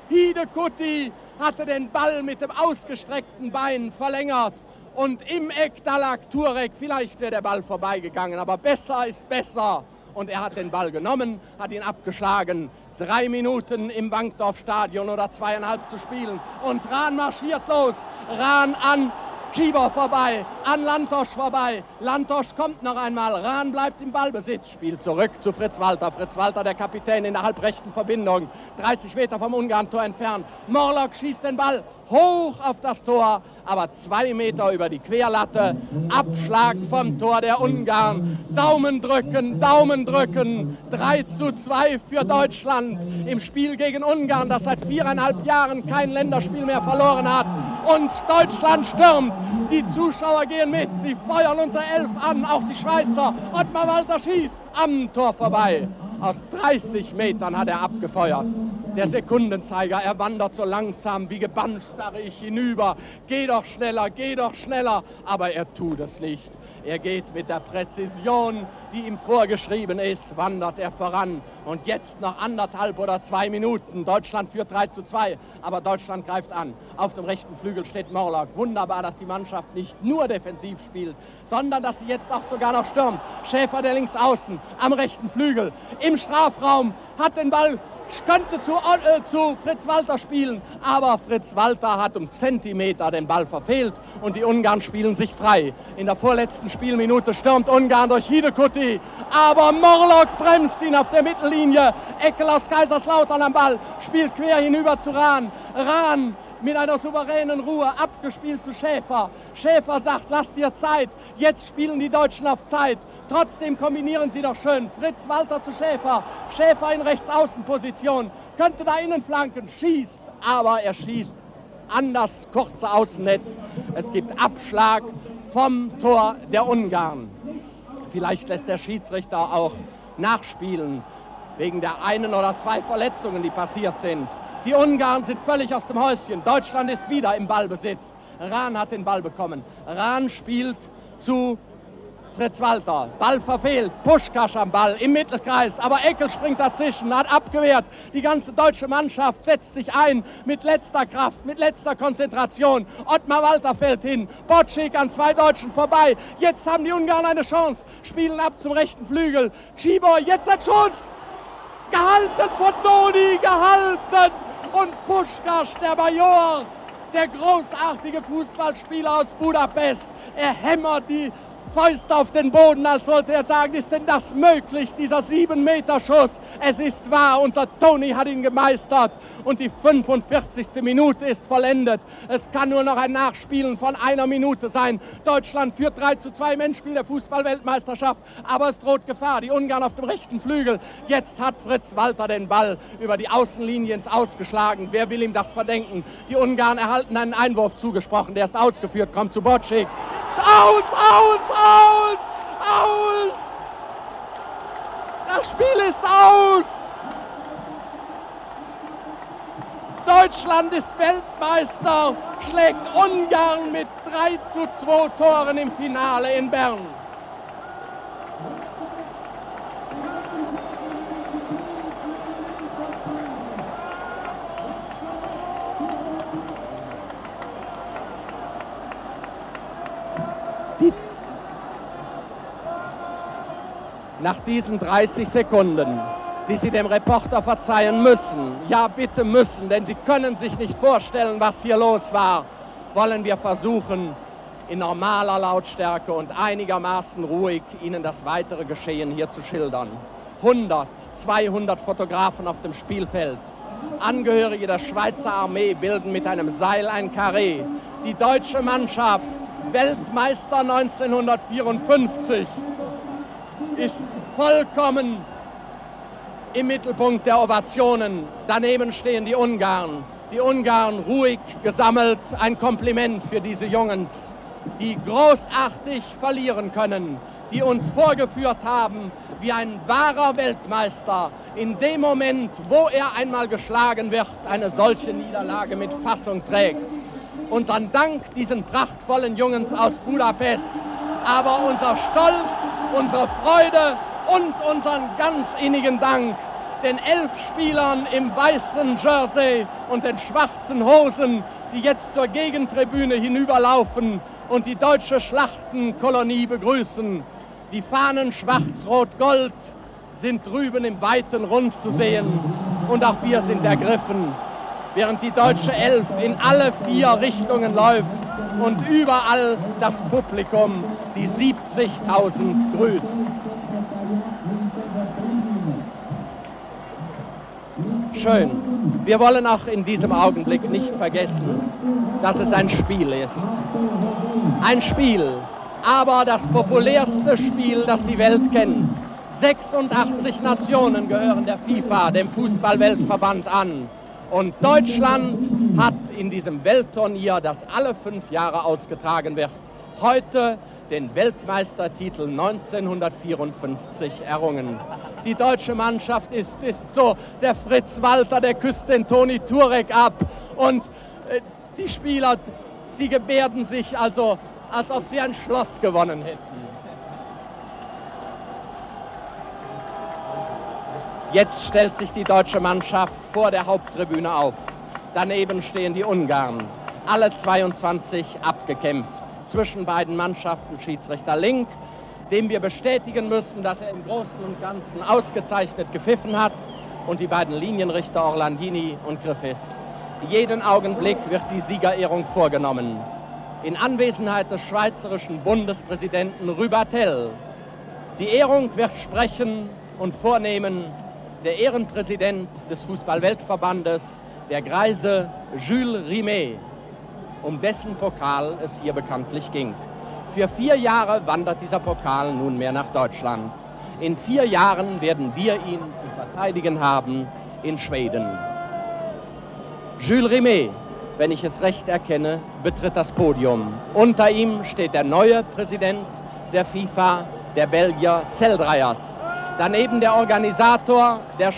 Hidekuti hatte den Ball mit dem ausgestreckten Bein verlängert. Und im Eck, da lag Turek. Vielleicht wäre der Ball vorbeigegangen, aber besser ist besser. Und er hat den Ball genommen, hat ihn abgeschlagen. Drei Minuten im Bankdorf-Stadion oder zweieinhalb zu spielen. Und Rahn marschiert los. Rahn an Schieber vorbei, an Lantosch vorbei. Lantosch kommt noch einmal. Rahn bleibt im Ballbesitz. Spielt zurück zu Fritz Walter. Fritz Walter, der Kapitän in der halbrechten Verbindung. 30 Meter vom Ungarn-Tor entfernt. Morlock schießt den Ball hoch auf das Tor, aber zwei Meter über die Querlatte. Abschlag vom Tor der Ungarn. Daumen drücken, Daumen drücken. 3 zu 2 für Deutschland im Spiel gegen Ungarn, das seit viereinhalb Jahren kein Länderspiel mehr verloren hat. Und Deutschland stürmt. Die Zuschauer gehen mit. Sie feuern unser Elf an, auch die Schweizer. Ottmar Walter schießt am Tor vorbei. Aus 30 Metern hat er abgefeuert. Der Sekundenzeiger, er wandert so langsam, wie gebannt starre ich hinüber. Geh doch schneller, geh doch schneller. Aber er tut es nicht. Er geht mit der Präzision, die ihm vorgeschrieben ist, wandert er voran. Und jetzt noch anderthalb oder zwei Minuten. Deutschland führt 3 zu 2, aber Deutschland greift an. Auf dem rechten Flügel steht Morlock. Wunderbar, dass die Mannschaft nicht nur defensiv spielt, sondern dass sie jetzt auch sogar noch stürmt. Schäfer der links außen am rechten Flügel im Strafraum hat den Ball könnte zu, äh, zu Fritz Walter spielen, aber Fritz Walter hat um Zentimeter den Ball verfehlt und die Ungarn spielen sich frei. In der vorletzten Spielminute stürmt Ungarn durch Hidekuti, aber Morlock bremst ihn auf der Mittellinie. Eckel aus Kaiserslautern am Ball, spielt quer hinüber zu Rahn. Rahn mit einer souveränen Ruhe abgespielt zu Schäfer. Schäfer sagt, lass dir Zeit. Jetzt spielen die Deutschen auf Zeit. Trotzdem kombinieren sie doch schön. Fritz Walter zu Schäfer. Schäfer in Rechtsaußenposition. Könnte da innen flanken. Schießt. Aber er schießt an das kurze Außennetz. Es gibt Abschlag vom Tor der Ungarn. Vielleicht lässt der Schiedsrichter auch nachspielen wegen der einen oder zwei Verletzungen, die passiert sind. Die Ungarn sind völlig aus dem Häuschen. Deutschland ist wieder im Ballbesitz. Rahn hat den Ball bekommen. Rahn spielt zu Fritz Walter, Ball verfehlt, Puschkasch am Ball im Mittelkreis, aber Eckel springt dazwischen, hat abgewehrt. Die ganze deutsche Mannschaft setzt sich ein mit letzter Kraft, mit letzter Konzentration. Ottmar Walter fällt hin, Botschik an zwei Deutschen vorbei. Jetzt haben die Ungarn eine Chance, spielen ab zum rechten Flügel. Schibor, jetzt ein Schuss! Gehalten von Doni, gehalten! Und Puschkasch, der Major, der großartige Fußballspieler aus Budapest, er hämmert die Fäuste auf den Boden, als wollte er sagen, ist denn das möglich, dieser 7-Meter-Schuss? Es ist wahr, unser Tony hat ihn gemeistert und die 45. Minute ist vollendet. Es kann nur noch ein Nachspielen von einer Minute sein. Deutschland führt 3 zu 2 im Endspiel der Fußball-Weltmeisterschaft, aber es droht Gefahr. Die Ungarn auf dem rechten Flügel. Jetzt hat Fritz Walter den Ball über die Außenlinie ins Ausgeschlagen. Wer will ihm das verdenken? Die Ungarn erhalten einen Einwurf zugesprochen, der ist ausgeführt, kommt zu Bocik. Aus, aus, aus, aus! Das Spiel ist aus! Deutschland ist Weltmeister, schlägt Ungarn mit 3 zu 2 Toren im Finale in Bern. Nach diesen 30 Sekunden, die Sie dem Reporter verzeihen müssen, ja bitte müssen, denn Sie können sich nicht vorstellen, was hier los war, wollen wir versuchen, in normaler Lautstärke und einigermaßen ruhig Ihnen das weitere Geschehen hier zu schildern. 100, 200 Fotografen auf dem Spielfeld. Angehörige der Schweizer Armee bilden mit einem Seil ein Karree. Die deutsche Mannschaft, Weltmeister 1954, ist vollkommen im Mittelpunkt der Ovationen. Daneben stehen die Ungarn. Die Ungarn ruhig gesammelt. Ein Kompliment für diese Jungs, die großartig verlieren können, die uns vorgeführt haben, wie ein wahrer Weltmeister in dem Moment, wo er einmal geschlagen wird, eine solche Niederlage mit Fassung trägt. Unseren Dank diesen prachtvollen Jungs aus Budapest, aber unser Stolz, unsere Freude und unseren ganz innigen Dank den elf Spielern im weißen Jersey und den schwarzen Hosen, die jetzt zur Gegentribüne hinüberlaufen und die deutsche Schlachtenkolonie begrüßen. Die Fahnen schwarz-rot-gold sind drüben im weiten Rund zu sehen und auch wir sind ergriffen, während die deutsche Elf in alle vier Richtungen läuft und überall das Publikum die 70.000 grüßt. Schön. Wir wollen auch in diesem Augenblick nicht vergessen, dass es ein Spiel ist. Ein Spiel, aber das populärste Spiel, das die Welt kennt. 86 Nationen gehören der FIFA, dem Fußballweltverband, an. Und Deutschland hat in diesem Weltturnier, das alle fünf Jahre ausgetragen wird, heute den Weltmeistertitel 1954 errungen. Die deutsche Mannschaft ist, ist so, der Fritz Walter, der küsst den Toni Turek ab und äh, die Spieler, sie gebärden sich also, als ob sie ein Schloss gewonnen hätten. Jetzt stellt sich die deutsche Mannschaft vor der Haupttribüne auf. Daneben stehen die Ungarn, alle 22 abgekämpft zwischen beiden Mannschaften Schiedsrichter Link, dem wir bestätigen müssen, dass er im Großen und Ganzen ausgezeichnet gepfiffen hat, und die beiden Linienrichter Orlandini und Griffiths. Jeden Augenblick wird die Siegerehrung vorgenommen. In Anwesenheit des schweizerischen Bundespräsidenten Rübatel. Die Ehrung wird sprechen und vornehmen der Ehrenpräsident des Fußballweltverbandes, der Greise Jules Rimet um dessen Pokal es hier bekanntlich ging. Für vier Jahre wandert dieser Pokal nunmehr nach Deutschland. In vier Jahren werden wir ihn zu verteidigen haben in Schweden. Jules Rimet, wenn ich es recht erkenne, betritt das Podium. Unter ihm steht der neue Präsident der FIFA, der Belgier Seldreiers. Daneben der Organisator der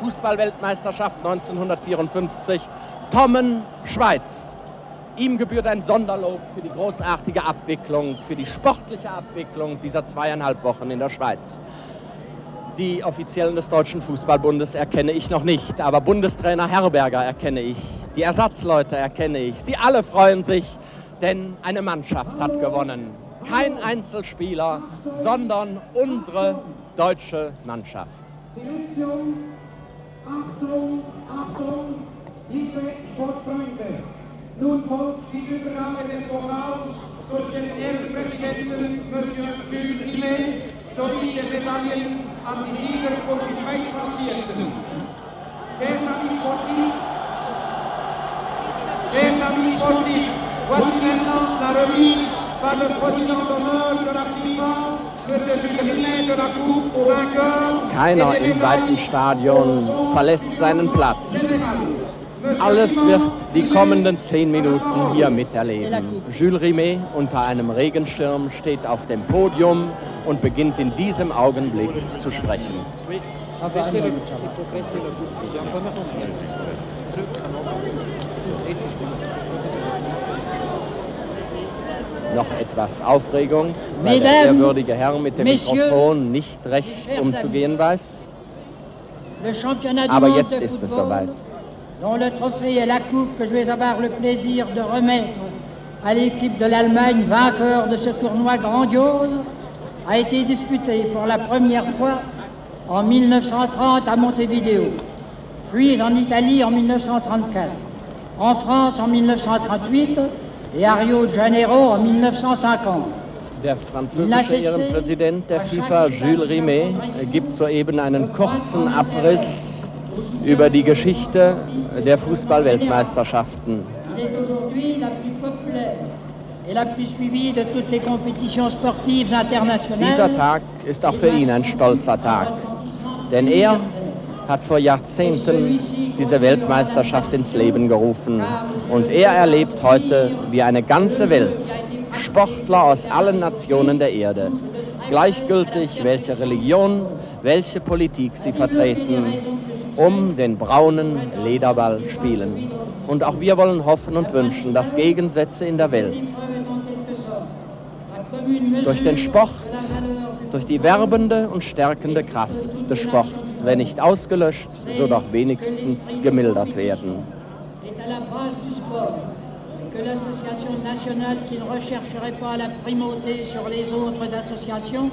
Fußballweltmeisterschaft 1954, Tommen Schweiz. Ihm gebührt ein Sonderlob für die großartige Abwicklung, für die sportliche Abwicklung dieser zweieinhalb Wochen in der Schweiz. Die Offiziellen des Deutschen Fußballbundes erkenne ich noch nicht, aber Bundestrainer Herberger erkenne ich, die Ersatzleute erkenne ich. Sie alle freuen sich, denn eine Mannschaft hat gewonnen. Kein Einzelspieler, sondern unsere deutsche Mannschaft. Selektion, Achtung, Achtung, liebe Sportfreunde. Nun folgt die Übernahme des Pokals durch den Ehrenpräsidenten Monsieur Jules Rimet sowie der Medaillen an die Sieger und die Zweitplatzierten. Sportifs, chers amis sportifs, voici maintenant la remise par le président d'honneur de la FIFA keiner im weiten Stadion verlässt seinen Platz. Alles wird die kommenden zehn Minuten hier miterleben. Jules Rimet unter einem Regenschirm steht auf dem Podium und beginnt in diesem Augenblick zu sprechen. Noch etwas Aufregung, weil der ehrwürdige Herr mit dem Mikrofon nicht recht umzugehen weiß. Aber jetzt ist es soweit. dont le trophée et la coupe que je vais avoir le plaisir de remettre à l'équipe de l'Allemagne, vainqueur de ce tournoi grandiose, a été disputé pour la première fois en 1930 à Montevideo, puis en Italie en 1934, en France en 1938 et à Rio de Janeiro en 1950. Der französische Ehrenpräsident der FIFA, Jules Rimet, gibt soeben einen kurzen Abriss über die Geschichte der Fußballweltmeisterschaften. Dieser Tag ist auch für ihn ein stolzer Tag, denn er hat vor Jahrzehnten diese Weltmeisterschaft ins Leben gerufen und er erlebt heute, wie eine ganze Welt, Sportler aus allen Nationen der Erde, gleichgültig welche Religion, welche Politik sie vertreten, um den braunen Lederball spielen. Und auch wir wollen hoffen und wünschen, dass Gegensätze in der Welt durch den Sport, durch die werbende und stärkende Kraft des Sports, wenn nicht ausgelöscht, so doch wenigstens gemildert werden. que l'association nationale qui ne rechercherait pas la primauté sur les autres associations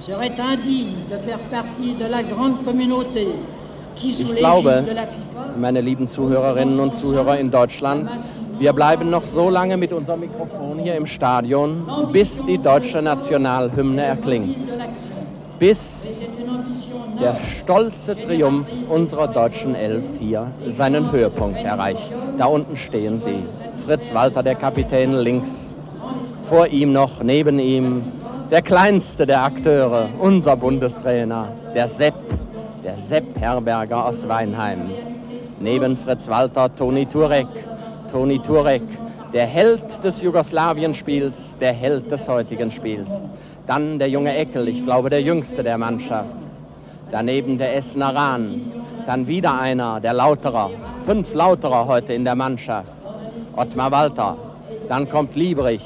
serait indigne de faire partie de la grande communauté Ich glaube, meine lieben Zuhörerinnen und Zuhörer in Deutschland, wir bleiben noch so lange mit unserem Mikrofon hier im Stadion, bis die deutsche Nationalhymne erklingt. Bis der stolze Triumph unserer deutschen Elf hier seinen Höhepunkt erreicht. Da unten stehen sie. Fritz Walter, der Kapitän links. Vor ihm noch, neben ihm, der kleinste der Akteure, unser Bundestrainer, der Sepp der Sepp Herberger aus Weinheim. Neben Fritz Walter Toni Turek. Toni Turek, der Held des Jugoslawienspiels, der Held des heutigen Spiels. Dann der junge Eckel, ich glaube der jüngste der Mannschaft. Daneben der Essener Rahn. Dann wieder einer, der Lauterer. Fünf Lauterer heute in der Mannschaft. Ottmar Walter. Dann kommt Liebrich.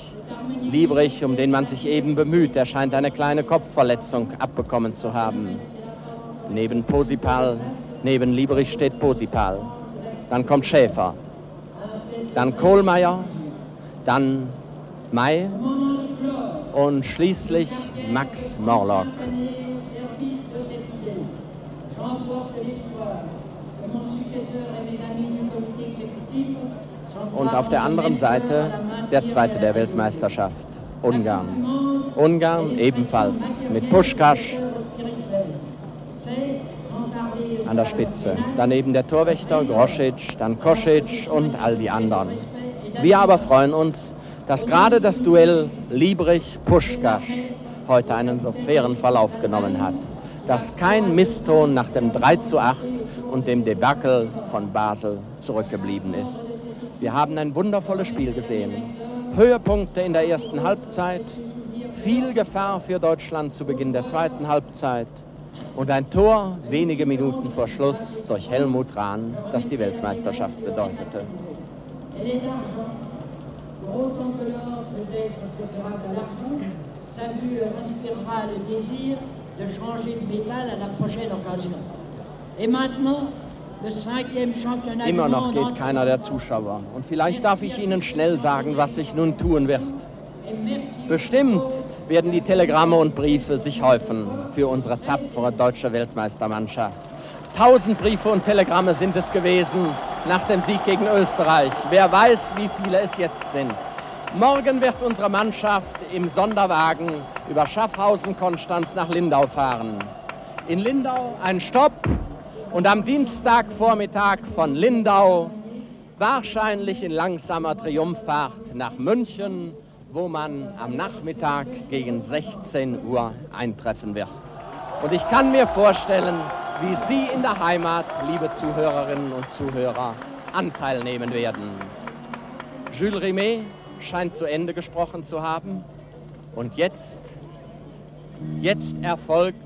Liebrich, um den man sich eben bemüht. Er scheint eine kleine Kopfverletzung abbekommen zu haben. Neben Posipal, neben Lieberich steht Posipal. Dann kommt Schäfer. Dann Kohlmeier. Dann May. Und schließlich Max Morlock. Und auf der anderen Seite der zweite der Weltmeisterschaft, Ungarn. Ungarn ebenfalls mit Puschkasch, an der Spitze. Daneben der Torwächter Grosic, dann Kosic und all die anderen. Wir aber freuen uns, dass gerade das Duell Liebrich-Puschkasch heute einen so fairen Verlauf genommen hat. Dass kein Misston nach dem 3 zu 8 und dem Debakel von Basel zurückgeblieben ist. Wir haben ein wundervolles Spiel gesehen. Höhepunkte in der ersten Halbzeit, viel Gefahr für Deutschland zu Beginn der zweiten Halbzeit und ein Tor wenige Minuten vor Schluss durch Helmut Rahn, das die Weltmeisterschaft bedeutete. de changer de métal à la prochaine occasion. Et maintenant, Immer noch geht keiner der Zuschauer. Und vielleicht darf ich Ihnen schnell sagen, was sich nun tun wird. Bestimmt werden die Telegramme und Briefe sich häufen für unsere tapfere deutsche Weltmeistermannschaft. Tausend Briefe und Telegramme sind es gewesen nach dem Sieg gegen Österreich. Wer weiß, wie viele es jetzt sind. Morgen wird unsere Mannschaft im Sonderwagen über Schaffhausen-Konstanz nach Lindau fahren. In Lindau ein Stopp und am Dienstagvormittag von Lindau wahrscheinlich in langsamer Triumphfahrt nach München, wo man am Nachmittag gegen 16 Uhr eintreffen wird. Und ich kann mir vorstellen, wie Sie in der Heimat, liebe Zuhörerinnen und Zuhörer, Anteil nehmen werden. Jules Rimet scheint zu Ende gesprochen zu haben. Und jetzt, jetzt erfolgt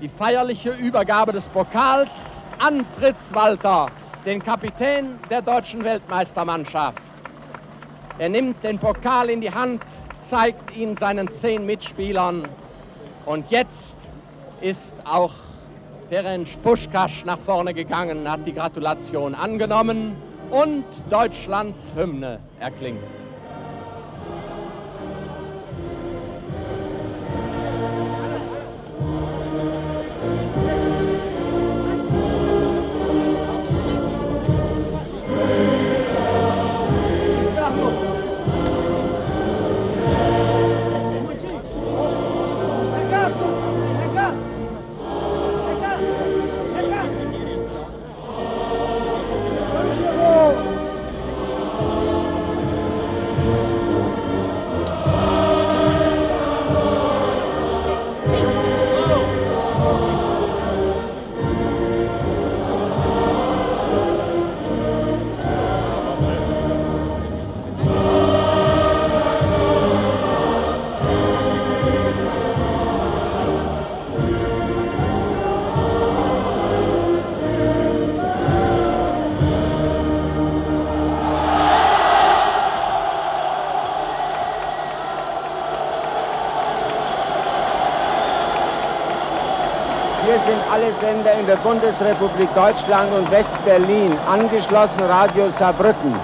die feierliche Übergabe des Pokals an Fritz Walter, den Kapitän der deutschen Weltmeistermannschaft. Er nimmt den Pokal in die Hand, zeigt ihn seinen zehn Mitspielern und jetzt ist auch Ferenc Puschkasch nach vorne gegangen, hat die Gratulation angenommen und Deutschlands Hymne erklingt. Sender in der Bundesrepublik Deutschland und West-Berlin, angeschlossen Radio Saarbrücken.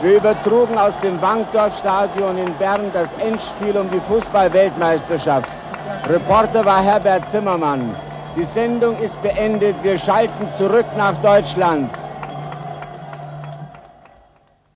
Wir übertrugen aus dem Wankdorfstadion in Bern das Endspiel um die Fußball-Weltmeisterschaft. Reporter war Herbert Zimmermann. Die Sendung ist beendet. Wir schalten zurück nach Deutschland.